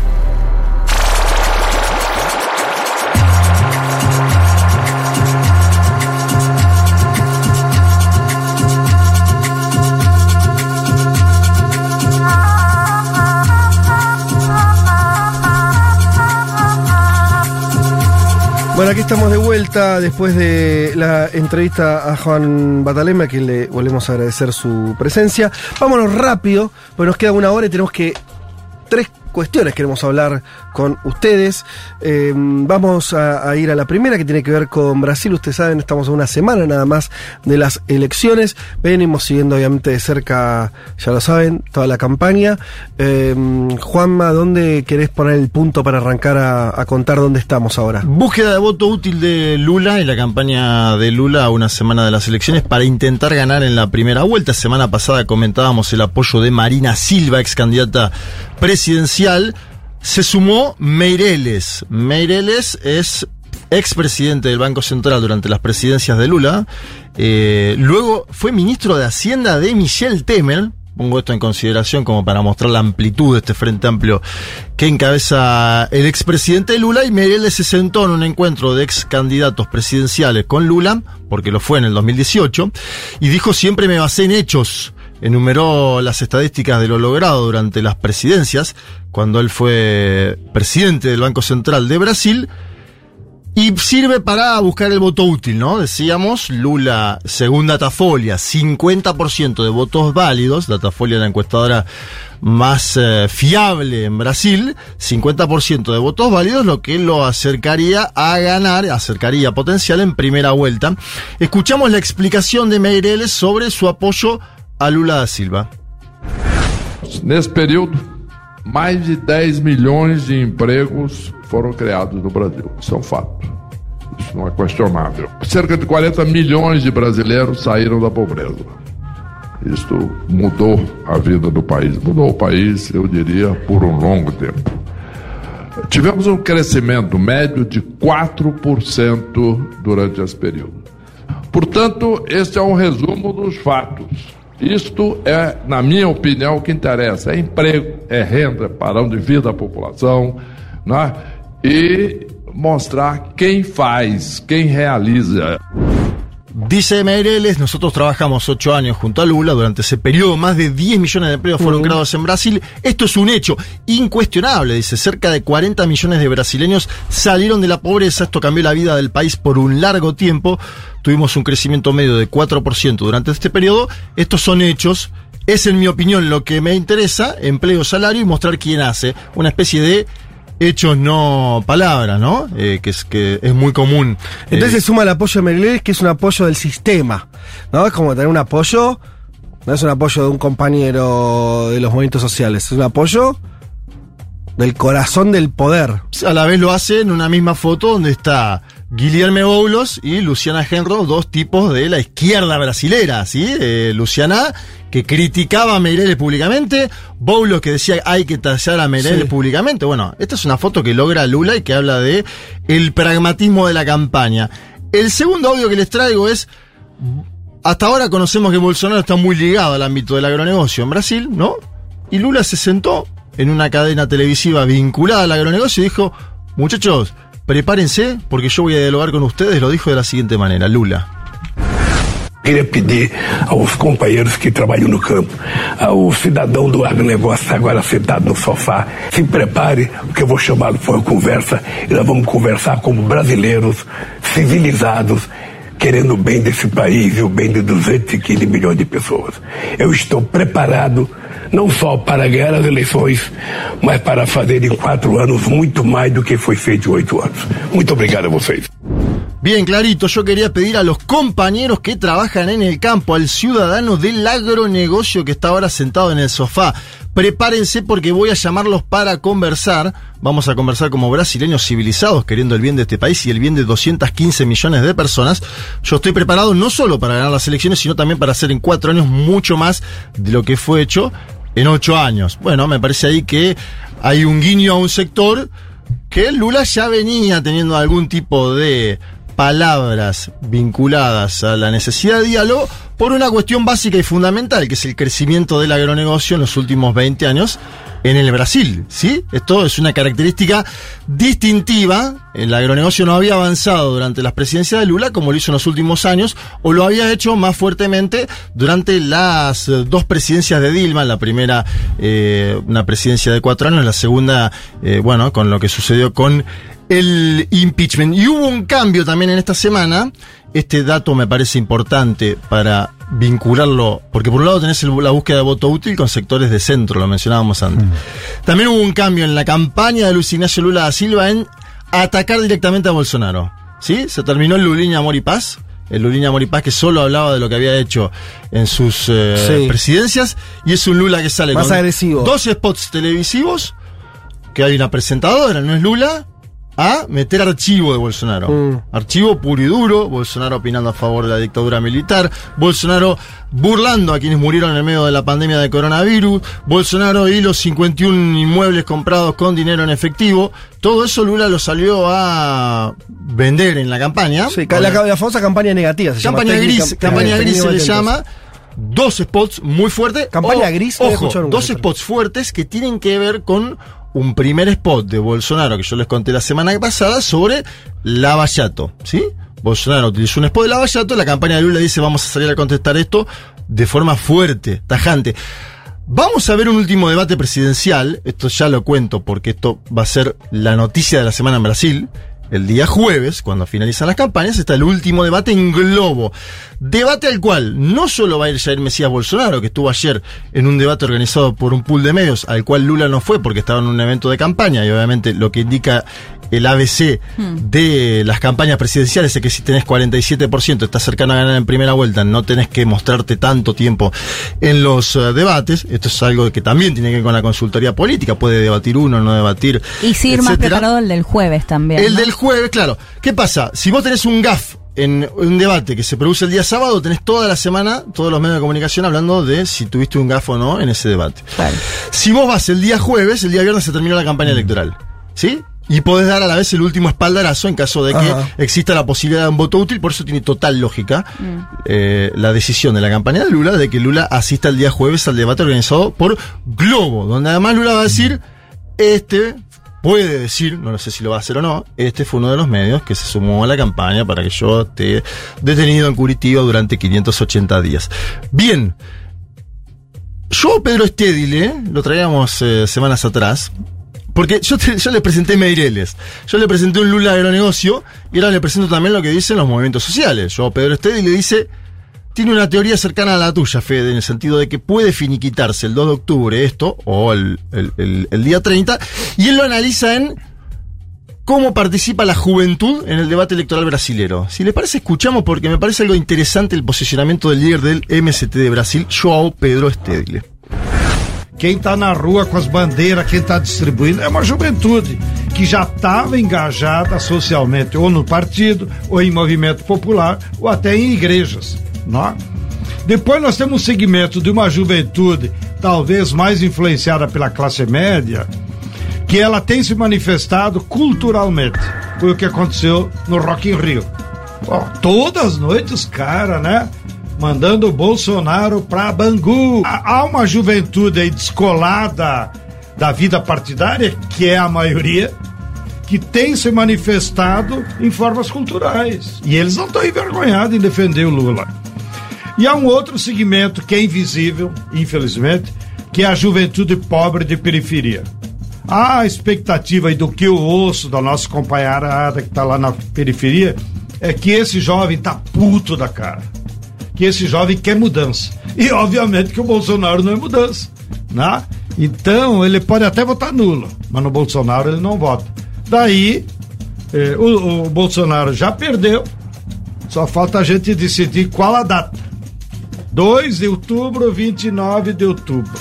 Bueno, aquí estamos de vuelta después de la entrevista a Juan Batalema, a quien le volvemos a agradecer su presencia. Vámonos rápido, porque nos queda una hora y tenemos que tres cuestiones queremos hablar con ustedes. Eh, vamos a, ir a la primera que tiene que ver con Brasil. Ustedes saben, estamos a una semana nada más de las elecciones. Venimos siguiendo obviamente de cerca, ya lo saben, toda la campaña. Eh, Juanma, ¿dónde querés poner el punto para arrancar a, a contar dónde estamos ahora? Búsqueda de voto útil de Lula y la campaña de Lula a una semana de las elecciones para intentar ganar en la primera vuelta. Semana pasada comentábamos el apoyo de Marina Silva, ex candidata presidencial. Se sumó Meireles. Meireles es expresidente del Banco Central durante las presidencias de Lula. Eh, luego fue ministro de Hacienda de Michel Temer. Pongo esto en consideración como para mostrar la amplitud de este Frente Amplio que encabeza el expresidente Lula y Meireles se sentó en un encuentro de ex candidatos presidenciales con Lula, porque lo fue en el 2018, y dijo siempre me basé en hechos. Enumeró las estadísticas de lo logrado durante las presidencias, cuando él fue presidente del Banco Central de Brasil, y sirve para buscar el voto útil, ¿no? Decíamos, Lula, según Datafolia, 50% de votos válidos, Datafolia la encuestadora más eh, fiable en Brasil, 50% de votos válidos, lo que lo acercaría a ganar, acercaría potencial en primera vuelta. Escuchamos la explicación de Meireles sobre su apoyo Lula da Silva. Nesse período, mais de 10 milhões de empregos foram criados no Brasil. Isso é um fato. Isso não é questionável. Cerca de 40 milhões de brasileiros saíram da pobreza. Isto mudou a vida do país. Mudou o país, eu diria, por um longo tempo. Tivemos um crescimento médio de 4% durante esse período. Portanto, este é um resumo dos fatos. Isto é, na minha opinião, o que interessa: é emprego, é renda, padrão de vida da população, né? e mostrar quem faz, quem realiza. Dice Meireles, nosotros trabajamos ocho años junto a Lula, durante ese periodo más de 10 millones de empleos fueron creados en Brasil. Esto es un hecho incuestionable, dice, cerca de 40 millones de brasileños salieron de la pobreza, esto cambió la vida del país por un largo tiempo, tuvimos un crecimiento medio de 4% durante este periodo, estos son hechos, es en mi opinión lo que me interesa, empleo, salario y mostrar quién hace, una especie de hechos no palabras, ¿no? Eh, que es que es muy común. Entonces Eh, se suma el apoyo de Meireles, que es un apoyo del sistema, ¿no? Es como tener un apoyo, no es un apoyo de un compañero de los movimientos sociales, es un apoyo del corazón del poder. a la vez lo hace en una misma foto donde está Guillermo Boulos y Luciana Genro, dos tipos de la izquierda brasilera, ¿sí? Eh, Luciana, que criticaba a Meireles públicamente, Boulos que decía hay que tallar a Meireles Sí. públicamente. Bueno, esta es una foto que logra Lula y que habla de el pragmatismo de la campaña. El segundo audio que les traigo es hasta ahora conocemos que Bolsonaro está muy ligado al ámbito del agronegocio en Brasil, ¿no? Y Lula se sentó en una cadena televisiva vinculada al agronegocio y dijo, muchachos, prepárense porque yo voy a dialogar con ustedes, lo dijo de la siguiente manera, Lula. Queria pedir aos companheiros que trabalham no campo, ao cidadão do agronegócio agora sentado no sofá, se prepare, porque eu vou chamá-lo para uma conversa e nós vamos conversar como brasileiros civilizados, querendo o bem desse país e o bem de 215 milhões de pessoas. Eu estou preparado não só para ganhar as eleições, mas para fazer em quatro anos muito mais do que foi feito em oito anos. Muito obrigado a vocês. Bien clarito, yo quería pedir a los compañeros que trabajan en el campo, al ciudadano del agronegocio que está ahora sentado en el sofá, prepárense porque voy a llamarlos para conversar. Vamos a conversar como brasileños civilizados, queriendo el bien de este país y el bien de 215 millones de personas. Yo estoy preparado no solo para ganar las elecciones, sino también para hacer en cuatro años mucho más de lo que fue hecho en ocho años. Bueno, me parece ahí que hay un guiño a un sector que Lula ya venía teniendo algún tipo de palabras vinculadas a la necesidad de diálogo por una cuestión básica y fundamental, que es el crecimiento del agronegocio en los últimos 20 años en el Brasil, ¿sí? Esto es una característica distintiva. El agronegocio no había avanzado durante las presidencias de Lula como lo hizo en los últimos años, o lo había hecho más fuertemente durante las dos presidencias de Dilma, la primera eh, una presidencia de cuatro años, la segunda, eh, bueno, con lo que sucedió con el impeachment. Y hubo un cambio también en esta semana. Este dato me parece importante para vincularlo, porque por un lado tenés la búsqueda de voto útil con sectores de centro, lo mencionábamos antes. También hubo un cambio en la campaña de Luis Ignacio Lula da Silva en atacar directamente a Bolsonaro. ¿Sí? Se terminó el Luliña Amor y Paz. El Luliña Amor y Paz que solo hablaba de lo que había hecho en sus eh, Sí. presidencias. Y es un Lula que sale Más con agresivo. dos spots televisivos, que hay una presentadora, no es Lula, a meter archivo de Bolsonaro. Mm. Archivo puro y duro, Bolsonaro opinando a favor de la dictadura militar, Bolsonaro burlando a quienes murieron en el medio de la pandemia de coronavirus, Bolsonaro y los 51 inmuebles comprados con dinero en efectivo. Todo eso Lula lo salió a vender en la campaña. Sí, la, la famosa campaña negativa. Se Campaña llama, gris, técnica- campaña gris se le llama. Dos spots muy fuertes. Campaña O- gris, Ojo, dos spots fuertes que tienen que ver con un primer spot de Bolsonaro que yo les conté la semana pasada sobre Lavallato, ¿sí? Bolsonaro utilizó un spot de Lavallato, la campaña de Lula dice vamos a salir a contestar esto de forma fuerte, tajante. Vamos a ver un último debate presidencial, esto ya lo cuento porque esto va a ser la noticia de la semana en Brasil. El día jueves, cuando finalizan las campañas, está el último debate en globo. Debate al cual no solo va a ir Jair Mesías Bolsonaro, que estuvo ayer en un debate organizado por un pool de medios, al cual Lula no fue porque estaba en un evento de campaña, y obviamente lo que indica el ABC de las campañas presidenciales es que si tenés 47%, estás cercano a ganar en primera vuelta, no tenés que mostrarte tanto tiempo en los eh, debates. Esto es algo que también tiene que ver con la consultoría política. Puede debatir uno, no debatir. Y sí ir más preparado el del jueves también. El ¿no? del jueves, claro. ¿Qué pasa? Si vos tenés un GAF en un debate que se produce el día sábado, tenés toda la semana, todos los medios de comunicación hablando de si tuviste un GAF o no en ese debate. Si vos vas el día jueves, el día viernes se terminó la campaña electoral. ¿Sí? Y podés dar a la vez el último espaldarazo en caso de que Ajá. exista la posibilidad de un voto útil, por eso tiene total lógica eh, la decisión de la campaña de Lula de que Lula asista el día jueves al debate organizado por Globo, donde además Lula va a decir, este puede decir, no sé si lo va a hacer o no, este fue uno de los medios que se sumó a la campaña para que yo esté detenido en Curitiba durante 580 días. Bien, yo, Pedro Estédile, lo traíamos eh, semanas atrás, porque yo, te- le presenté Meireles, yo le presenté un Lula agronegocio y ahora le presento también lo que dicen los movimientos sociales. Yo, Pedro Estédile, dice, tiene una teoría cercana a la tuya, Fede, en el sentido de que puede finiquitarse el 2 de octubre esto, o el, día 30, y él lo analiza en cómo participa la juventud en el debate electoral brasilero. Si les parece, escuchamos porque me parece algo interesante el posicionamiento del líder del MST de Brasil, João Pedro Stedile. Quem está na rua com as bandeiras, quem está distribuindo, é uma juventude que já estava engajada socialmente, ou no partido, ou em movimento popular, ou até em igrejas. Não é? Depois nós temos um segmento de uma juventude talvez mais influenciada pela classe média, que ela tem se manifestado culturalmente. Foi o que aconteceu no Rock in Rio. Ó, todas as noites, os caras, né? Mandando o Bolsonaro pra Bangu. Há uma juventude aí descolada da vida partidária, que é a maioria, que tem se manifestado em formas culturais. E eles não estão envergonhados em defender o Lula. E há um outro segmento que é invisível, infelizmente, que é a juventude pobre de periferia. A expectativa do que eu ouço da nossa companheirada que está lá na periferia é que esse jovem tá puto da cara. Que esse jovem quer mudança. E obviamente que o Bolsonaro não é mudança. Né? Então ele pode até votar nulo, mas no Bolsonaro ele não vota. Daí eh, o, o Bolsonaro já perdeu, só falta a gente decidir qual a data. 2 de outubro, 29 de outubro.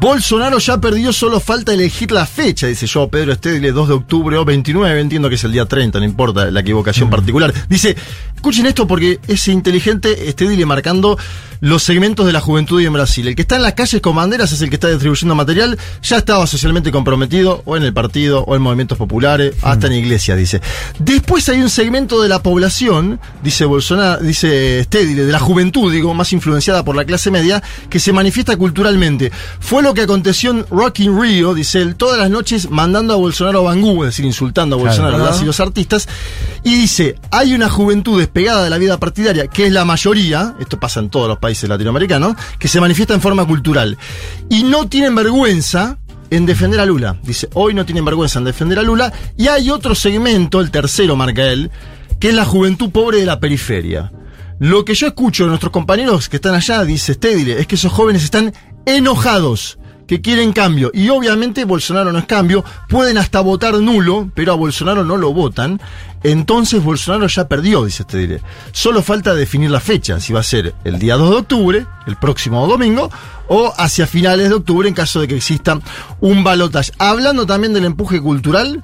Bolsonaro ya perdió, solo falta elegir la fecha, dice yo, Pedro Estedile, 2 de octubre o 29, entiendo que es el día 30, no importa la equivocación particular. Dice, escuchen esto porque es inteligente Estedile marcando los segmentos de la juventud y en Brasil. El que está en las calles con banderas es el que está distribuyendo material, ya estaba socialmente comprometido, o en el partido, o en movimientos populares, hasta en iglesia, dice. Después hay un segmento de la población, dice Bolsonaro, dice Stedile, de la juventud, digo, más influenciada por la clase media, que se manifiesta culturalmente. Fue lo que aconteció en Rock in Rio, dice él, todas las noches mandando a Bolsonaro a Bangú, es decir, insultando a Claro. Bolsonaro, Ajá. las y los artistas, y dice, hay una juventud despegada de la vida partidaria, que es la mayoría, esto pasa en todos los países latinoamericanos, que se manifiesta en forma cultural. Y no tienen vergüenza en defender a Lula. Dice, hoy no tienen vergüenza en defender a Lula. Y hay otro segmento, el tercero marca él, que es la juventud pobre de la periferia. Lo que yo escucho de nuestros compañeros que están allá, dice Stedile, es que esos jóvenes están enojados, que quieren cambio. Y obviamente Bolsonaro no es cambio, pueden hasta votar nulo, pero a Bolsonaro no lo votan. Entonces Bolsonaro ya perdió, dice Stedile. Solo falta definir la fecha, si va a ser el día 2 de octubre, el próximo domingo, o hacia finales de octubre en caso de que exista un balotaje. Hablando también del empuje cultural,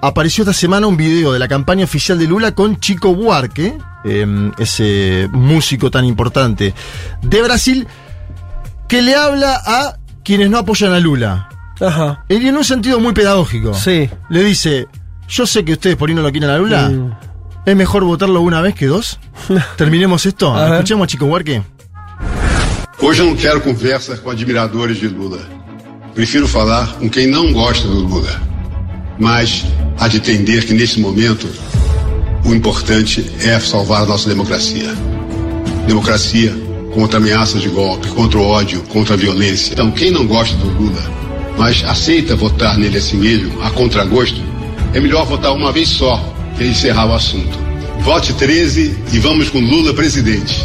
apareció esta semana un video de la campaña oficial de Lula con Chico Buarque, eh, ese músico tan importante de Brasil, que le habla a quienes no apoyan a Lula. Ajá. Y en un sentido muy pedagógico. Sí. Le dice, yo sé que ustedes por ahí no lo quieren a Lula. Mm. ¿Es mejor votarlo una vez que dos? Terminemos esto. A ver. Escuchemos a Chico Buarque. Hoje eu não quero conversa com admiradores de Lula. Prefiro falar com quem não gosta do Lula. Mas há de entender que nesse momento o importante é salvar a nossa democracia. Democracia contra ameaças de golpe, contra o ódio, contra a violência. Então, quem não gosta do Lula, mas aceita votar nele assim mesmo, a contragosto, é melhor votar uma vez só e encerrar o assunto. Vote 13 e vamos com Lula presidente.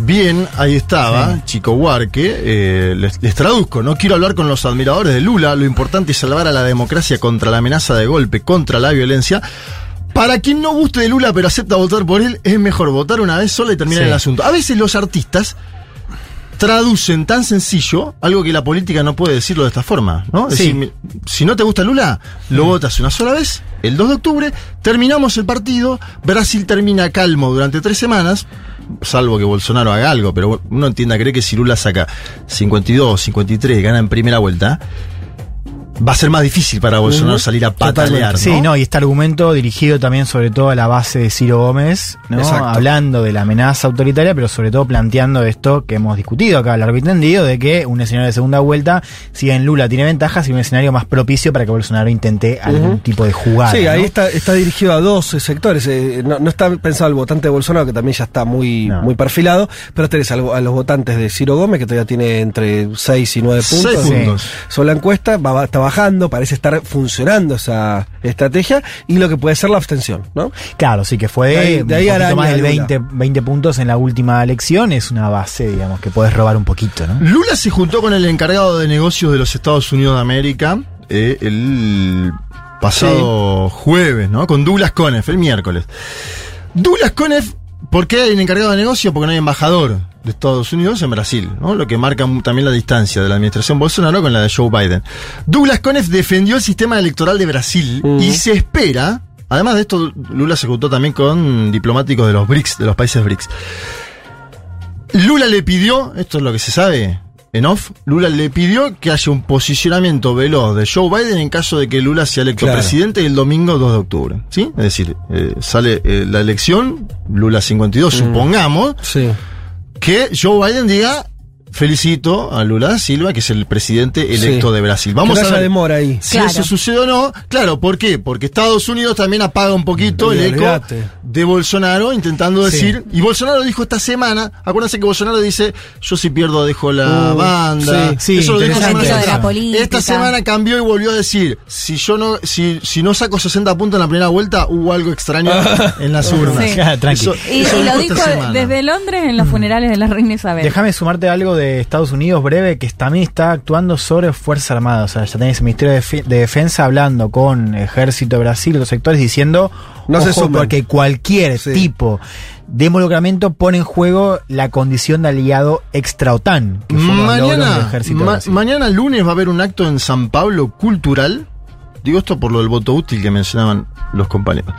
Bien, ahí estaba, Chico Huarque. eh, les, les traduzco, no quiero hablar con los admiradores de Lula. Lo importante es salvar a la democracia contra la amenaza de golpe, contra la violencia. Para quien no guste de Lula pero acepta votar por él, es mejor votar una vez sola y terminar Sí. el asunto. A veces los artistas traducen tan sencillo algo que la política no puede decirlo de esta forma, ¿no? Es Sí. decir, si no te gusta Lula, lo votas una sola vez, el 2 de octubre, terminamos el partido, Brasil termina calmo durante tres semanas, salvo que Bolsonaro haga algo, pero uno entienda, cree que si Lula saca 52, 53, gana en primera vuelta, va a ser más difícil para Bolsonaro salir a patalear, ¿no? Sí, no, y este argumento dirigido también sobre todo a la base de Ciro Gómez, ¿no? Exacto. Hablando de la amenaza autoritaria, pero sobre todo planteando esto que hemos discutido acá a largo y tendido, de que un escenario de segunda vuelta, si en Lula tiene ventajas, y un escenario más propicio para que Bolsonaro intente algún tipo de jugada. Sí, ahí ¿no? está, está dirigido a dos eh, sectores. eh, no, no está pensado al votante de Bolsonaro, que también ya está muy, muy perfilado, pero tenés al- a, los votantes de Ciro Gómez, que todavía tiene entre 6 y 9 puntos. Sí. Sobre la encuesta, va, va- está bajando, parece estar funcionando esa estrategia, y lo que puede ser la abstención, ¿no? Claro, sí, que fue de, ahí- de ahí un poquito araña más del Lula. 20, 20 puntos en la última elección, es una base, digamos, que puedes robar un poquito, ¿no? Lula se juntó con el encargado de negocios de los Estados Unidos de América eh, el pasado jueves, ¿no? Con Douglas Conniff, el miércoles. Douglas Conniff, ¿por qué hay un encargado de negocios? Porque no hay embajador de Estados Unidos en Brasil, ¿no? Lo que marca también la distancia de la administración Bolsonaro con la de Joe Biden. Douglas Conniff defendió el sistema electoral de Brasil y se espera, además de esto, Lula se juntó también con diplomáticos de los BRICS, de los países BRICS. Lula le pidió, esto es lo que se sabe en off, Lula le pidió que haya un posicionamiento veloz de Joe Biden en caso de que Lula sea electo Claro. presidente el domingo 2 de octubre. ¿Sí? Es decir, eh, sale eh, la elección, Lula 52, supongamos, que Joe Biden diga. Felicito a Lula da Silva, que es el presidente electo Sí. de Brasil. Vamos Que no a ver demora ahí. si Claro. eso sucede o no. Claro, ¿por qué? Porque Estados Unidos también apaga un poquito el eco de Bolsonaro intentando Sí. decir. Y Bolsonaro dijo esta semana. Acuérdense que Bolsonaro dice: Yo si pierdo dejo la Uh, banda. sí, sí, Eso lo dijo Eso de la atrás. política. Esta semana cambió y volvió a decir: Si yo no, si, si no saco 60 puntos en la primera vuelta, hubo algo extraño en las urnas. Eso- Y, eso y lo dijo semana. desde Londres en los funerales de la reina Isabel. Déjame sumarte algo de Estados Unidos breve, que también está actuando sobre Fuerzas Armadas. O sea, ya tenés el Ministerio de, Defe- de Defensa hablando con Ejército de Brasil otros sectores diciendo No se porque cualquier tipo de involucramiento pone en juego la condición de aliado extra OTAN. Que fueron los logros del Mañana, de ma- mañana lunes va a haber un acto en San Pablo cultural. Digo esto por lo del voto útil que mencionaban los compañeros.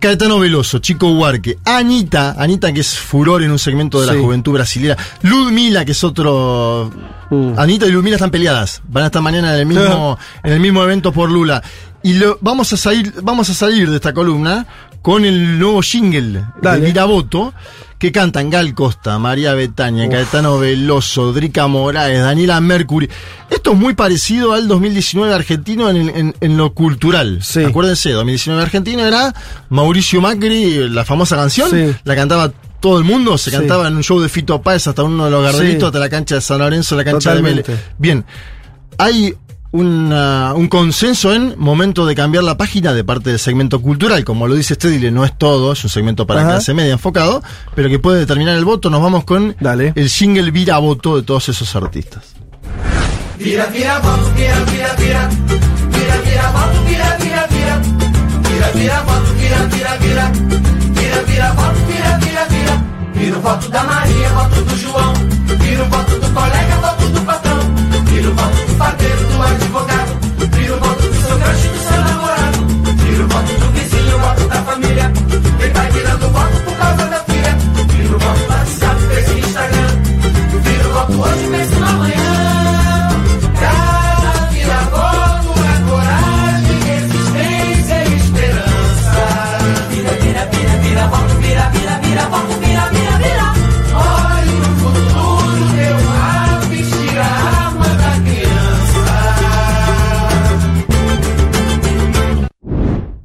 Caetano Veloso, Chico Huarque, Anita, Anita que es furor en un segmento de la juventud brasileña, Ludmila que es otro... Mm. Anita y Ludmila están peleadas, van a estar mañana en el mismo, en el mismo evento por Lula. Y lo, vamos, a salir, vamos a salir de esta columna con el nuevo jingle Dale. de Miraboto que cantan Gal Costa, María Betania, Caetano Veloso, Drica Moraes, Daniela Mercury. Esto es muy parecido al 2019 argentino en, en- en lo cultural. Sí. Acuérdense, 2019 argentino era Mauricio Macri, la famosa canción, Sí. la cantaba todo el mundo, se Sí. cantaba en un show de Fito Páez hasta uno de los gardenitos, Sí. hasta la cancha de San Lorenzo, la cancha Totalmente. de Vélez. Bien, hay una- un consenso en momento de cambiar la página de parte del segmento cultural. Como lo dice Stedile, no es todo, es un segmento para Ajá. clase media enfocado, pero que puede determinar el voto. Nos vamos con el jingle vira voto de todos esos artistas. Vira, vira, voto, vira, vira, vira. Vira, vira, voto, vira, vira, vira. Vira, vira, voto, vira, vira, vira. Vira, vira, voto, vira, vira, vira. Vira o voto da Maria, voto do João. Vira o voto do colega, voto do patrão. Vira o voto do padeiro, do advogado.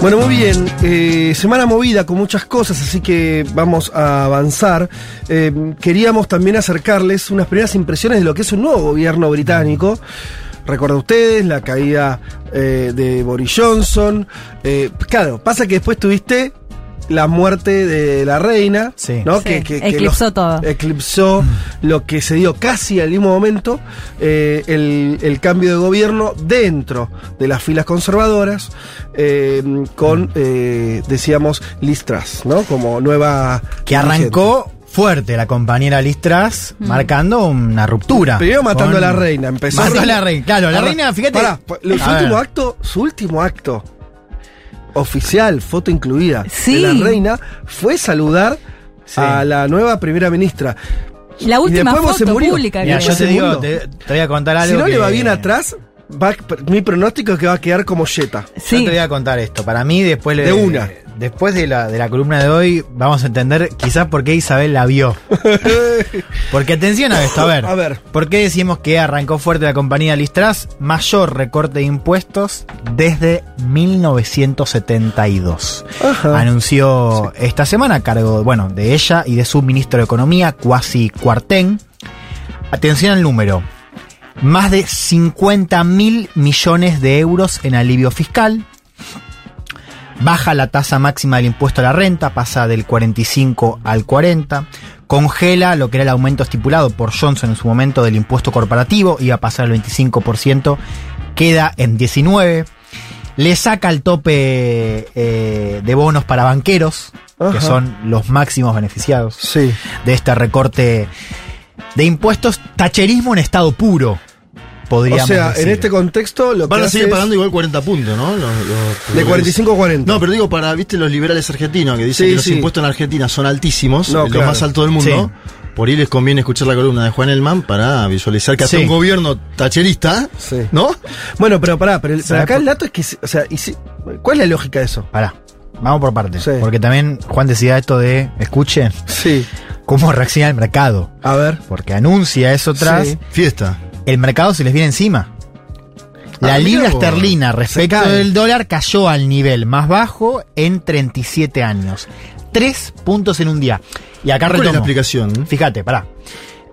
Bueno, muy bien. eh, semana movida con muchas cosas, así que vamos a avanzar. Eh, queríamos también acercarles unas primeras impresiones de lo que es un nuevo gobierno británico. Recuerda ustedes la caída eh, de Boris Johnson. Claro, pasa que después tuviste la muerte de la reina, ¿no? Sí, eclipsó todo. Eclipsó lo que se dio casi al mismo momento, eh, el, el cambio de gobierno dentro de las filas conservadoras, eh, con, eh, decíamos, Liz Truss, ¿no? Como nueva... Que arrancó fuerte la compañera Liz Truss, marcando una ruptura. Primero matando Con- a la reina, empezó... Mató a la reina, claro, la reina, fíjate. Pará, su último ver. acto, su último acto oficial, foto incluida, Sí. de la reina, fue saludar a la nueva primera ministra. La última foto se murió. pública Mira, yo te digo, te, te voy a contar algo. Si no le va bien atrás, va- mi pronóstico es que va a quedar como Jetta. Yo te voy a contar esto. Para mí, después De una. Después de la, de la columna de hoy, vamos a entender quizás por qué Isabel la vio. Porque atención a esto, a ver. A ver. ¿Por qué decimos que arrancó fuerte la compañía Listras? Mayor recorte de impuestos desde 1972. Anunció esta semana a cargo, bueno, de ella y de su ministro de Economía, Kwasi Kwarteng. Atención al número. Más de 50 mil millones de euros en alivio fiscal. Baja la tasa máxima del impuesto a la renta, pasa del 45 al 40. Congela lo que era el aumento estipulado por Johnson en su momento del impuesto corporativo, iba a pasar al 25%, queda en 19. Le saca el tope eh, de bonos para banqueros, que son los máximos beneficiados Sí. de este recorte de impuestos. Tacherismo en estado puro, podríamos O sea, decir. en este contexto lo Van que a seguir hace es- pagando igual 40 puntos, ¿no? Los- los- De 45 a 40. No, pero digo para, viste, los liberales argentinos que dicen Sí, que los sí. impuestos en Argentina son altísimos, No, los claro. más altos del mundo. Por ahí les conviene escuchar la columna de Juan Elman para visualizar que hasta Sí. un gobierno tacherista, ¿no? Bueno, pero pará, pero, el- pero ¿Sabes acá por- el dato es que, o sea, y si- ¿cuál es la lógica de eso? Pará, vamos por partes. Porque también Juan decía esto de, escuchen, sí. cómo reacciona el mercado. A ver. Porque anuncia eso tras. Sí. Fiesta. El mercado se les viene encima. La Ah, libra esterlina respecto del dólar cayó al nivel más bajo en 37 años. Tres puntos en un día. Y acá ¿Cuál es la retomo. explicación? Fíjate, pará.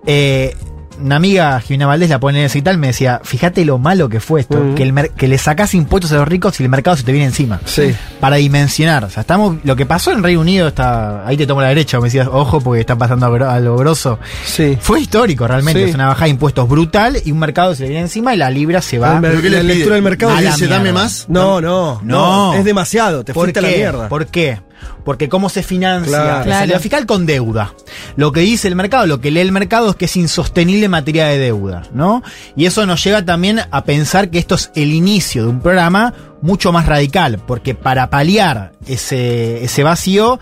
Eh, una amiga, Jimena Valdés, la pone en ese y tal, me decía, fíjate lo malo que fue esto, que, el que le sacás impuestos a los ricos y el mercado se te viene encima. Sí. Para dimensionar. O sea, estamos, lo que pasó en Reino Unido está, ahí te tomo la derecha, me decías, ojo, porque está pasando algo, algo grosso. Sí. Fue histórico realmente, Sí. es una bajada de impuestos brutal y un mercado se le viene encima y la libra se va. El mer- la lectura del mercado dice, dame más. No, no, no, es demasiado, te ¿Por fuiste a la mierda. ¿Por qué? Porque cómo se financia Claro. la salida fiscal con deuda. Lo que dice el mercado, lo que lee el mercado es que es insostenible en materia de deuda, ¿no? Y eso nos lleva también a pensar que esto es el inicio de un programa mucho más radical, porque para paliar ese, ese vacío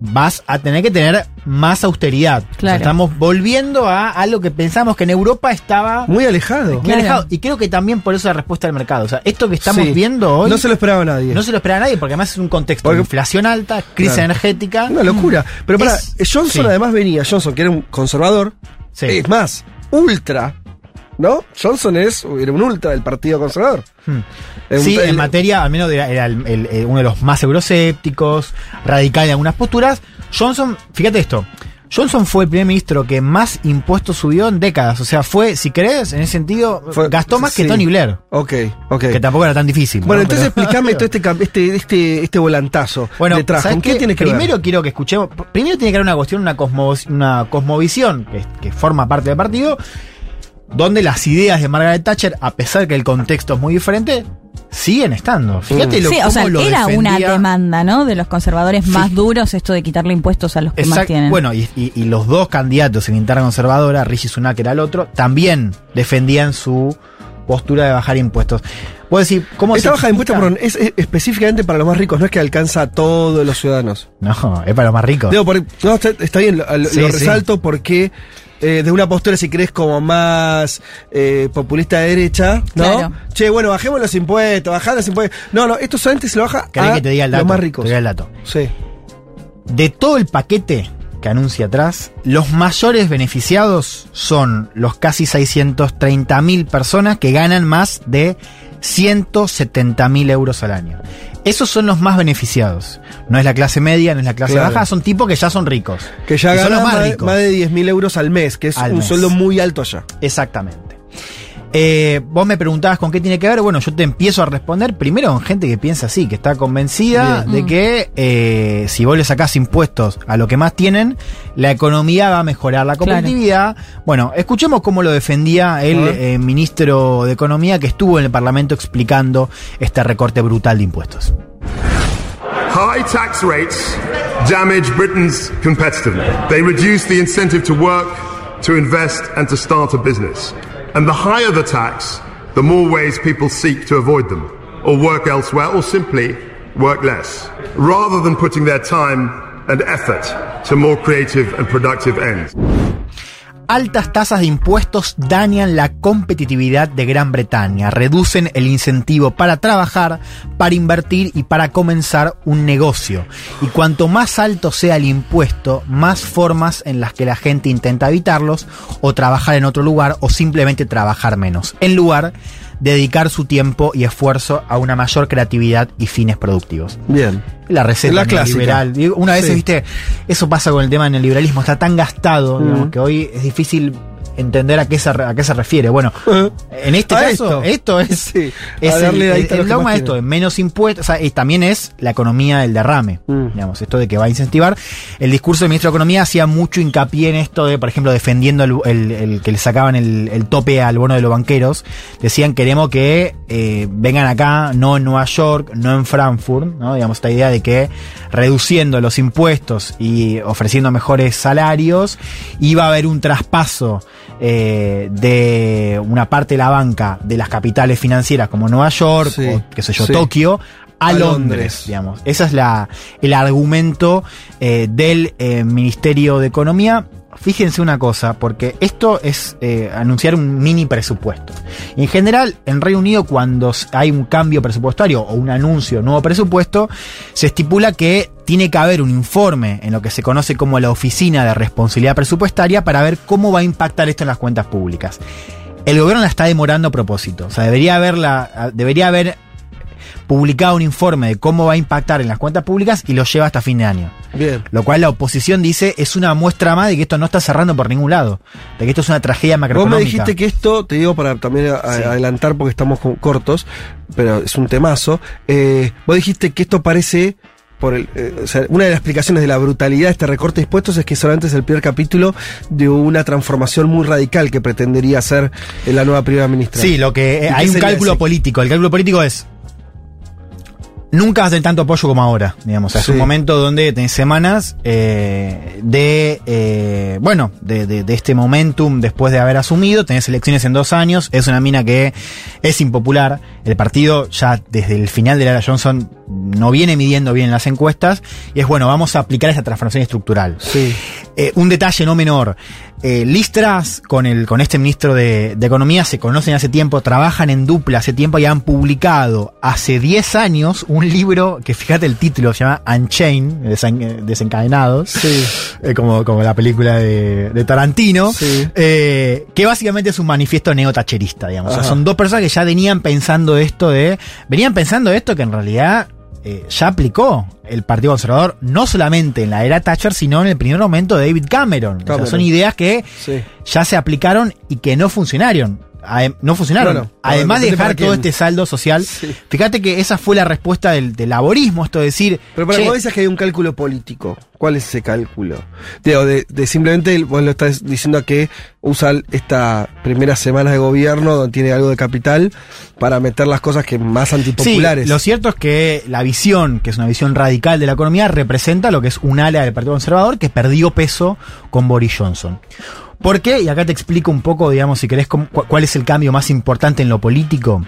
vas a tener que tener más austeridad. O sea, Claro. estamos volviendo a algo que pensamos que en Europa estaba Muy alejado. muy alejado. Y creo que también por eso la respuesta del mercado. O sea, esto que estamos Sí. viendo hoy. No se lo esperaba nadie. no se lo espera nadie, porque además es un contexto Porque- de inflación alta, crisis Claro. energética. Una locura. Pero para, Es- Johnson sí. además venía, Johnson, que era un conservador, Sí. es más, ultra, ¿no? Johnson es, era un ultra del Partido Conservador. Hmm. Eh, Sí, un- en materia, al menos era, era el- uno de los más euroscépticos, radical en algunas posturas. Johnson, fíjate esto. Johnson fue el primer ministro que más impuestos subió en décadas. O sea, fue, si querés, en ese sentido, Fue- gastó más que. Tony Blair. Ok, ok. Que tampoco era tan difícil. ¿no? Bueno, entonces Pero- explícame todo este, este, este, este volantazo Bueno, detrás. ¿sabes ¿Con qué, tiene que Primero ver? quiero que escuchemos. Primero tiene que haber una cuestión, una, cosmo- una cosmovisión que, que forma parte del partido, donde las ideas de Margaret Thatcher, a pesar que el contexto es muy diferente, siguen estando. Fíjate lo Sí, o cómo sea, lo era una demanda, ¿no? De los conservadores más duros, esto de quitarle impuestos a los que más tienen. Bueno, y, y- y los dos candidatos en interna conservadora, Rishi Sunak era el otro, también defendían su postura de bajar impuestos. Puedo decir, ¿cómo Esta se baja de impuestos, perdón, es, es específicamente para los más ricos, no es que alcanza a todos los ciudadanos. No, es para los más ricos. Digo, por- no, está, está bien, lo, lo Sí, sí. resalto porque eh, de una postura, si crees, como más eh, populista de derecha, ¿no? Claro. Che, bueno, bajemos los impuestos, bajad los impuestos. No, no, esto solamente se lo baja ¿Querés a que te diga el dato? los más ricos. Te diga el dato. Sí. De todo el paquete que anuncia atrás, los mayores beneficiados son los casi 630 mil personas que ganan más de 170 mil euros al año. Esos son los más beneficiados. No es la clase media, no es la clase Claro. baja, son tipos que ya son ricos. Que ya son ganan los más, más de- ricos. más de 10 mil euros al mes, que es Al un mes. sueldo muy alto allá. Exactamente. Eh, vos me preguntabas con qué tiene que ver. Bueno, yo te empiezo a responder primero con gente que piensa así, que está convencida Bien. de Mm. que eh, si vos le sacás impuestos a lo que más tienen, la economía va a mejorar la competitividad. Bueno, escuchemos cómo lo defendía el eh, ministro de Economía que estuvo en el Parlamento explicando este recorte brutal de impuestos. High tax rates damage Britain's competitiveness. They reduce the incentive to work, to invest, and to start a business. And the higher the tax, the more ways people seek to avoid them, or work elsewhere, or simply work less, rather than putting their time and effort to more creative and productive ends. Altas tasas de impuestos dañan la competitividad de Gran Bretaña, reducen el incentivo para trabajar, para invertir y para comenzar un negocio. Y cuanto más alto sea el impuesto, más formas en las que la gente intenta evitarlos o trabajar en otro lugar o simplemente trabajar menos, en lugar de dedicar su tiempo y esfuerzo a una mayor creatividad y fines productivos. Bien. La receta La clásica. Digo, Una vez, Sí. viste, eso pasa con el tema del neoliberalismo, está tan gastado, Mm. digamos, que hoy es difícil entender a qué se, a qué se refiere. Bueno, en este caso, esto, es, Sí, es el, el- el dogma de esto, menos impuestos, o sea, y también es la economía del derrame, Mm. digamos, esto de que va a incentivar. El discurso del ministro de Economía hacía mucho hincapié en esto de, por ejemplo, defendiendo el, que le sacaban el, el tope al bono de los banqueros, decían queremos que eh, vengan acá, no en Nueva York, no en Frankfurt, ¿no? Digamos, esta idea de que reduciendo los impuestos y ofreciendo mejores salarios, iba a haber un traspaso eh, de una parte de la banca de las capitales financieras como Nueva York Sí, o qué sé yo, sí. Tokio, a, A Londres, Londres. digamos. Ese es la, el argumento eh, del eh, Ministerio de Economía. Fíjense una cosa, porque esto es eh, anunciar un mini presupuesto. En general, en Reino Unido, cuando hay un cambio presupuestario o un anuncio nuevo presupuesto, se estipula que tiene que haber un informe en lo que se conoce como la Oficina de Responsabilidad Presupuestaria para ver cómo va a impactar esto en las cuentas públicas. El gobierno la está demorando a propósito. O sea, debería haberla, debería haber publicado un informe de cómo va a impactar en las cuentas públicas y lo lleva hasta fin de año. Bien. Lo cual la oposición dice es una muestra más de que esto no está cerrando por ningún lado. De que esto es una tragedia Vos macroeconómica. me dijiste que esto, te digo para también a- a- Sí. adelantar porque estamos con- cortos, pero es un temazo. Eh, vos dijiste que esto parece, por el, eh, o sea, una de las explicaciones de la brutalidad de este recorte de impuestos es que solamente es el primer capítulo de una transformación muy radical que pretendería hacer la nueva primera ministra. Sí, lo que ¿Y eh, hay un cálculo ese? político. El cálculo político es nunca vas a tener tanto apoyo como ahora, digamos. O sea, Es un momento donde tenés semanas eh, de, eh, bueno, de, de- de este momentum después de haber asumido, tenés elecciones en dos años, es una mina que es impopular, el partido ya desde el final de la era Johnson no viene midiendo bien las encuestas, y es bueno, vamos a aplicar esa transformación estructural. Eh, un detalle no menor. Eh, Listras con el con este ministro de, de Economía se conocen hace tiempo, trabajan en dupla hace tiempo y han publicado hace 10 años un libro que fíjate el título, se llama Unchained, desen- desencadenados, Eh, como, como la película de, de Tarantino, eh, que básicamente es un manifiesto neotacherista, digamos. O sea, son dos personas que ya venían pensando esto de, venían pensando esto que en realidad eh, ya aplicó el Partido Conservador, no solamente en la era Thatcher, sino en el primer momento de David Cameron. O sea, son ideas que Sí. ya se aplicaron y que no funcionaron. No funcionaron. Además de dejar todo quién. este saldo social. Fíjate que esa fue la respuesta del, del laborismo, esto de decir. Pero para "Che, vos dices que hay un cálculo político. ¿Cuál es ese cálculo? Digo, de, de simplemente vos lo estás diciendo que usa esta primera semana de gobierno donde tiene algo de capital para meter las cosas que más antipopulares. Sí, lo cierto es que la visión, que es una visión radical de la economía, representa lo que es un ala del Partido Conservador que perdió peso con Boris Johnson. ¿Por qué? Y acá te explico un poco, digamos, si querés, cuál es el cambio más importante en lo político.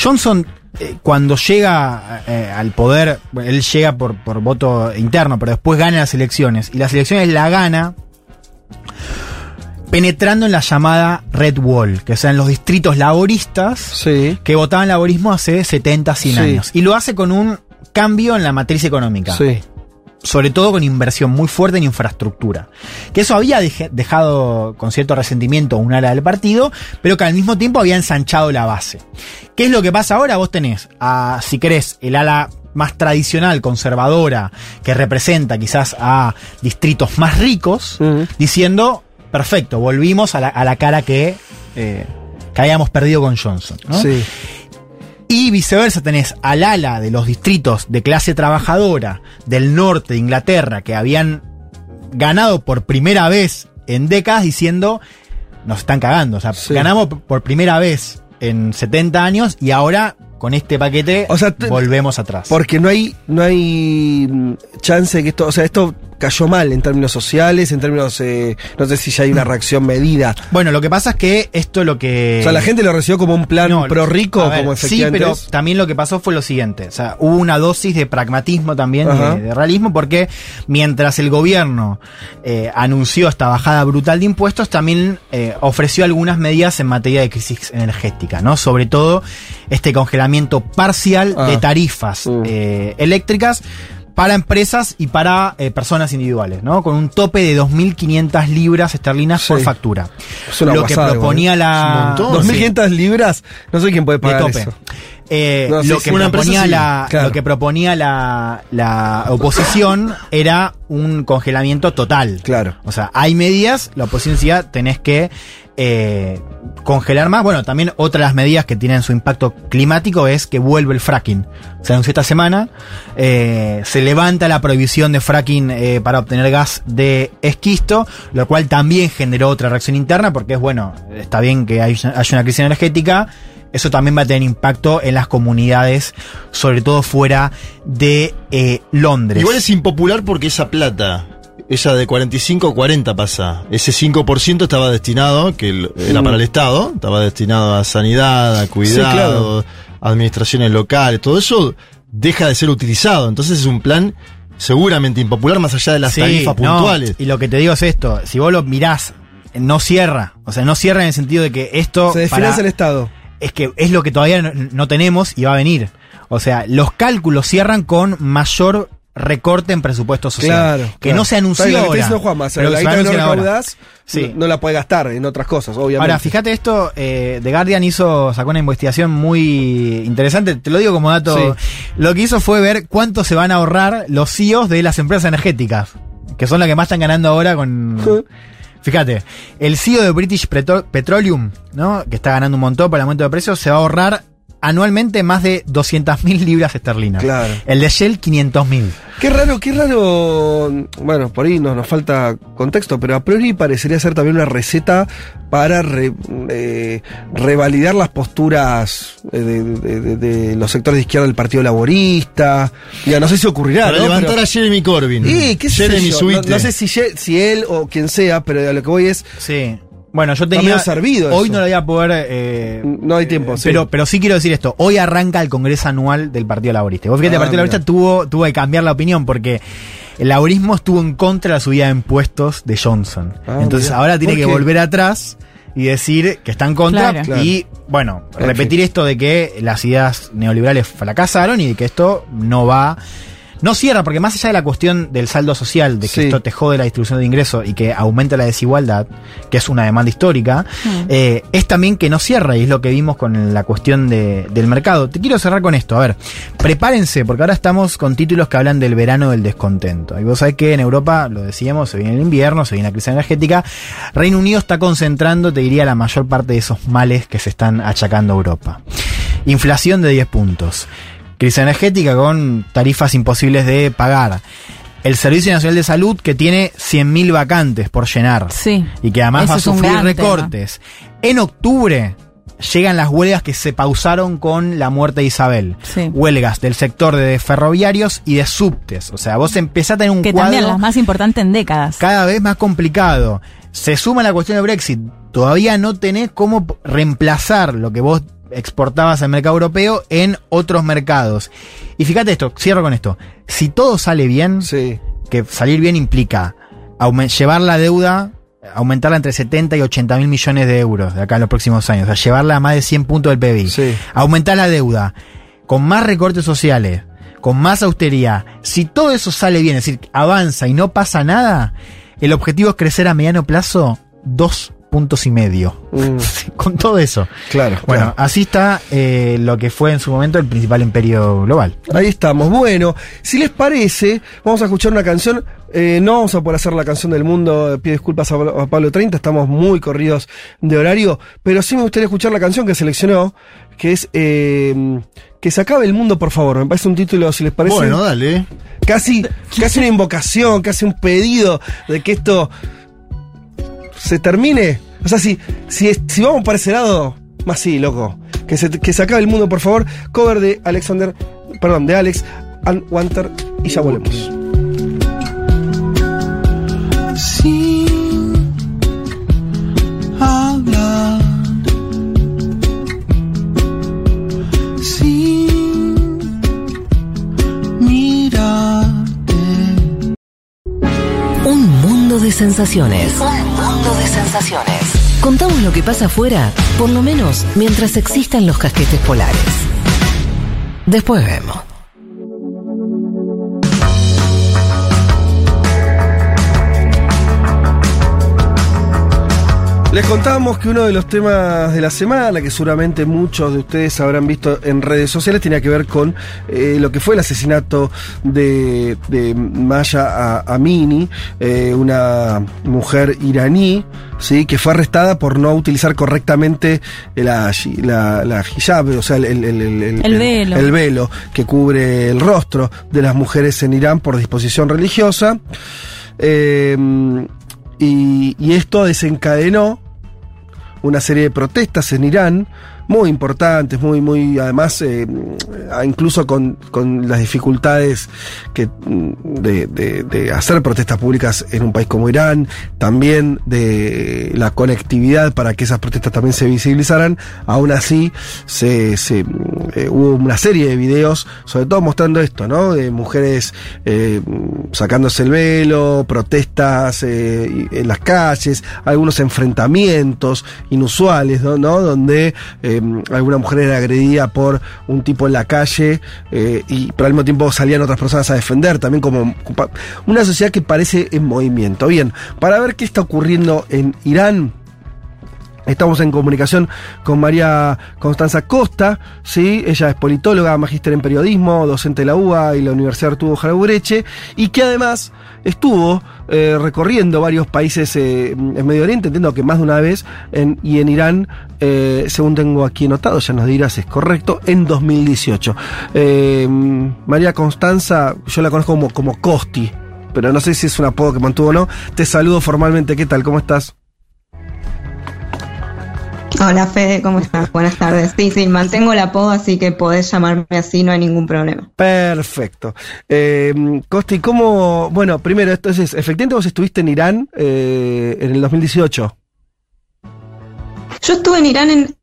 Johnson, eh, cuando llega eh, al poder, él llega por, por voto interno, pero después gana las elecciones. Y las elecciones la gana penetrando en la llamada Red Wall, que sean los distritos laboristas que votaban laborismo hace 70, 100 Sí. años. Y lo hace con un cambio en la matriz económica. Sí. Sobre todo con inversión muy fuerte en infraestructura. Que eso había dejado con cierto resentimiento un ala del partido, pero que al mismo tiempo había ensanchado la base. ¿Qué es lo que pasa ahora? Vos tenés, a, si querés, el ala más tradicional, conservadora, que representa quizás a distritos más ricos, diciendo, perfecto, volvimos a la, a la cara que, eh, que habíamos perdido con Johnson. ¿no? Sí. Y viceversa, tenés al ala de los distritos de clase trabajadora del norte de Inglaterra que habían ganado por primera vez en décadas diciendo, nos están cagando. O sea, ganamos por primera vez en 70 años y ahora con este paquete volvemos atrás. Porque no hay, no hay mm, chance de que esto, o sea, esto cayó mal en términos sociales, en términos, eh, no sé si ya hay una reacción medida. Bueno, lo que pasa es que esto lo que... O sea, la gente lo recibió como un plan pro rico, ver, como Sí, efectivamente pero es. también lo que pasó fue lo siguiente. O sea, hubo una dosis de pragmatismo también, de, de realismo, porque mientras el gobierno eh, anunció esta bajada brutal de impuestos, también eh, ofreció algunas medidas en materia de crisis energética, ¿no? Sobre todo este congelamiento parcial Ah. de tarifas eh, eléctricas para empresas y para eh, personas individuales, ¿no? Con un tope de 2.500 libras esterlinas por factura. Es una lo que guasada, proponía igual, ¿eh? la... Es un montón. 2.500 libras, no sé quién puede de pagar tope. eso. Eh, No, sí, lo, sí, que proponía sí, la, claro. lo que proponía la, la oposición era un congelamiento total. Claro. O sea, hay medidas, la oposición decía, tenés que eh, congelar más. Bueno, también otra de las medidas que tienen su impacto climático es que vuelve el fracking. Se anunció esta semana, eh, se levanta la prohibición de fracking eh, para obtener gas de esquisto, lo cual también generó otra reacción interna, porque es bueno, está bien que hay- una crisis energética, eso también va a tener impacto en las comunidades, sobre todo fuera de Londres. Igual es impopular porque esa plata, esa de 45 a 40 pasa. Ese 5% estaba destinado, que era Mm. para el Estado, estaba destinado a sanidad, a cuidado, claro. administraciones locales, todo eso deja de ser utilizado. Entonces es un plan seguramente impopular más allá de las Sí, tarifas no, puntuales. y lo que te digo es esto, si vos lo mirás, no cierra. O sea, no cierra en el sentido de que esto... Se desfinancia el Estado. Es que es lo que todavía no, no tenemos y va a venir. O sea, los cálculos cierran con mayor recorte en presupuesto social. Claro. que claro. no se anunció Está bien, lo que ahora. diciendo Juanma, pero la que se no recaudás, Sí. no, la puede gastar en otras cosas, obviamente. Ahora, fíjate esto, eh, The Guardian hizo, sacó una investigación muy interesante, te lo digo como dato. Sí. Lo que hizo fue ver cuánto se van a ahorrar los CEOs de las empresas energéticas, que son las que más están ganando ahora con... Fíjate, el CEO de British Petro- Petroleum, ¿no? que está ganando un montón por el aumento de precios, se va a ahorrar anualmente más de 200.000 libras esterlinas. Claro. El de Shell, 500.000. Qué raro, qué raro. Bueno, por ahí nos, nos falta contexto, pero a priori parecería ser también una receta para re- eh, revalidar las posturas eh, de, de- de- de los sectores de izquierda del Partido Laborista. Ya, no sé si ocurrirá. Para ¿no? levantar Pero- a Jeremy Corbyn. Sí, qué sé Jeremy yo, Sweet. No, no sé si, si él o quien sea, pero a lo que voy es. Sí. Bueno, yo tenía. medio servido hoy eso. no lo voy a poder. eh, No hay tiempo, sí. Pero, pero sí quiero decir esto. Hoy arranca el Congreso Anual del Partido Laborista. Vos fíjate, Ah, el Partido mira. Laborista tuvo, tuvo que cambiar la opinión porque el laborismo estuvo en contra de la subida de impuestos de Johnson. Ah, Entonces mira. ahora tiene ¿Por que qué? volver atrás y decir que está en contra. Claro. Y, bueno, En repetir esto de que las ideas neoliberales fracasaron y de que esto no va. No cierra, porque más allá de la cuestión del saldo social, de que Sí. esto te jode la distribución de ingresos y que aumenta la desigualdad, que es una demanda histórica, eh, es también que no cierra, y es lo que vimos con la cuestión de- del mercado. Te quiero cerrar con esto, a ver, prepárense, porque ahora estamos con títulos que hablan del verano del descontento. Y vos sabés que en Europa, lo decíamos, se viene el invierno, se viene la crisis energética, Reino Unido está concentrando, te diría, la mayor parte de esos males que se están achacando a Europa. Inflación de 10 puntos. Crisis energética con tarifas imposibles de pagar. El Servicio Nacional de Salud que tiene 100.000 vacantes por llenar. Sí. Y que además va a sufrir recortes. En octubre llegan las huelgas que se pausaron con la muerte de Isabel. Sí. Huelgas del sector de ferroviarios y de subtes. O sea, vos empezás a tener un Que cuadro también las más importantes en décadas. cada vez más complicado. Se suma la cuestión de Brexit. Todavía no tenés cómo reemplazar lo que vos exportabas al mercado europeo en otros mercados. Y fíjate esto, cierro con esto. Si todo sale bien, que salir bien implica llevar la deuda, aumentarla entre 70 y 80 mil millones de euros de acá en los próximos años, o sea, llevarla a más de 100 puntos del PBI. Aumentar la deuda con más recortes sociales, con más austeridad. Si todo eso sale bien, es decir, avanza y no pasa nada, el objetivo es crecer a mediano plazo dos puntos y medio. con todo eso. Claro. Bueno, claro. así está eh, lo que fue en su momento el principal imperio global. Ahí estamos. Bueno, si les parece, vamos a escuchar una canción. Eh, no vamos a poder hacer la canción del mundo. Pido disculpas a, Pablo- a Pablo 30, estamos muy corridos de horario. Pero sí me gustaría escuchar la canción que seleccionó, que es eh, Que se acabe el mundo, por favor. Me parece un título, si les parece. Bueno, dale. Casi, casi una invocación, casi un pedido de que esto se termine. O sea, si, si, si vamos para ese lado, más sí, loco. Que se, que se acabe el mundo, por favor. Cover de Alexander, perdón, de Alex and Wanter y ya volvemos. Sensaciones. Un mundo de sensaciones. Contamos lo que pasa afuera, por lo menos mientras existan los casquetes polares. Después vemos. Les contábamos que uno de los temas de la semana, que seguramente muchos de ustedes habrán visto en redes sociales, tenía que ver con eh, lo que fue el asesinato de, de Maya Amini, eh, una mujer iraní, ¿sí? que fue arrestada por no utilizar correctamente la, la, la hijab, o sea, el, el- el- el- El velo. el velo que cubre el rostro de las mujeres en Irán por disposición religiosa. Eh, y, y esto desencadenó una serie de protestas en Irán muy importantes, muy, muy, además, eh, incluso con, con las dificultades que, mm, de, de- hacer protestas públicas en un país como Irán, también de la conectividad para que esas protestas también se visibilizaran, aún así se, se, mm, eh, hubo una serie de videos, sobre todo mostrando esto, ¿no? De mujeres eh, sacándose el velo, protestas en las calles, algunos enfrentamientos inusuales, ¿no? ¿no? Donde alguna mujer era agredida por un tipo en la calle eh, y pero al mismo tiempo salían otras personas a defender, también como una sociedad que parece en movimiento. Bien, para ver qué está ocurriendo en Irán, Estamos en comunicación con María Constanza Costa, ¿sí? ella es politóloga, magíster en periodismo, docente de la UBA y la Universidad Arturo Jarabureche, y que además estuvo eh, recorriendo varios países eh, en Medio Oriente, entiendo que más de una vez, en- y en Irán, eh, según tengo aquí anotado, ya nos dirás es correcto, en 2018. Eh, María Constanza, yo la conozco como, como Costi, pero no sé si es un apodo que mantuvo o no. Te saludo formalmente, ¿qué tal? ¿Cómo estás? Hola Fede, ¿cómo estás? Buenas tardes. Sí, sí, mantengo el apodo, así que podés llamarme así, no hay ningún problema. Perfecto. Eh, Costi, ¿cómo...? Bueno, primero, entonces, efectivamente vos estuviste en Irán eh, en el 2018. Yo estuve en Irán en,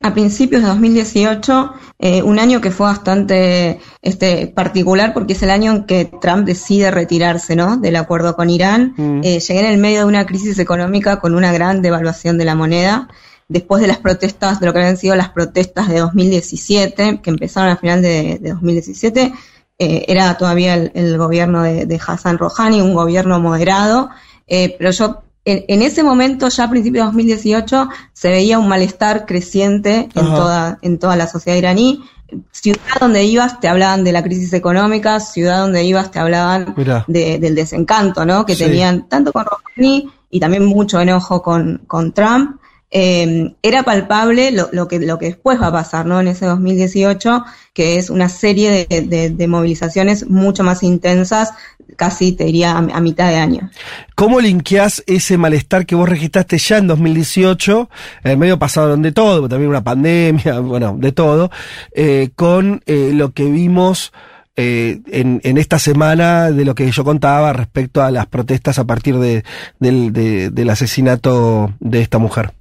a principios de 2018, eh, un año que fue bastante este, particular porque es el año en que Trump decide retirarse ¿no? del acuerdo con Irán. Eh, llegué en el medio de una crisis económica con una gran devaluación de la moneda. Después de las protestas, de lo que habían sido las protestas de 2017, que empezaron a final de, de 2017, eh, era todavía el, el gobierno de, de Hassan Rouhani, un gobierno moderado, eh, pero yo en, en ese momento, ya a principios de 2018, se veía un malestar creciente en Ajá. toda, en toda la sociedad iraní. Ciudad donde ibas te hablaban de la crisis económica, ciudad donde ibas te hablaban de- del desencanto, ¿no? Que Sí. tenían tanto con Rouhani y también mucho enojo con, con Trump. Eh, era palpable lo, que, lo que después va a pasar, ¿no? En ese 2018, que es una serie de, de- movilizaciones mucho más intensas, casi te diría a, a mitad de año. ¿Cómo linkeás ese malestar que vos registraste ya en 2018, en el medio pasaron de todo, también una pandemia, bueno, de todo, eh, con eh, lo que vimos eh, en, en esta semana de lo que yo contaba respecto a las protestas a partir de, del, de- del asesinato de esta mujer?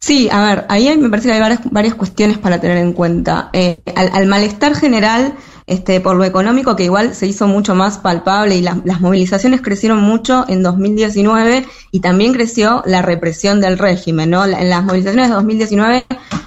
Sí, a ver, ahí me parece que hay varias, cuestiones para tener en cuenta. Eh, al, al malestar general, este, por lo económico, que igual se hizo mucho más palpable y las- movilizaciones crecieron mucho en 2019 y también creció la represión del régimen, ¿no? En las movilizaciones de 2019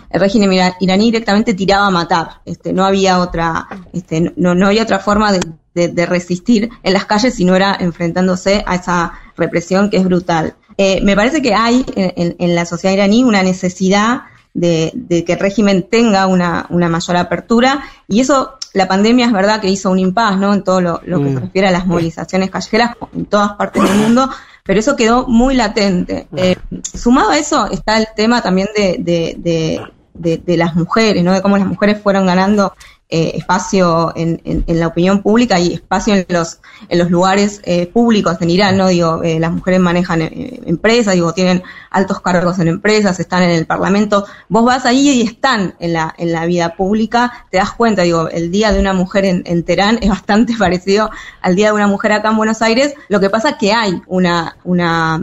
el régimen ira- iraní directamente tiraba a matar. Este, no había otra, este, no, no había otra forma de resistir en las calles si no era enfrentándose a esa represión que es brutal. Eh, me parece que hay en, en- en la sociedad iraní una necesidad de, de que el régimen tenga una, una mayor apertura y eso la pandemia es verdad que hizo un impas ¿no? en todo lo, lo que Mm. se refiere a las movilizaciones callejeras en todas partes del mundo, pero eso quedó muy latente. Eh, sumado a eso está el tema también de, de, de, de- de las mujeres, ¿no? de cómo las mujeres fueron ganando eh, espacio en, en- la opinión pública y espacio en los, en los lugares eh, públicos en Irán, ¿no? Digo, eh, las mujeres manejan eh, empresas, digo, tienen altos cargos en empresas, están en el parlamento. Vos vas ahí y están en la, en la vida pública, te das cuenta, digo, el día de una mujer en, en Teherán es bastante parecido al día de una mujer acá en Buenos Aires. Lo que pasa que hay una, una,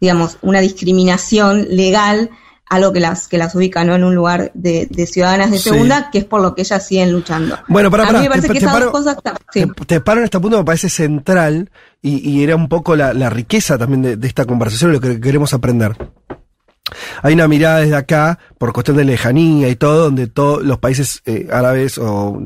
digamos, una discriminación legal algo que las que las ubica ¿no? en un lugar de, de ciudadanas de Sí. segunda, que es por lo que ellas siguen luchando. Bueno, pará, a pará, mí me parece te- que te esas paro- dos cosas sí. Te, te paro en este punto, me parece central y, y era un poco la, la riqueza también de, de esta conversación, lo que queremos aprender. Hay una mirada desde acá, por cuestión de lejanía y todo, donde todos los países eh, árabes o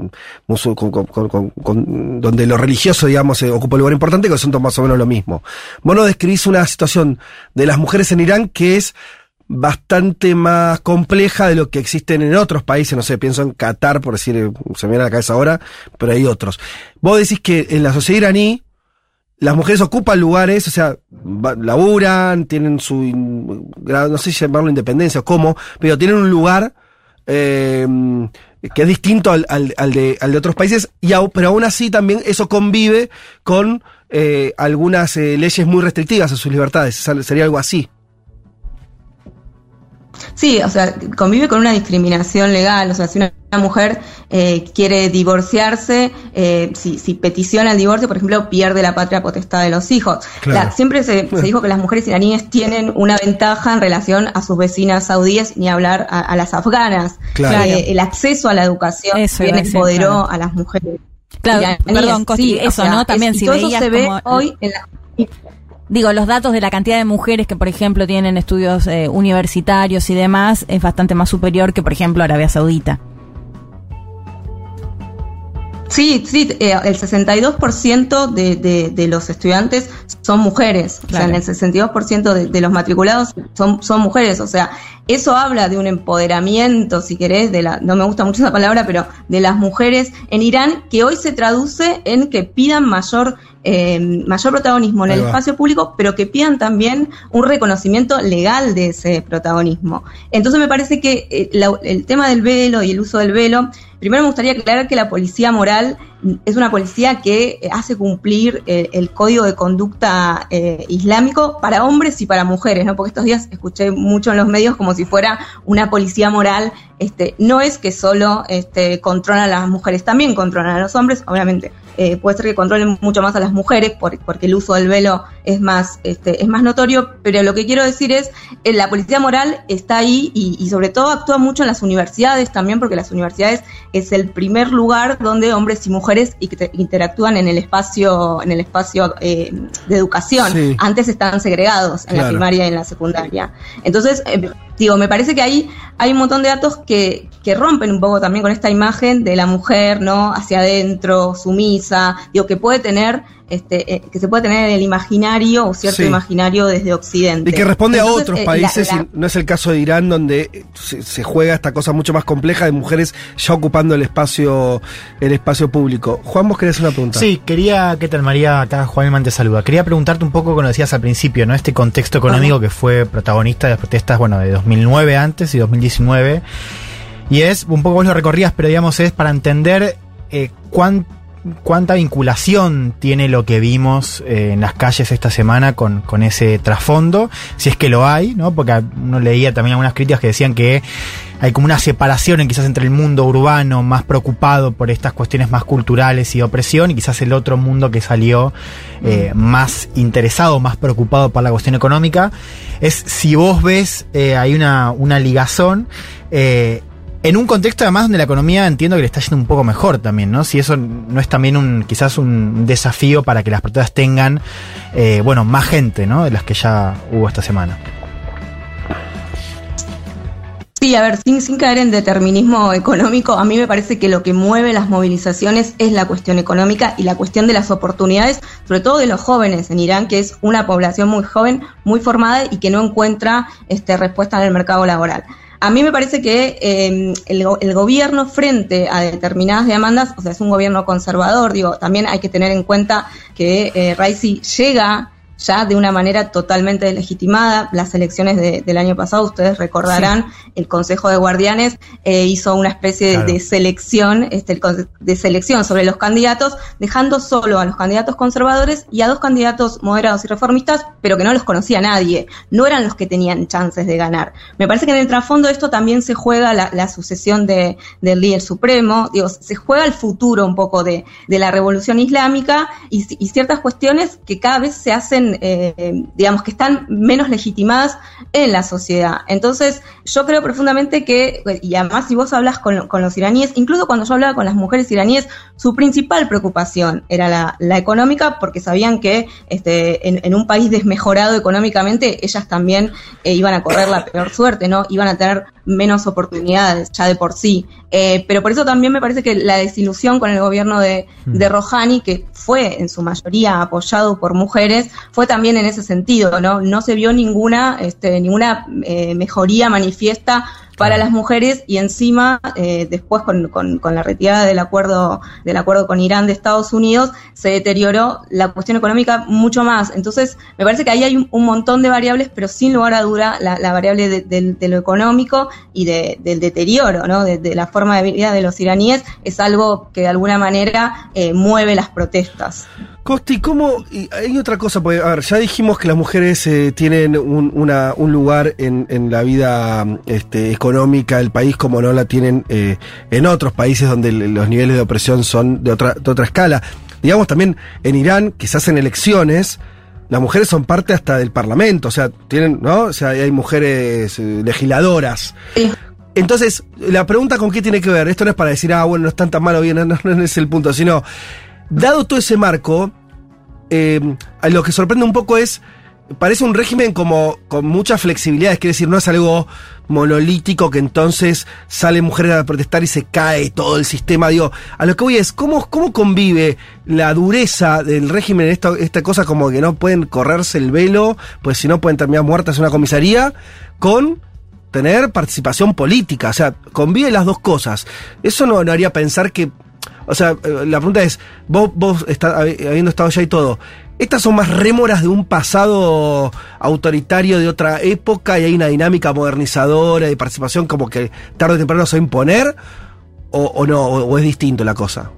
musul- con- con- donde lo religioso, digamos, eh, ocupa un lugar importante, que son más o menos lo mismo. Vos nos describís una situación de las mujeres en Irán que es bastante más compleja de lo que existen en otros países, no sé, pienso en Qatar, por decir, se me viene a la cabeza ahora, pero hay otros. Vos decís que en la sociedad iraní, las mujeres ocupan lugares, o sea, laburan, tienen su, no sé si llamarlo independencia o cómo, pero tienen un lugar eh, que es distinto al, de, otros países, y pero aún así también eso convive con eh, algunas eh, leyes muy restrictivas a sus libertades, sería algo así. Sí, o sea, convive con una discriminación legal. O sea, si una, mujer eh, quiere divorciarse, eh, si, si peticiona el divorcio, por ejemplo, pierde la patria potestad de los hijos. Claro. La- siempre se, se dijo que las mujeres iraníes tienen una ventaja en relación a sus vecinas saudíes, ni hablar a, a las afganas. Claro. Eh, el acceso a la educación Eso bien empoderó claro. a las mujeres. Claro, iraníes. perdón, Costi, Sí, o eso, sea, ¿no? También es- y si todo eso se ve como- hoy en la Digo, los datos de la cantidad de mujeres que, por ejemplo, tienen estudios eh, universitarios y demás es bastante más superior que, por ejemplo, Arabia Saudita. Sí, sí, eh, el 62% de, de, de los estudiantes son mujeres. O sea, en el 62% de, de los matriculados son, son mujeres. O sea, eso habla de un empoderamiento, si querés, de la, no me gusta mucho esa palabra, pero de las mujeres en Irán, que hoy se traduce en que pidan mayor, eh, mayor protagonismo en el espacio público, pero que pidan también un reconocimiento legal de ese protagonismo. Entonces me parece que eh, la- el tema del velo y el uso del velo, primero me gustaría aclarar que la policía moral es una policía que eh, hace cumplir el código de conducta eh, islámico para hombres y para mujeres, ¿no? Porque estos días escuché mucho en los medios como si fuera una policía moral. Este, no es que solo este, controlan a las mujeres, también controlan a los hombres, obviamente. Eh, puede ser que controlen mucho más a las mujeres por- porque el uso del velo es más, este, es más notorio, pero lo que quiero decir es, eh, la policía moral está ahí y, y sobre todo actúa mucho en las universidades también, porque las universidades es el primer lugar donde hombres y mujeres inter- interactúan en el espacio, en el espacio eh, de educación. Sí. Antes estaban segregados en la primaria y en la secundaria. Entonces, eh, digo, me parece que ahí hay un montón de datos que, que rompen un poco también con esta imagen de la mujer, ¿no? Hacia adentro, sumisa, digo, que puede tener, este, eh, que se puede tener en el imaginario o cierto Sí. imaginario desde Occidente. Y que responde a otros eh, países, la- la- y no es el caso de Irán, donde eh, se, se juega esta cosa mucho más compleja de mujeres ya ocupando el espacio, el espacio público. Juan, vos querés una pregunta. Sí, quería, ¿qué tal María? Acá Juan te saluda. Quería preguntarte un poco, como decías al principio, ¿no? Este contexto económico que fue protagonista de las protestas, bueno, de 2009 antes y 2019. Y es, un poco vos lo recorrías, pero digamos, es para entender eh, cuán- cuánta vinculación tiene lo que vimos eh, en las calles esta semana con, con ese trasfondo, si es que lo hay, ¿no? Porque uno leía también algunas críticas que decían que hay como una separación en quizás entre el mundo urbano más preocupado por estas cuestiones más culturales y opresión y quizás el otro mundo que salió eh, más interesado, más preocupado por la cuestión económica. Es si vos ves, eh, hay una, una ligazón. eh, en un contexto además donde la economía entiendo que le está yendo un poco mejor también, ¿no? Si eso no es también un quizás un desafío para que las protestas tengan, eh, bueno, más gente, ¿no? De las que ya hubo esta semana. Sí, a ver, sin, sin caer en determinismo económico, a mí me parece que lo que mueve las movilizaciones es la cuestión económica y la cuestión de las oportunidades, sobre todo de los jóvenes en Irán, que es una población muy joven, muy formada y que no encuentra este, respuesta en el mercado laboral. A mí me parece que eh, el, el gobierno frente a determinadas demandas, o sea, es un gobierno conservador, digo, también hay que tener en cuenta que eh, Raisi llega ya de una manera totalmente legitimada. Las elecciones de- del año pasado, ustedes recordarán, el Consejo de Guardianes eh, hizo una especie de- Claro. de selección, este, de selección sobre los candidatos, dejando solo a los candidatos conservadores y a dos candidatos moderados y reformistas, pero que no los conocía nadie. No eran los que tenían chances de ganar. Me parece que en el trasfondo de esto también se juega la, la sucesión de, del líder supremo, digo, se juega el futuro un poco de, de la revolución islámica y, y ciertas cuestiones que cada vez se hacen, eh, digamos, que están menos legitimadas en la sociedad. Entonces, yo creo profundamente que, y además si vos hablas con, con los iraníes, incluso cuando yo hablaba con las mujeres iraníes, su principal preocupación era la, económica, porque sabían que este, en, en un país desmejorado económicamente, ellas también eh, iban a correr la peor suerte, ¿no? Iban a tener menos oportunidades ya de por sí. Eh, pero por eso también me parece que la desilusión con el gobierno de, de Rouhani, que fue en su mayoría apoyado por mujeres, fue también en ese sentido, ¿no? No se vio ninguna, este, ninguna eh, mejoría manifiesta para las mujeres y encima eh, después con, con- con la retirada del acuerdo del acuerdo con Irán de Estados Unidos se deterioró la cuestión económica mucho más. Entonces me parece que ahí hay un, un montón de variables pero sin lugar a duda la, la variable de, de- de lo económico y de- del deterioro ¿no? de, de la forma de vida de los iraníes es algo que de alguna manera eh, mueve las protestas Costi, ¿cómo? y hay otra cosa, porque, a ver, ya dijimos que las mujeres eh, tienen un, una- un lugar en, en la vida este, económica del país como no la tienen eh, en otros países donde los niveles de opresión son de otra, de otra escala. Digamos también en Irán, que se hacen elecciones, las mujeres son parte hasta del parlamento, o sea, tienen, ¿no? O sea, hay mujeres eh, legisladoras. Entonces, la pregunta con qué tiene que ver, esto no es para decir, ah, bueno, no están tan mal o bien, no, no, no es el punto, sino, dado todo ese marco, eh, lo que sorprende un poco es parece un régimen como con muchas flexibilidades, quiere decir, no es algo monolítico que entonces salen mujeres a protestar y se cae todo el sistema. Digo, a lo que voy es, ¿cómo, cómo convive la dureza del régimen en esta, esta cosa como que no pueden correrse el velo, pues si no pueden terminar muertas en una comisaría, con tener participación política? O sea, convive las dos cosas. Eso no, no haría pensar que o sea, eh, la pregunta es, vos, vos está- habi- habiendo estado allá y todo, ¿estas son más rémoras de un pasado autoritario de otra época y hay una dinámica modernizadora de participación como que tarde o temprano se va a imponer? ¿O, o no? O, o es distinto la cosa?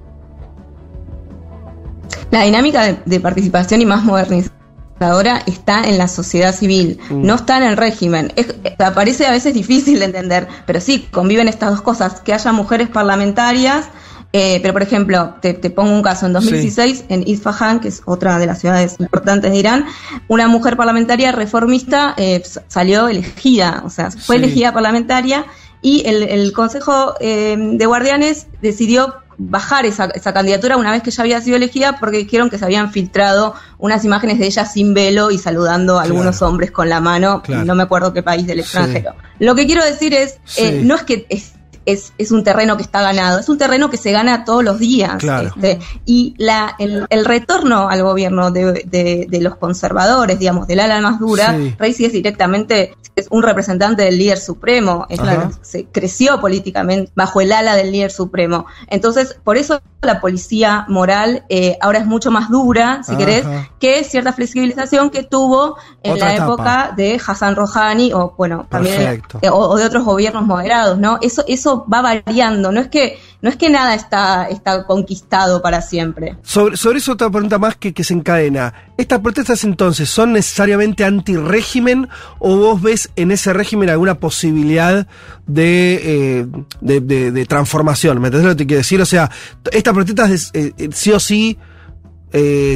La dinámica de, de participación y más modernizadora está en la sociedad civil, Mm. no está en el régimen. Es- eh, parece a veces difícil de entender, pero sí, conviven estas dos cosas, que haya mujeres parlamentarias, eh, pero por ejemplo, te, te pongo un caso, en 2016 en Isfahan, que es otra de las ciudades importantes de Irán, una mujer parlamentaria reformista eh, salió elegida, o sea, fue Sí. elegida parlamentaria y el, el Consejo eh, de Guardianes decidió bajar esa, esa candidatura una vez que ya había sido elegida porque dijeron que se habían filtrado unas imágenes de ella sin velo y saludando a algunos hombres con la mano, Claro. no me acuerdo qué país del Sí. extranjero. Lo que quiero decir es, eh, Sí. no es que es, es, es un terreno que está ganado, es un terreno que se gana todos los días. Claro. este, y la, el, el retorno al gobierno de, de- de los conservadores, digamos, del ala más dura, Sí. Reisi es directamente es un representante del líder supremo, es se creció políticamente bajo el ala del líder supremo. Entonces, por eso la policía moral eh, ahora es mucho más dura, si Ajá. querés, que cierta flexibilización que tuvo en Otra la etapa. época de Hassan Rouhani o bueno, también eh, o, o de otros gobiernos moderados, ¿no? Eso eso va variando, no es que no es que nada está está conquistado para siempre. Sobre, sobre eso otra pregunta más que, que se encadena. ¿Estas protestas entonces son necesariamente anti-régimen o vos ves en ese régimen alguna posibilidad de, eh, de, de- de transformación? ¿Me entendés lo que te quiero decir? O sea, estas protestas eh, eh, sí o sí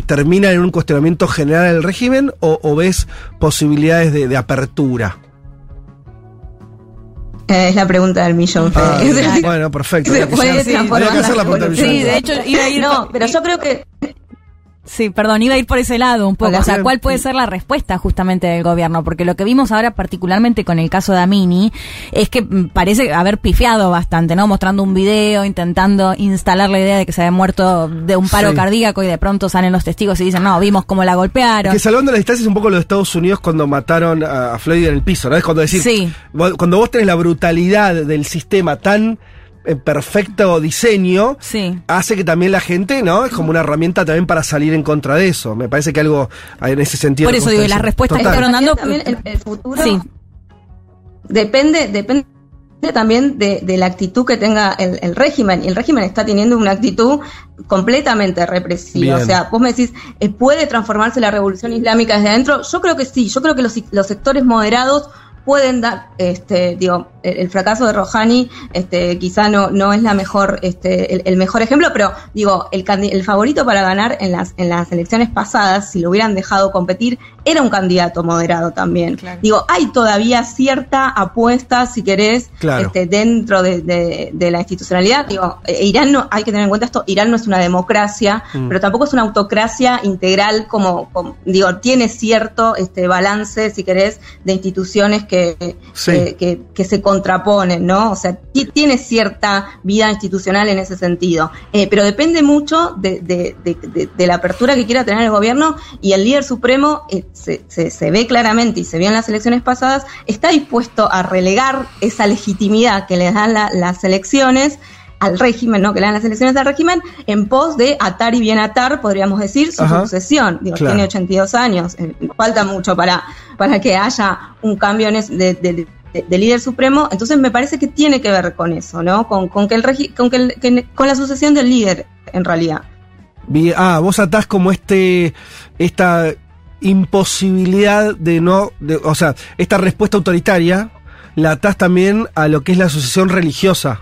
terminan en un cuestionamiento general del régimen o, ves posibilidades de, de apertura? Eh, es la pregunta del millón. Ah, Fede. bueno, perfecto. Se puede hacer- transformar había que hacer la la pregunta del Sí, de hecho, iba a ir. No, pero yo creo que Sí, perdón, iba a ir por ese lado un poco. Hola. o sea, ¿cuál puede ser la respuesta justamente del gobierno? Porque lo que vimos ahora, particularmente con el caso de Amini, es que mm, parece haber pifiado bastante, ¿no? Mostrando un video, intentando instalar la idea de que se había muerto de un paro Sí. cardíaco y de pronto salen los testigos y dicen, no, vimos cómo la golpearon. Que salvando la distancia es un poco lo de Estados Unidos cuando mataron a, Floyd en el piso, ¿no? Es cuando decir, Sí. cuando vos tenés la brutalidad del sistema tan en perfecto diseño, hace que también la gente, ¿no? Es como una herramienta también para salir en contra de eso. Me parece que algo en ese sentido. Por eso digo, las respuestas dando. también el, el futuro Sí. depende, depende también de, de la actitud que tenga el, el régimen. Y el régimen está teniendo una actitud completamente represiva. Bien. O sea, vos me decís, eh, ¿puede transformarse la revolución islámica desde adentro? Yo creo que sí. Yo creo que los, los sectores moderados pueden dar, este, digo, el, el fracaso de Rouhani, este, quizá no, no es la mejor, este, el, el mejor ejemplo, pero digo, el, el favorito para ganar en las, en las elecciones pasadas, si lo hubieran dejado competir, era un candidato moderado también. Digo, hay todavía cierta apuesta, si querés, Claro. este, dentro de, de- de la institucionalidad. Digo, eh, Irán no, hay que tener en cuenta esto, Irán no es una democracia, Mm. pero tampoco es una autocracia integral como, como- digo, tiene cierto este balance, si querés, de instituciones que, Sí. que, que- que se contraponen, ¿no? O sea, ti- tiene cierta vida institucional en ese sentido. Eh, pero depende mucho de, de- de- de- de la apertura que quiera tener el gobierno y el líder supremo eh, se, se- se ve claramente y se vio en las elecciones pasadas, está dispuesto a relegar esa legitimidad que le dan la- las elecciones al régimen, ¿no? Que le dan las elecciones al régimen en pos de atar y bien atar, podríamos decir, su Ajá. sucesión. Digo, Claro. tiene 82 años, eh, falta mucho para, para que haya un cambio en es- de, de- de- de líder supremo, entonces me parece que tiene que ver con eso, ¿no? Con, con que el regi- con que, el- que- con la sucesión del líder, en realidad. Bien, ah, vos atás como este, esta imposibilidad de no, o sea, esta respuesta autoritaria, la atás también a lo que es la asociación religiosa.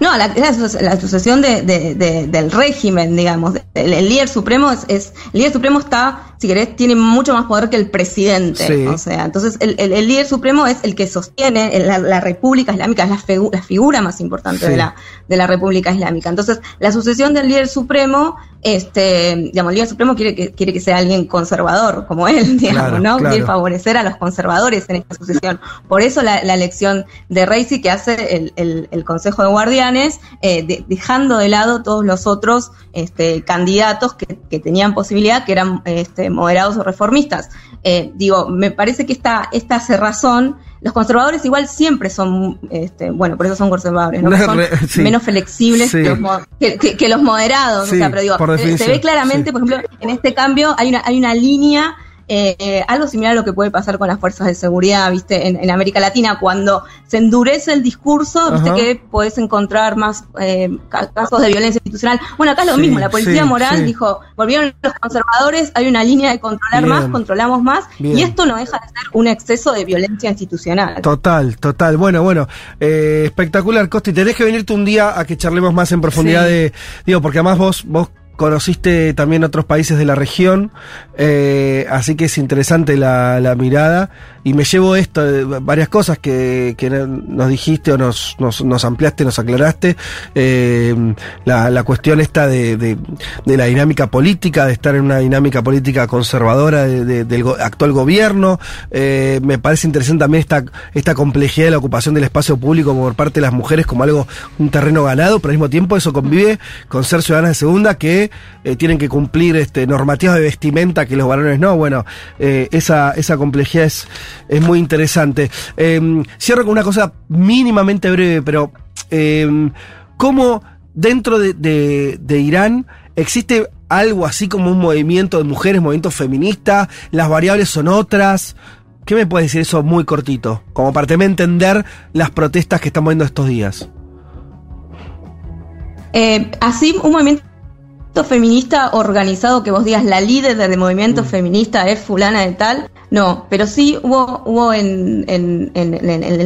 No, la, la, sucesión de, de- de- del régimen, digamos. El, el líder supremo es, es- el líder supremo está, si querés, tiene mucho más poder que el presidente. Sí. O sea, entonces el, el- el líder supremo es el que sostiene la, la República Islámica, es la, figu- la figura más importante Sí. de la de la República Islámica. Entonces, la sucesión del líder supremo, este, digamos, el líder supremo quiere que quiere que sea alguien conservador como él, digamos, Claro, ¿no? claro. Quiere favorecer a los conservadores en esta sucesión. Por eso la, elección de Reisi que hace el, el- Consejo de Guardianes, eh, de- dejando de lado todos los otros este, candidatos que, que tenían posibilidad, que eran este, moderados o reformistas. Eh, digo, me parece que esta, esta cerrazón, los conservadores igual siempre son, este, bueno, por eso son conservadores, ¿no? Son sí. menos flexibles Sí. que, los, que- que- los moderados. Sí, o sea, pero digo, por se- ve claramente, por ejemplo, en este cambio hay una, hay una línea eh, eh, algo similar a lo que puede pasar con las fuerzas de seguridad, viste, en, en América Latina, cuando se endurece el discurso, viste Ajá. que podés encontrar más eh, ca- casos de violencia institucional. Bueno, acá es lo Sí, mismo, la policía sí, moral sí. dijo, volvieron los conservadores, hay una línea de controlar Bien. más, controlamos más, Bien. y esto no deja de ser un exceso de violencia institucional. Total, total. Bueno, bueno, eh, espectacular, Costi. Tenés que venirte un día a que charlemos más en profundidad de. Digo, porque además vos, vos conociste también otros países de la región, eh, así que es interesante la, la mirada. Y me llevo esto, de varias cosas que, que nos dijiste o nos, nos, nos ampliaste, nos aclaraste. Eh, la, la cuestión esta de, de, de la dinámica política, de estar en una dinámica política conservadora de- de- del actual gobierno. Eh, me parece interesante también esta, esta complejidad de la ocupación del espacio público por parte de las mujeres como algo, un terreno ganado, pero al mismo tiempo eso convive con ser ciudadanas de segunda que eh, tienen que cumplir este, normativas de vestimenta que los varones no. Bueno, eh, esa, esa complejidad es, es muy interesante. Eh, cierro con una cosa mínimamente breve, pero eh, ¿cómo dentro de, de- Irán existe algo así como un movimiento de mujeres, movimiento feminista? ¿Las variables son otras? ¿Qué me puede decir eso muy cortito? Como para también entender las protestas que estamos viendo estos días. Eh, así, un movimiento feminista organizado que vos digas la líder del movimiento feminista es fulana de tal, no, pero sí hubo, hubo en, en, en-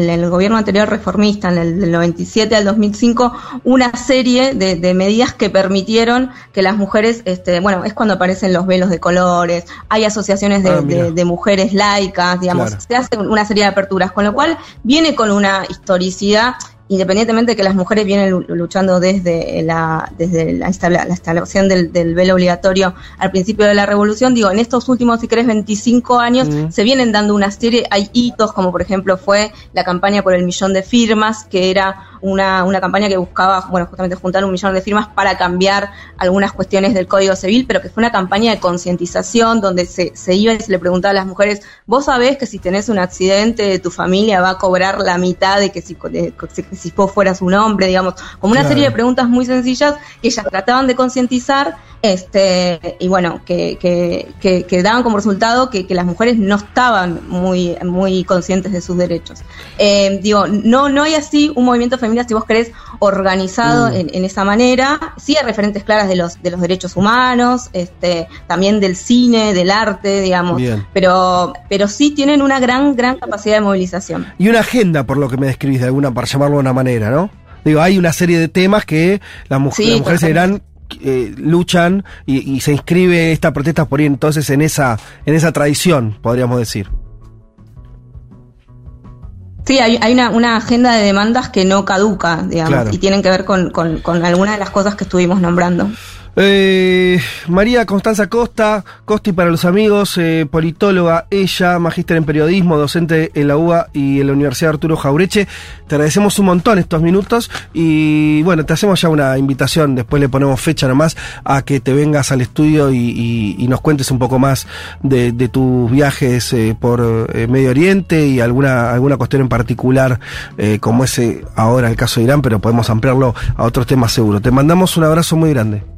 el gobierno anterior reformista, en el del 97 al 2005, una serie de, de medidas que permitieron que las mujeres, este, bueno, es cuando aparecen los velos de colores, hay asociaciones de, Ah, mira. de- de mujeres laicas, digamos, Claro. se hace una serie de aperturas, con lo cual viene con una historicidad independientemente de que las mujeres vienen lu- luchando desde la desde la, instalación del, del velo obligatorio al principio de la revolución, digo, en estos últimos, si querés, 25 años, Mm. se vienen dando una serie, hay hitos, como por ejemplo fue la campaña por el millón de firmas, que era una, una campaña que buscaba, bueno, justamente juntar un millón de firmas para cambiar algunas cuestiones del Código Civil, pero que fue una campaña de concientización donde se, se iba y se le preguntaba a las mujeres, vos sabés que si tenés un accidente, tu familia va a cobrar la mitad de que si, de- que si vos fueras un hombre, digamos, como una Claro. serie de preguntas muy sencillas que ellas trataban de concientizar, este, y bueno, que, que, que, que daban como resultado que, que las mujeres no estaban muy, muy conscientes de sus derechos. Eh, digo, no, no hay así un movimiento feminista, si vos querés, organizado Mm. en, en esa manera. Sí hay referentes claras de los, de los derechos humanos, este, también del cine, del arte, digamos. Bien. Pero, pero sí tienen una gran, gran capacidad de movilización. Y una agenda, por lo que me describís de alguna, para llamarlo de una manera, ¿no? Digo, hay una serie de temas que las, mu- Sí, las mujeres. Irán eh, luchan y, y se inscribe esta protesta por ahí entonces en esa, en esa tradición, podríamos decir. Sí, hay, hay una, una agenda de demandas que no caduca, digamos, Claro. y tienen que ver con, con, con algunas de las cosas que estuvimos nombrando. Eh, María Constanza Costa, Costi para los amigos, eh, politóloga, ella, magíster en periodismo, docente en la UBA y en la Universidad Arturo Jaureche. Te agradecemos un montón estos minutos y bueno, te hacemos ya una invitación, después le ponemos fecha nomás a que te vengas al estudio y, nos cuentes un poco más de, tus viajes eh, por Medio Oriente y alguna, alguna cuestión en particular, como ese ahora el caso de Irán, pero podemos ampliarlo a otros temas seguro. Te mandamos un abrazo muy grande.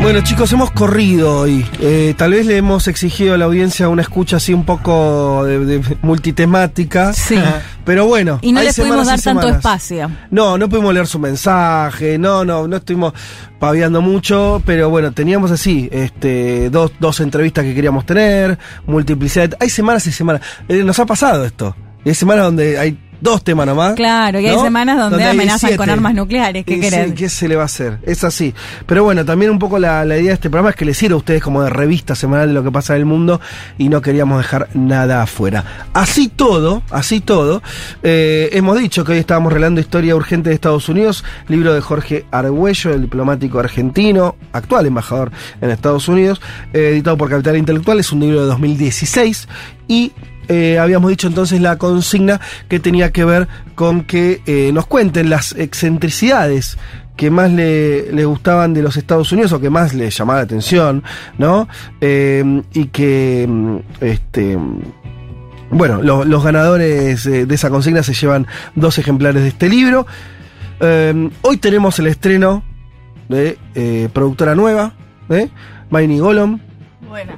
Bueno chicos, hemos corrido hoy. Eh, tal vez le hemos exigido a la audiencia una escucha así un poco de, de multitemática. Sí. Pero bueno. Y no le pudimos dar tanto espacio. No, no pudimos leer su mensaje, no, no, no estuvimos paviando mucho, pero bueno, teníamos así, este, dos, dos entrevistas que queríamos tener, multiplicidad. Hay semanas y semanas. Eh, nos ha pasado esto. Y hay semanas donde hay dos temas nomás. Claro, y hay semanas donde, amenazan con armas nucleares. ¿Qué Y querés? sí, ¿Qué se le va a hacer? Es así. Pero bueno, también un poco la, la idea de este programa es que les sirva a ustedes como de revista semanal de lo que pasa en el mundo y no queríamos dejar nada afuera. Así todo, así todo, eh, hemos dicho que hoy estábamos relando Historia Urgente de Estados Unidos, libro de Jorge Argüello, el diplomático argentino, actual embajador en Estados Unidos, eh, editado por Capital Intelectual, es un libro de 2016 y eh, habíamos dicho entonces la consigna que tenía que ver con que eh, nos cuenten las excentricidades que más le, gustaban de los Estados Unidos o que más le llamaba la atención, ¿no? Eh, y que, mm, este, bueno, lo- los ganadores de esa consigna se llevan dos ejemplares de este libro. Hoy tenemos el estreno de productora nueva, ¿eh? Maini Golom,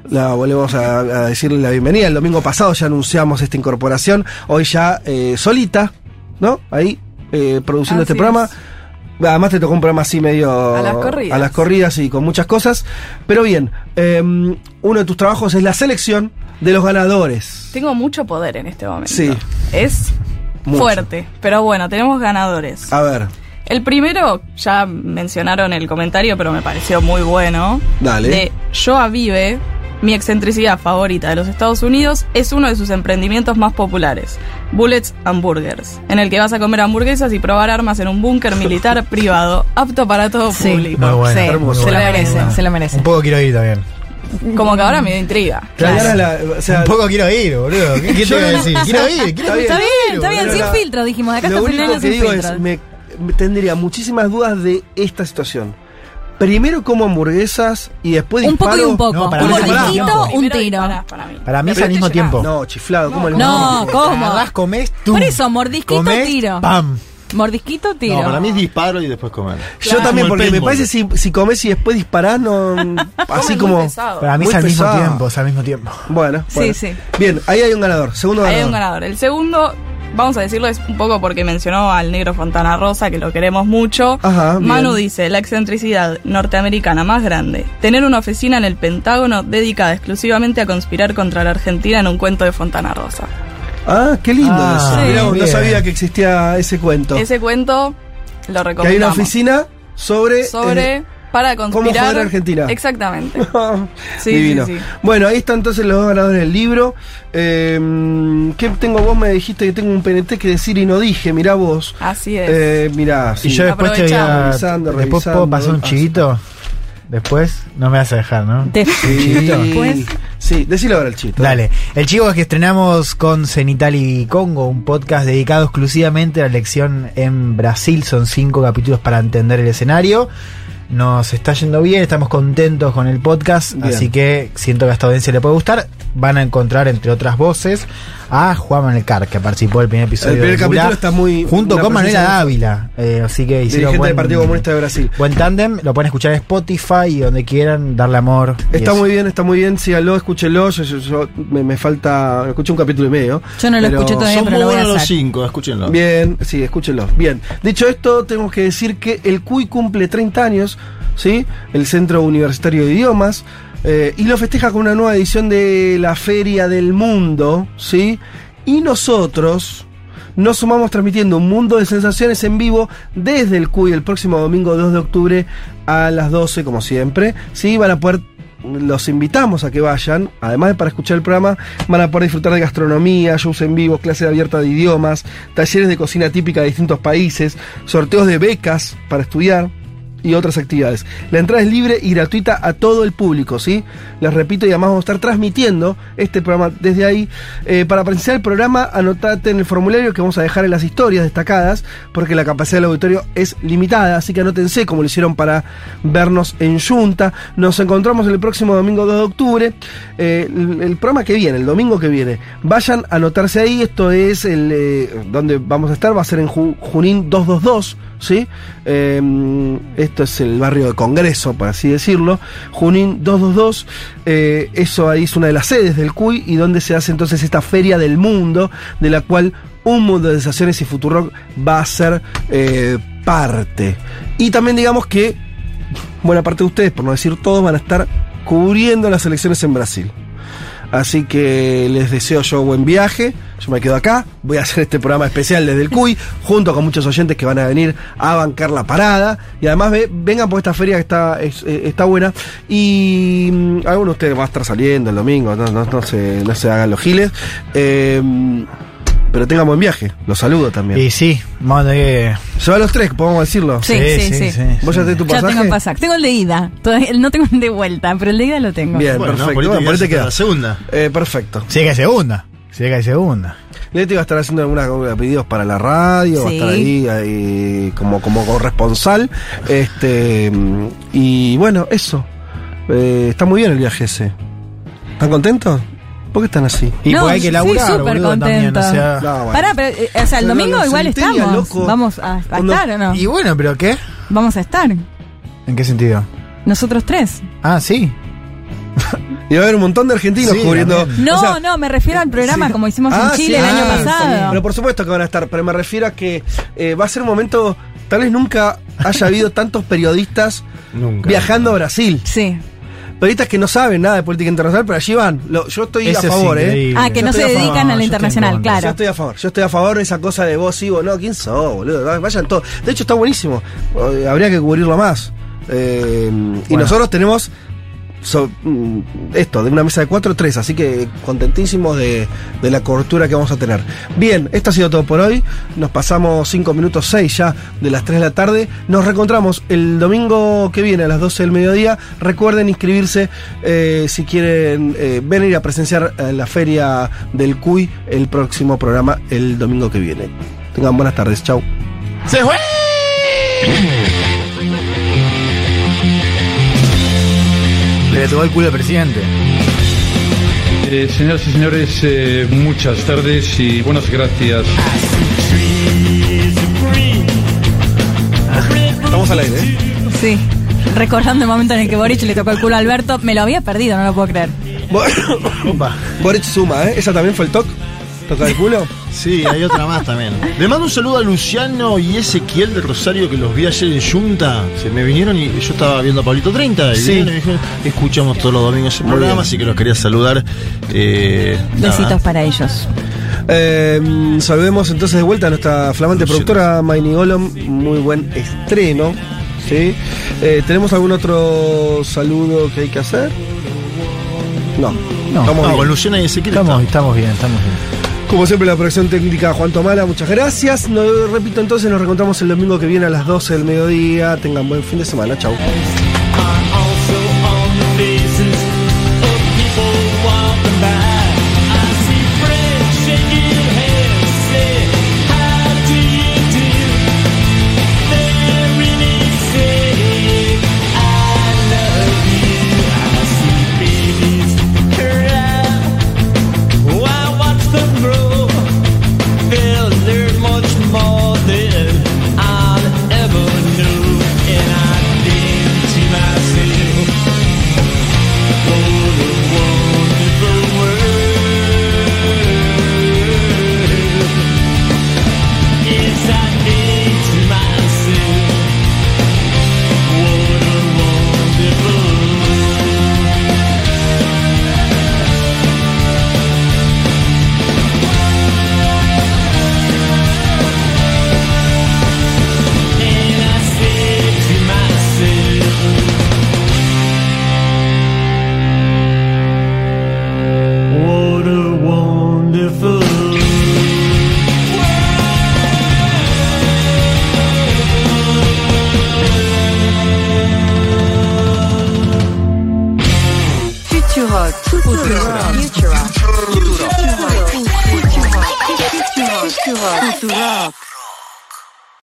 la volvemos a, a decirle la bienvenida. El domingo pasado ya anunciamos esta incorporación. Hoy ya eh, solita, ¿no? Ahí, eh, produciendo Así este programa. Además te tocó un programa así medio... A las corridas. a las corridas y con muchas cosas. Pero bien, eh, uno de tus trabajos es la selección de los ganadores. Tengo mucho poder en este momento. Sí. Es Mucho. fuerte, pero bueno, tenemos ganadores. A ver, El primero, ya mencionaron el comentario, pero me pareció muy bueno. Dale. De Joa Vive, mi excentricidad favorita de los Estados Unidos, es uno de sus emprendimientos más populares, Bullets Hamburgers, en el que vas a comer hamburguesas y probar armas en un búnker militar privado, apto para todo Sí. público. Muy bueno, Sí, se bueno. lo merece, se lo merece. Un poco quiero ir también. Como que ahora me dio intriga. Claro, ahora la- o sea- un poco quiero ir, boludo. ¿Qué, qué te voy a decir? Quiero ir, quiero ir. Está bien, está bien, sin filtro, dijimos. Acá lo está único que sin digo filtro. es, me, me tendría muchísimas dudas de esta situación. Primero como hamburguesas y después Un poco y un poco. No, para un mí es al mismo mordisquito, tiempo. un tiro. Para mí es al mismo tiempo. No, chiflado, ¿cómo el No, ¿cómo? Agarrás, comés, tú. Por eso, mordisquito, Comés, tiro. pam. Mordisquito, tiro. No, para mí es disparo y después comer. Yo también, porque me parece si, si comes y después disparás, no. así como. Para mí es al mismo tiempo, es al mismo tiempo. Bueno, Sí, bueno. sí. Bien, ahí hay un ganador. Segundo Ahí ganador. hay un ganador. El segundo, vamos a decirlo, es un poco porque mencionó al negro Fontana Rosa, que lo queremos mucho. Ajá, bien. Manu dice, la excentricidad norteamericana más grande, tener una oficina en el Pentágono dedicada exclusivamente a conspirar contra la Argentina en un cuento de Fontana Rosa. Ah, qué lindo Ah, eso. sí. Mirá vos, no sabía que existía ese cuento. Ese cuento lo que hay una oficina sobre. Sobre, eh, para cómo conspirar. joder a Argentina. Exactamente. Sí, Divino. sí, sí. Bueno, ahí están entonces los dos ganadores del libro. Eh, ¿Qué tengo? Vos me dijiste que tengo un PNT que decir y no dije. Mirá vos. Así es. Eh, mirá. sí. Y yo después te voy a. Revisando, después puedo pasar un Ah, chivito. Después no me vas a dejar, ¿no? Después. Sí, decilo ahora el chiste. Dale. El chivo es que estrenamos con Cenitali Congo, un podcast dedicado exclusivamente a la elección en Brasil. Son cinco capítulos para entender el escenario. Nos está yendo bien, estamos contentos con el podcast, Bien. así que siento que a esta audiencia le puede gustar. Van a encontrar, entre otras voces, a Juan Manuel Car, que participó del primer episodio El primer de capítulo está muy- junto con Manuela Dávila. Eh, así que hicieron Dirigente buen, del Partido Comunista de Brasil. buen tándem. Lo pueden escuchar en Spotify y donde quieran, darle amor. Está muy bien, está muy bien. Síganlo, escúchenlo. Yo, yo- yo- me, me falta. Escuché un capítulo y medio. Yo no lo escuché todavía, Son pero muy lo voy a buenos los cinco, escúchenlo. Bien, sí, escúchenlo. Bien. Dicho esto, tenemos que decir que el CUI cumple 30 años, ¿sí? El Centro Universitario de Idiomas. Eh, y lo festeja con una nueva edición de la Feria del Mundo, ¿sí? Y nosotros nos sumamos transmitiendo un mundo de sensaciones en vivo desde el CUI el próximo domingo 2 de octubre a las 12, como siempre. ¿sí? Van a poder los invitamos a que vayan, además de para escuchar el programa, van a poder disfrutar de gastronomía, shows en vivo, clases abiertas de idiomas, talleres de cocina típica de distintos países, sorteos de becas para estudiar y otras actividades. La entrada es libre y gratuita a todo el público, ¿sí? Les repito, y además vamos a estar transmitiendo este programa desde ahí. Eh, para presenciar el programa, anotate en el formulario que vamos a dejar en las historias destacadas, porque la capacidad del auditorio es limitada, así que anótense como lo hicieron para vernos en Junta. Nos encontramos el próximo domingo 2 de octubre. Eh, el, programa que viene, el domingo que viene. Vayan a anotarse ahí, esto es el eh, donde vamos a estar, va a ser en Ju- Junín 222, ¿sí? Esto es el barrio de Congreso, por así decirlo. Junín 222, eh, eso ahí es una de las sedes del CUI y donde se hace entonces esta feria del mundo, de la cual un mundo de sensaciones y Futurock va a ser eh, parte. Y también digamos que buena parte de ustedes, por no decir todos, van a estar cubriendo las elecciones en Brasil. Así que les deseo yo buen viaje. Yo me quedo acá. Voy a hacer este programa especial desde el CUI, junto con muchos oyentes que van a venir a bancar la parada. Y además ve- vengan por esta feria que está, es- eh, está buena. Y mm, alguno de ustedes va a estar saliendo el domingo. No, no, no se, no se hagan los giles. Eh, pero tengan buen viaje. Los saludo también. Y sí, vamos a tener Se van los tres, podemos decirlo. Sí, sí, sí. ¿Vos ya tenés tu Ya pasaje? tengo el pasaje. Tengo el de ida. Todavía no tengo el de vuelta, pero el de ida lo tengo. Bien, perfecto. Bueno, ponete queda. segunda. Eh, perfecto. Sí que hay segunda. Sí que hay segunda. Leti va a estar haciendo algunos pedidos para la radio, va a Sí. estar ahí, ahí como, como corresponsal. Este y bueno, eso. Eh, está muy bien el viaje ese. ¿Están contentos? ¿Por qué están así? Y porque hay que laburar, sí, súper boludo, también, contenta. o sea- No, bueno. Pará, pero, eh, o sea, el domingo igual estamos. loco. Vamos a, a Cuando- estar, ¿o no? Y bueno, pero ¿qué? Vamos a estar. ¿En qué sentido? Nosotros tres. Ah, sí. Y va a haber un montón de argentinos Sí, cubriendo. No, o sea, no, me refiero al programa como hicimos Ah, en Chile sí, el año ah, pasado. Pero por supuesto que van a estar, pero me refiero a que eh, va a ser un momento, tal vez nunca haya habido tantos periodistas Nunca. viajando a Brasil. Sí. Periodistas que no saben nada de política internacional, pero allí van. Lo- yo estoy Eso a es favor, ¿eh? Ah, que Yo no se favor. dedican a la internacional, contra. Yo claro. estoy a favor, yo estoy a favor de esa cosa de vos y vos, no, ¿quién sos, boludo? Vayan todos. De hecho, está buenísimo. Habría que cubrirlo más. Eh, y nosotros tenemos mm, esto, de una mesa de cuatro, tres, así que contentísimos de, de la cobertura que vamos a tener. Bien, esto ha sido todo por hoy. Nos pasamos 5 minutos 6 ya de las 3 de la tarde. Nos reencontramos el domingo que viene a las 12 del mediodía. Recuerden inscribirse eh, si quieren eh, venir a presenciar eh, la feria del CUI, el próximo programa el domingo que viene. Tengan buenas tardes, chau. ¡Se fue! Le tocó el culo al presidente. Eh, señoras y señores, eh, muchas tardes y buenas gracias. Estamos al aire, ¿eh? Sí. Recordando el momento en el que Boric le tocó el culo a Alberto, me lo había perdido, no lo puedo creer. Boric suma, ¿eh? ¿Esa también fue el toque? ¿Toca el culo? Sí, hay otra más también. Le mando un saludo a Luciano y Ezequiel de Rosario que los vi ayer en Junta. Se me vinieron y yo estaba viendo a Pablito 30 y Sí. vinieron y me dijeron, escuchamos todos los domingos ese Muy programa, bien. así que los quería saludar. Eh, nada. Besitos para ellos. Eh, saludemos entonces de vuelta a nuestra flamante productora Maini Golom. Muy buen estreno. ¿sí? Eh, ¿Tenemos algún otro saludo que hay que hacer? No. No, Estamos No, bien. con Luciana y Ezequiel Estamos, estamos bien, estamos bien. Como siempre, la producción técnica Juan Tomala, muchas gracias. No, repito, entonces nos reencontramos el domingo que viene a las 12 del mediodía. Tengan buen fin de semana. Chau.